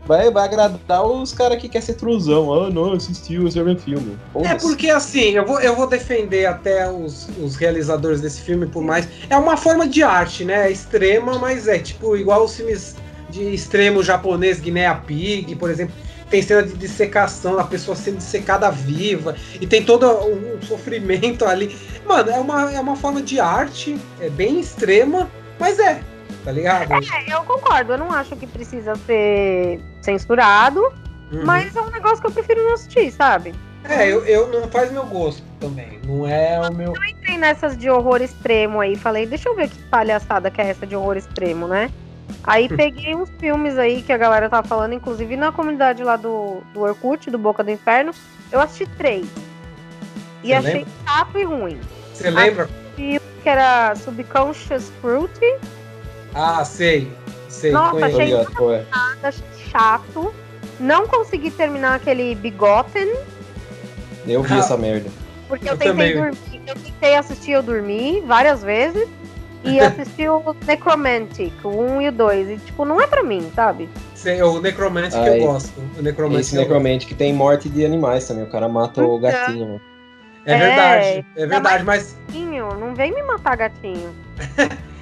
Vai, vai agradar os caras que querem ser truzão. Ah, não, assistiu esse mesmo filme. É porque assim, eu vou, eu vou defender até os, os realizadores desse filme, por mais. É uma forma de arte, né? É extrema, mas é tipo igual os filmes de extremo japonês, Guinea Pig, por exemplo. Tem cena de dissecação, a pessoa sendo dissecada viva, e tem todo um sofrimento ali. Mano, é uma, é uma forma de arte, é bem extrema, mas é, tá ligado? É, eu concordo, eu não acho que precisa ser censurado, Uhum. mas é um negócio que eu prefiro não assistir, sabe? É, eu, eu não faz meu gosto também. Não é o meu. Entrei nessas de horror extremo aí, falei, deixa eu ver que palhaçada que é essa de horror extremo, né? Aí peguei uns filmes aí que a galera tava falando, inclusive na comunidade lá do, do Orkut, do Boca do Inferno, eu assisti três. E Você achei lembra? chato e ruim. Você lembra? Que era Subconscious Fruit, Ah, sei. Sei. Nossa, achei- ligado é. nada chato. Não consegui terminar aquele Bigotten. Eu vi Ah. essa merda. Porque eu, Eu tentei também. dormir, eu tentei assistir, eu dormi várias vezes. E assisti o Necromantic, o 1 e o 2. E, tipo, não é pra mim, sabe? Sei, o Necromantic Ai, eu gosto. O Necromantic Esse que tem morte de animais também. O cara mata o gatinho, mano. gosto. É verdade, é Ainda verdade, mas Gatinho, não vem me matar gatinho.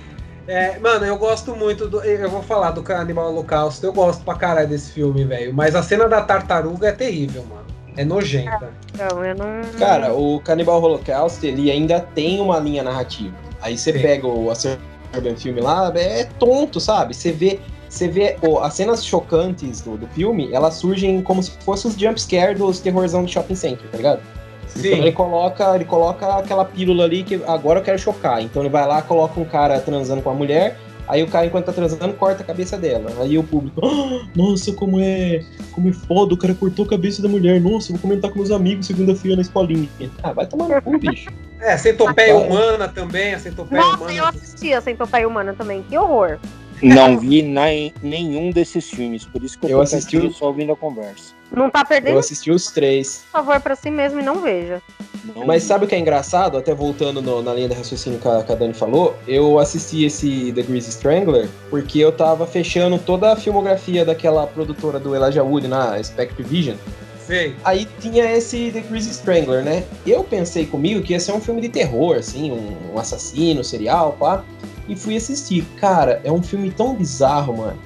É, mano, eu gosto muito do. Eu vou falar do Canibal Holocausto. Eu gosto pra caralho desse filme, velho. Mas a cena da tartaruga é terrível, mano. É nojenta. Então, eu não. Cara, o Cannibal Holocaust, ele ainda tem uma linha narrativa. Aí você pega o a Serbian filme lá, é tonto, sabe? Você vê, você vê ó, as cenas chocantes do, do filme, elas surgem como se fossem os jumpscare dos terrorzão de shopping center, tá ligado? Então ele Sim. coloca, ele coloca aquela pílula ali que agora eu quero chocar. Então ele vai lá, coloca um cara transando com a mulher, aí o cara, enquanto tá transando, corta a cabeça dela. Aí o público, "Ah, nossa, como é, como é foda, o cara cortou a cabeça da mulher, nossa, vou comentar com meus amigos segunda-feira na escolinha. Ah, vai tomar no cu, bicho. É, centopeia Ah, humana também, a centopeia Nossa, humana. eu assisti a Centopeia Humana também. Que horror. Não vi na- nenhum desses filmes, por isso que eu, Eu tô assisti o- só ouvindo a conversa. Não tá Eu perdendo assisti os três. favor pra si mesmo e não veja. Não Mas vi. sabe o que é engraçado? Até voltando no- na linha de raciocínio que a, que a Dani falou, eu assisti esse The Greasy Strangler porque eu tava fechando toda a filmografia daquela produtora do Elijah Wood na Spectre Vision. Sei. Aí tinha esse The Greasy Strangler, né? Eu pensei comigo que ia ser um filme de terror, assim, um, um assassino, serial, pá. E fui assistir. Cara, é um filme tão bizarro, mano.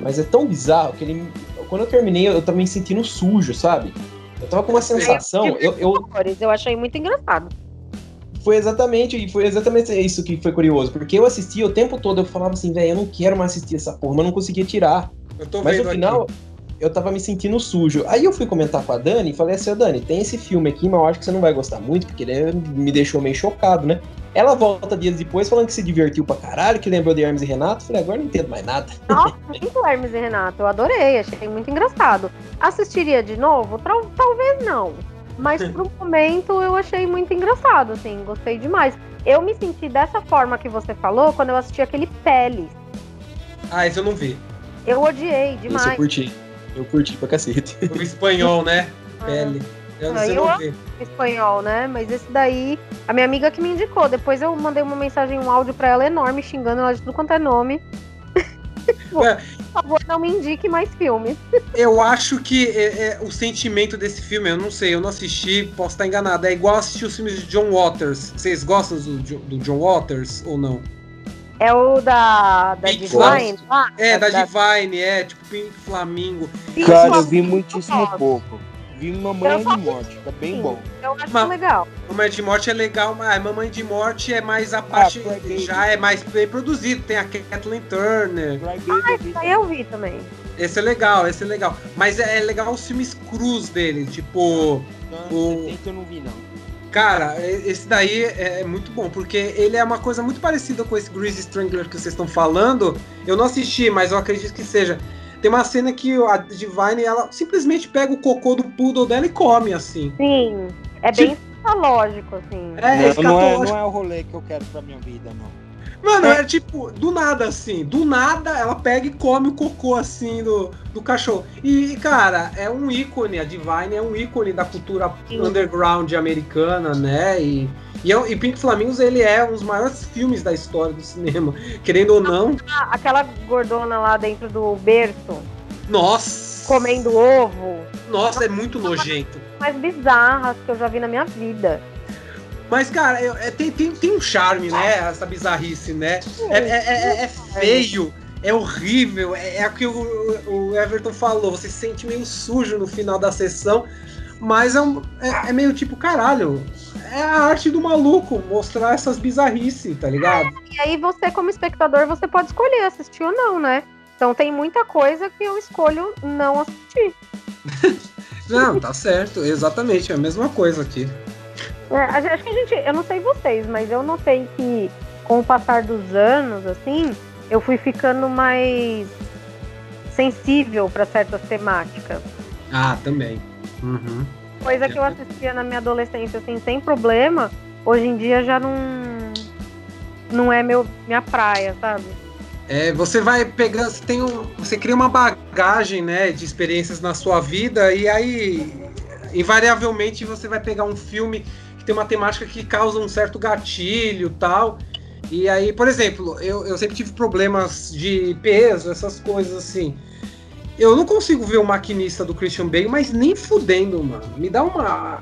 Mas é tão bizarro que ele. Quando eu terminei, eu tava me sentindo sujo, sabe? Eu tava com uma sensação. Eu, eu, Horrores, Eu achei muito engraçado. foi exatamente, e foi exatamente isso que foi curioso, porque eu assistia o tempo todo, eu falava assim, velho, eu não quero mais assistir essa porra, mas eu não conseguia tirar. Eu tô Mas vendo no final, aqui. Eu tava me sentindo sujo. Aí eu fui comentar com a Dani e falei assim, Dani, tem esse filme aqui, mas eu acho que você não vai gostar muito, porque ele me deixou meio chocado, né? Ela volta dias depois falando que se divertiu pra caralho, que lembrou de Hermes e Renato. Eu Falei, agora eu não entendo mais nada. Nossa, muito Hermes e Renato. Eu adorei, achei muito engraçado. Assistiria de novo? Tal- talvez não. Mas pro momento eu achei muito engraçado, assim, gostei demais. Eu me senti dessa forma que você falou quando eu assisti aquele Peles. Ah, esse eu não vi. Eu odiei Isso eu demais. curti. Eu curti pra cacete. O espanhol, né? Ah. Pele. Eu não Ah, sei eu espanhol, né? Mas esse daí, a minha amiga que me indicou. Depois eu mandei uma mensagem, um áudio pra ela enorme, xingando ela de tudo quanto é nome. Ué. Por favor, não me indique mais filmes. Eu acho que é, é, o sentimento desse filme, eu não sei, eu não assisti, posso estar enganado. É igual assistir os filmes de John Waters. Vocês gostam do, do John Waters ou não? É o da, da Big Divine? Ah, É, da Divine, é, tipo Pink Flamingo. Sim, Cara, eu eu vi gosto. muitíssimo pouco. Vi Mamãe de Morte, tá bem Sim. bom. Eu acho Mas- legal. Mamãe de Morte é legal, mas Mamãe de Morte é mais a parte. Cry Baby. já é mais bem produzido. Tem a Kathleen Turner. Vi Isso aí eu vi também. Esse é legal, esse é legal. Mas é, é legal os filmes crus dele, tipo. Não, O- 70 eu não vi, não. Cara, esse daí é é muito bom, porque ele é uma coisa muito parecida com esse Greasy Strangler que vocês estão falando. Eu não assisti, mas eu acredito que seja. Tem uma cena que a Divine, ela simplesmente pega o cocô do poodle dela e come, assim. Sim. É bem lógico, assim. É, não, não, é, não é o rolê que eu quero pra minha vida, não. Mano, é tipo, do nada, assim. Do nada, ela pega e come o cocô, assim, do, do cachorro. E, cara, é um ícone, a Divine é um ícone da cultura Sim. underground americana, né? E, e, é- e Pink Flamingos, ele é um dos maiores filmes da história do cinema. Querendo ou não. Aquela gordona lá dentro do berço, Nossa! comendo ovo, Nossa, é muito nojento. mais bizarras que eu já vi na minha vida. Mas, cara, é- é- tem, tem, tem um charme, né? Essa bizarrice, né? É, é- é- é feio, é horrível, é, é o que o, o Everton falou. Você se sente meio sujo no final da sessão, mas é, um- é- é meio tipo, caralho, é a arte do maluco mostrar essas bizarrices, tá ligado? E aí você, como espectador, você pode escolher assistir ou não, né? Então tem muita coisa que eu escolho não assistir. Não, tá certo, exatamente, é a mesma coisa aqui. É, acho que a gente, eu não sei vocês, mas eu notei que com o passar dos anos, assim, eu fui ficando mais sensível para certas temáticas. Ah, também. Uhum. Coisa que eu assistia na minha adolescência, assim, sem problema, hoje em dia já não. Não é meu, minha praia, sabe? É, você vai pegando, você tem um, você cria uma bagagem, né, de experiências na sua vida e aí invariavelmente você vai pegar um filme que tem uma temática que causa um certo gatilho tal. E aí, por exemplo, eu, eu sempre tive problemas de peso, essas coisas assim. Eu não consigo ver o maquinista do Christian Bale, mas nem fudendo, mano. Me dá uma.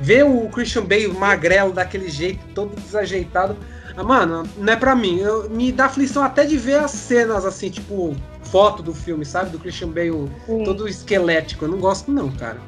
Ver o Christian Bale magrelo daquele jeito, todo desajeitado. Ah, mano, não é pra mim. Eu, me dá aflição até de ver as cenas, assim, tipo, foto do filme, sabe? Do Christian Bale Sim. todo esquelético. Eu não gosto, não, cara.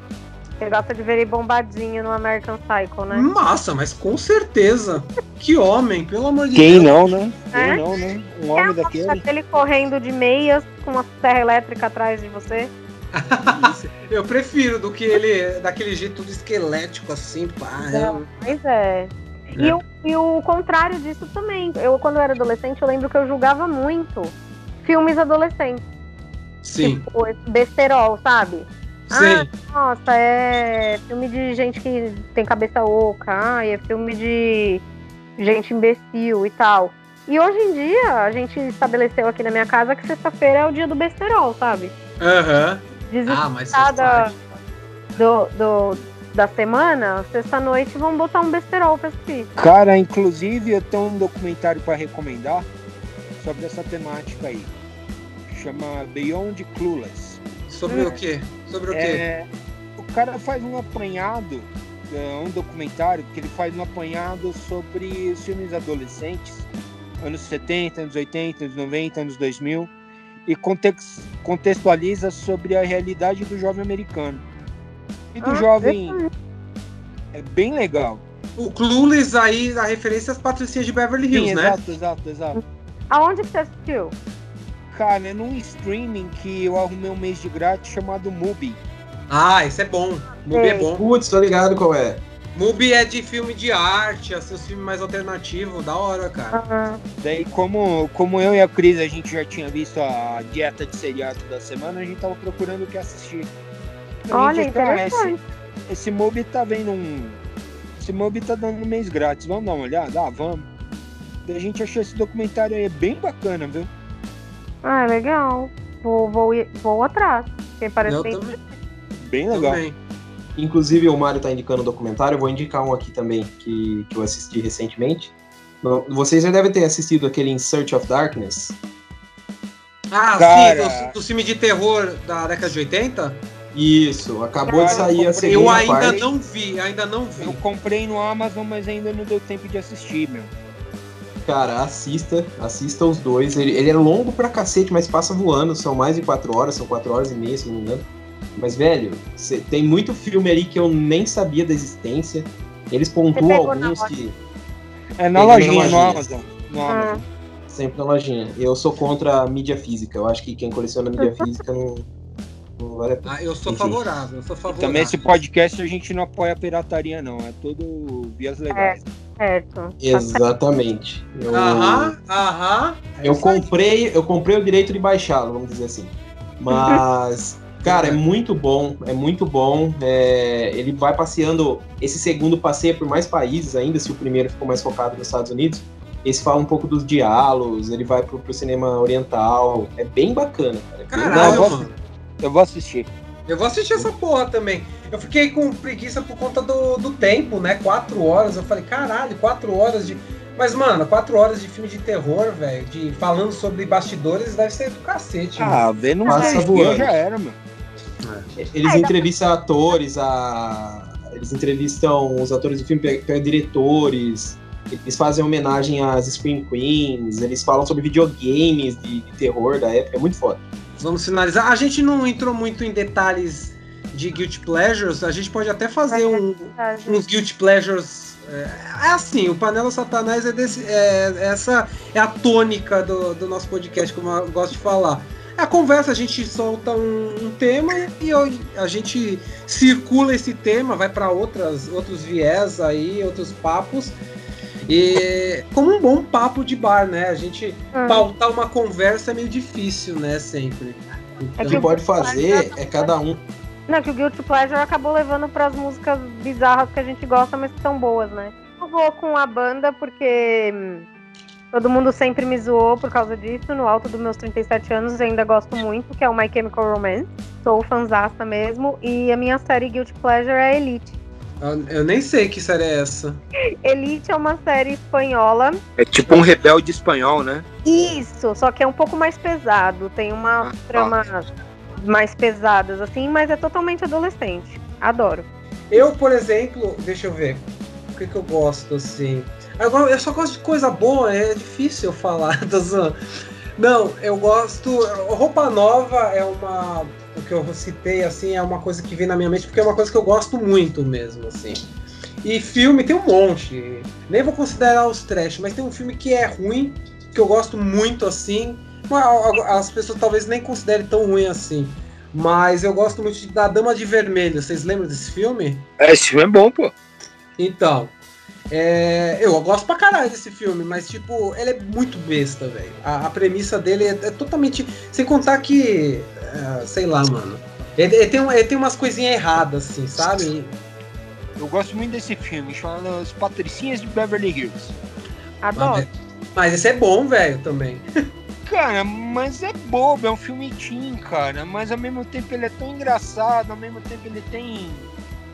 Você gosta de ver ele bombadinho no American Psycho, né? Massa, mas com certeza. que homem, pelo amor de Quem Deus. não, né? É? Quem não, né? Um homem daquele. Aquele correndo de meias com uma serra elétrica atrás de você. Eu prefiro do que ele daquele jeito todo esquelético assim, pá. Não, mas é. E, É. o, e o contrário disso também. Eu, quando eu era adolescente, eu lembro que eu julgava muito filmes adolescentes. Sim, Tipo, besterol, sabe? Sim. Nossa, é filme de gente que tem cabeça oca, ai, é filme de gente imbecil e tal. E hoje em dia, a gente estabeleceu aqui na minha casa que sexta-feira é o dia do besterol, sabe? Aham. Ah, mas sabe. do, do, da semana, sexta-noite, vamos botar um besterol pra assistir. Cara, inclusive eu tenho um documentário para recomendar sobre essa temática aí. Chama Beyond Clueless. Sobre o quê? Sobre o quê? É, o cara faz um apanhado, é, um documentário que ele faz um apanhado sobre os filmes adolescentes, anos 70, anos 80, anos 90, anos 2000, e contex- contextualiza sobre a realidade do jovem americano. E do Ah, jovem. É bem legal. O Clueless aí, a referência às patricinhas de Beverly Hills, Sim, né? exato, exato, exato. Aonde que você assistiu? Cara, é num streaming que eu arrumei um mês de grátis chamado Mubi. Ah, esse é bom. Mubi é Sei. bom. Putz, tô ligado qual é. Mubi é de filme de arte, assim, os filmes mais alternativos, da hora, cara. Daí, como, como eu e a Cris, a gente já tinha visto a dieta de seriado da semana, a gente tava procurando o que assistir. Então, a olha, gente "Ah, interessante. esse, esse Mubi tá vendo um... Esse Mubi tá dando um mês grátis, vamos dar uma olhada? Ah, vamos. Daí a gente achou esse documentário aí bem bacana, viu? Ah, legal. Vou, vou, vou atrás. Porque parece Eu bem. também. Bem legal. também. Inclusive, o Mário tá indicando um documentário, eu vou indicar um aqui também, que, que eu assisti recentemente. Vocês já devem ter assistido aquele In Search of Darkness. Ah, Cara. sim, do, do filme de terror da década de 80? Isso, acabou de Cara, sair eu a comprei. Eu segunda ainda parte. não vi, ainda não vi. Eu comprei no Amazon, mas ainda não deu tempo de assistir, meu. Cara, assista, assista os dois. Ele, ele é longo pra cacete, mas passa voando. São mais de quatro horas, são quatro horas e meia, se não me engano. Mas, velho, cê- tem muito filme ali que eu nem sabia da existência. Eles pontuam na alguns que. É na na lojinha, no lojinha. Amazon. No Ah, Amazon. Sempre na lojinha. Eu sou contra a mídia física. Eu acho que quem coleciona mídia física não, não vale a pena. Ah, eu sou Enfim. favorável, eu sou favorável. Também esse podcast a gente não apoia a pirataria, não. É tudo vias legais. Certo. Exatamente. Eu, Aham, aham. É eu comprei, eu comprei o direito de baixá-lo, vamos dizer assim. Mas, cara, é muito bom, é muito bom. É, ele vai passeando. Esse segundo passeia por mais países ainda, se o primeiro ficou mais focado nos Estados Unidos. Esse fala um pouco dos diálogos, ele vai pro, pro cinema oriental. É bem bacana, cara. É bem Caralho, Não, eu mano. Eu vou assistir. Eu vou assistir essa porra também. Eu fiquei com preguiça por conta do, do tempo, né? Quatro horas. Eu falei, caralho, quatro horas de. Mas, mano, quatro horas de filme de terror, velho, de falando sobre bastidores, deve ser do cacete. mano. Ah, vendo um Passa voando. já era, meu. Eles entrevistam atores, a... eles entrevistam os atores do filme, diretores, eles fazem homenagem às Scream Queens, eles falam sobre videogames de, de terror da época, é muito foda. Vamos finalizar. A gente não entrou muito em detalhes de Guilty Pleasures, a gente pode até fazer um, uns Guilty Pleasures. É, é assim, o Panela Satanás é, desse, é essa é a tônica do, do nosso podcast, como eu gosto de falar. É a conversa, a gente solta um, um tema e eu- a gente circula esse tema, vai para outras outros viés aí, outros papos. E como um bom papo de bar, né? A gente Hum. pautar uma conversa é meio difícil, né? Sempre. É O Então, que pode fazer é cada um. Não, que o Guilty Pleasure acabou levando pras músicas bizarras que a gente gosta, mas que são boas, né? Eu vou com a banda porque hum, Todo mundo sempre me zoou por causa disso. No alto dos meus 37 anos, eu ainda gosto muito, que é o My Chemical Romance. Sou fanzaça mesmo. E a minha série Guilty Pleasure é Elite. Eu, eu nem sei que série é essa. Elite é uma série espanhola. É tipo um rebelde espanhol, né? Isso, só que é um pouco mais pesado. Tem uma Ah, trama mais pesadas, assim, mas é totalmente adolescente. Adoro. Eu, por exemplo, deixa eu ver. O que, que eu gosto, assim. Agora, eu só gosto de coisa boa, é difícil eu falar. tô zoando. Não, eu gosto. Roupa nova é uma. O que eu citei, assim, é uma coisa que vem na minha mente, porque é uma coisa que eu gosto muito mesmo, assim. E filme tem um monte. Nem vou considerar os trash, mas tem um filme que é ruim, que eu gosto muito, assim. As pessoas talvez nem considerem tão ruim assim. Mas eu gosto muito de- da Dama de Vermelho. Vocês lembram desse filme? É, esse filme é bom, pô. Então, é, eu gosto pra caralho desse filme, mas tipo, ele é muito besta, velho. A, a premissa dele é, é totalmente. Sem contar que. é, sei lá, mano. Ele, ele tem, um- ele tem umas coisinhas erradas, assim, sabe? Eu gosto muito desse filme, chamado As Patricinhas de Beverly Hills. Adoro. Mas esse é bom, velho, também. Cara, mas é bobo, é um filme teen, cara. Mas ao mesmo tempo ele é tão engraçado, ao mesmo tempo ele tem.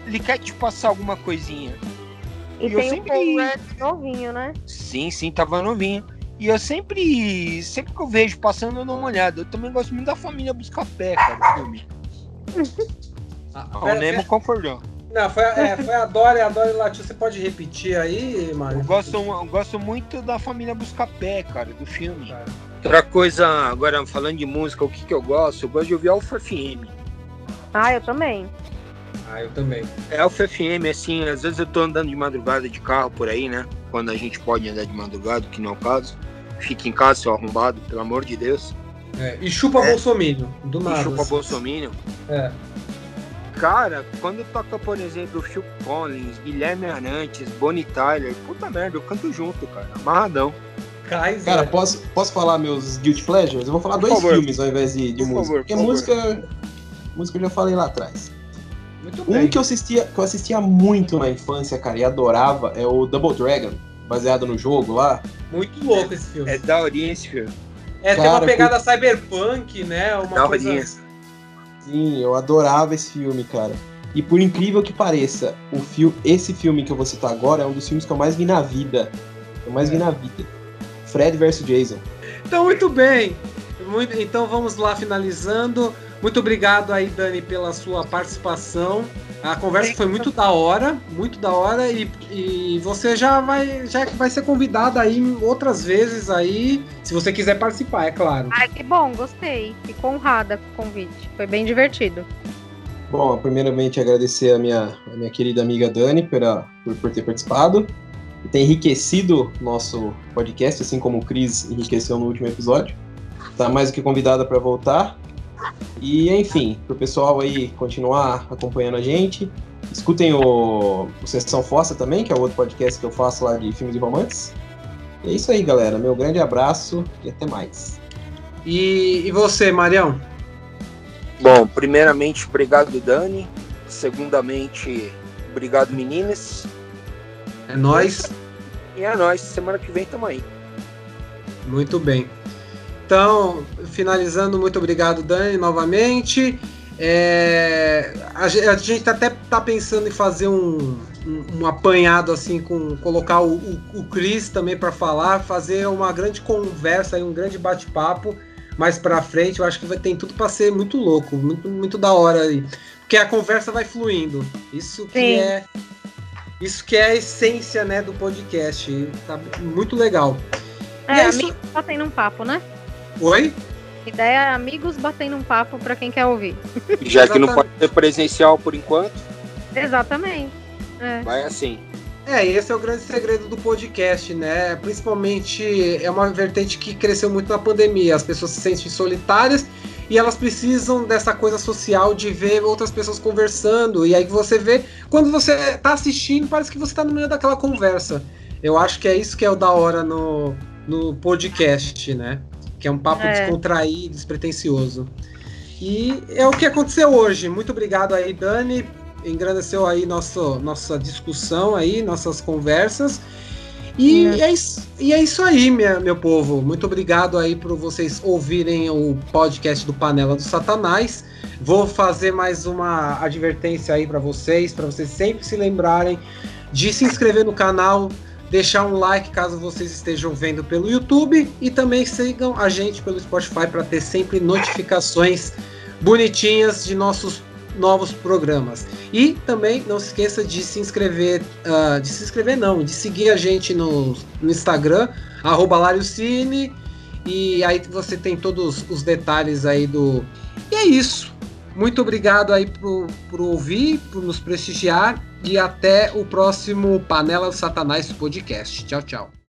Ele quer te passar alguma coisinha. E eu tem sempre- um Rudd novinho, né? Sim, sim, tava novinho. E eu sempre, sempre que eu vejo passando, eu dou uma olhada. Eu também gosto muito da família Buscar Pé, cara, o filme. Ah, Ah, pera- o Nemo concordou. Não, foi, a- é, foi a Dora e a Dora latiu. Você pode repetir aí, Mário? Eu gosto, eu gosto muito da família Buscar Pé, cara, do filme. Outra coisa, agora falando de música, o que, que eu gosto? Eu gosto de ouvir Alfa FM. Ah, eu também. Ah, eu também. É Alfa FM, assim, às vezes eu tô andando de madrugada de carro por aí, né? Quando a gente pode andar de madrugada, que não é o caso. Fique em casa, seu arrombado, pelo amor de Deus. É, e chupa É. Bolsominion, do E nada. chupa assim. Bolsominion. É. Cara, quando toca, por exemplo, Phil Collins, Guilherme Arantes, Bonnie Tyler, puta merda, eu canto junto, cara. Amarradão. Kaiser. Cara, posso, posso falar meus guilty pleasures? Eu vou falar Por dois favor. filmes ao invés de, de Por música. favor, Porque por favor. música, música eu já falei lá atrás. Muito Um bem. que eu assistia, que eu assistia muito na infância, cara, e adorava, é o Double Dragon, baseado no jogo lá. Muito louco esse filme. É É, daorinha esse filme. tem uma cara, pegada cyberpunk, né? Uma Daorinha. coisa... Sim, eu adorava esse filme, cara. E por incrível que pareça, o fil esse filme que eu vou citar agora é um dos filmes que eu mais vi na vida. Que eu mais vi na vida. Fred vs Jason. Então, muito bem. Muito- então vamos lá finalizando. Muito obrigado aí, Dani, pela sua participação. A conversa foi muito da hora, muito da hora e, e você já vai já vai ser convidada aí outras vezes aí, se você quiser participar, é claro. Ai, que bom, gostei. Fico honrada com o convite. Foi bem divertido. Bom, primeiramente agradecer a minha, a minha querida amiga Dani pela, por, por ter participado. E ter enriquecido nosso podcast, assim como o Cris enriqueceu no último episódio. Tá mais do que convidada para voltar. E enfim, pro pessoal aí continuar acompanhando a gente. Escutem o, o Sessão Fossa também, que é o outro podcast que eu faço lá de filmes e romances. E é isso aí, galera. Meu grande abraço e até mais. E, e você, Marião? Bom, primeiramente, obrigado, Dani. Segundamente, obrigado, meninas. É nós. E é nóis, semana que vem tamo aí. Muito bem. Então, finalizando, muito obrigado, Dani, novamente. É, a, a gente até tá pensando em fazer um, um, um apanhado assim, com colocar o, o, o Cris também para falar, fazer uma grande conversa, um grande bate-papo mais para frente. Eu acho que vai ter tudo para ser muito louco, muito, muito da hora aí, porque a conversa vai fluindo. Isso que Sim. é isso que é a essência, né, do podcast. Tá muito legal. É, E é isso. amigos batendo um papo, né? Oi? Ideia é amigos batendo um papo pra quem quer ouvir. Já que não Exatamente. pode ser presencial por enquanto, Exatamente. É. vai assim. É, esse é o grande segredo do podcast, né? Principalmente é uma vertente que cresceu muito na pandemia. As pessoas se sentem solitárias e elas precisam dessa coisa social de ver outras pessoas conversando. E aí que você vê, quando você tá assistindo, parece que você tá no meio daquela conversa. Eu acho que é isso que é o da hora no, no podcast, né? Que é um papo É. descontraído, despretensioso. E é o que aconteceu hoje. Muito obrigado aí, Dani. Engrandeceu aí nosso, nossa discussão aí, nossas conversas. E é, isso, e é isso aí, minha, meu povo. Muito obrigado aí por vocês ouvirem o podcast do Panela do Satanás. Vou fazer mais uma advertência aí para vocês, para vocês sempre se lembrarem de se inscrever no canal, deixar um like caso vocês estejam vendo pelo YouTube e também sigam a gente pelo Spotify para ter sempre notificações bonitinhas de nossos novos programas. E também não se esqueça de se inscrever, uh, de se inscrever não, de seguir a gente no, no Instagram, Lariocine, e aí você tem todos os detalhes aí do... E é isso. Muito obrigado aí por, por ouvir, por nos prestigiar, e até o próximo Panela do Satanás podcast. Tchau, tchau.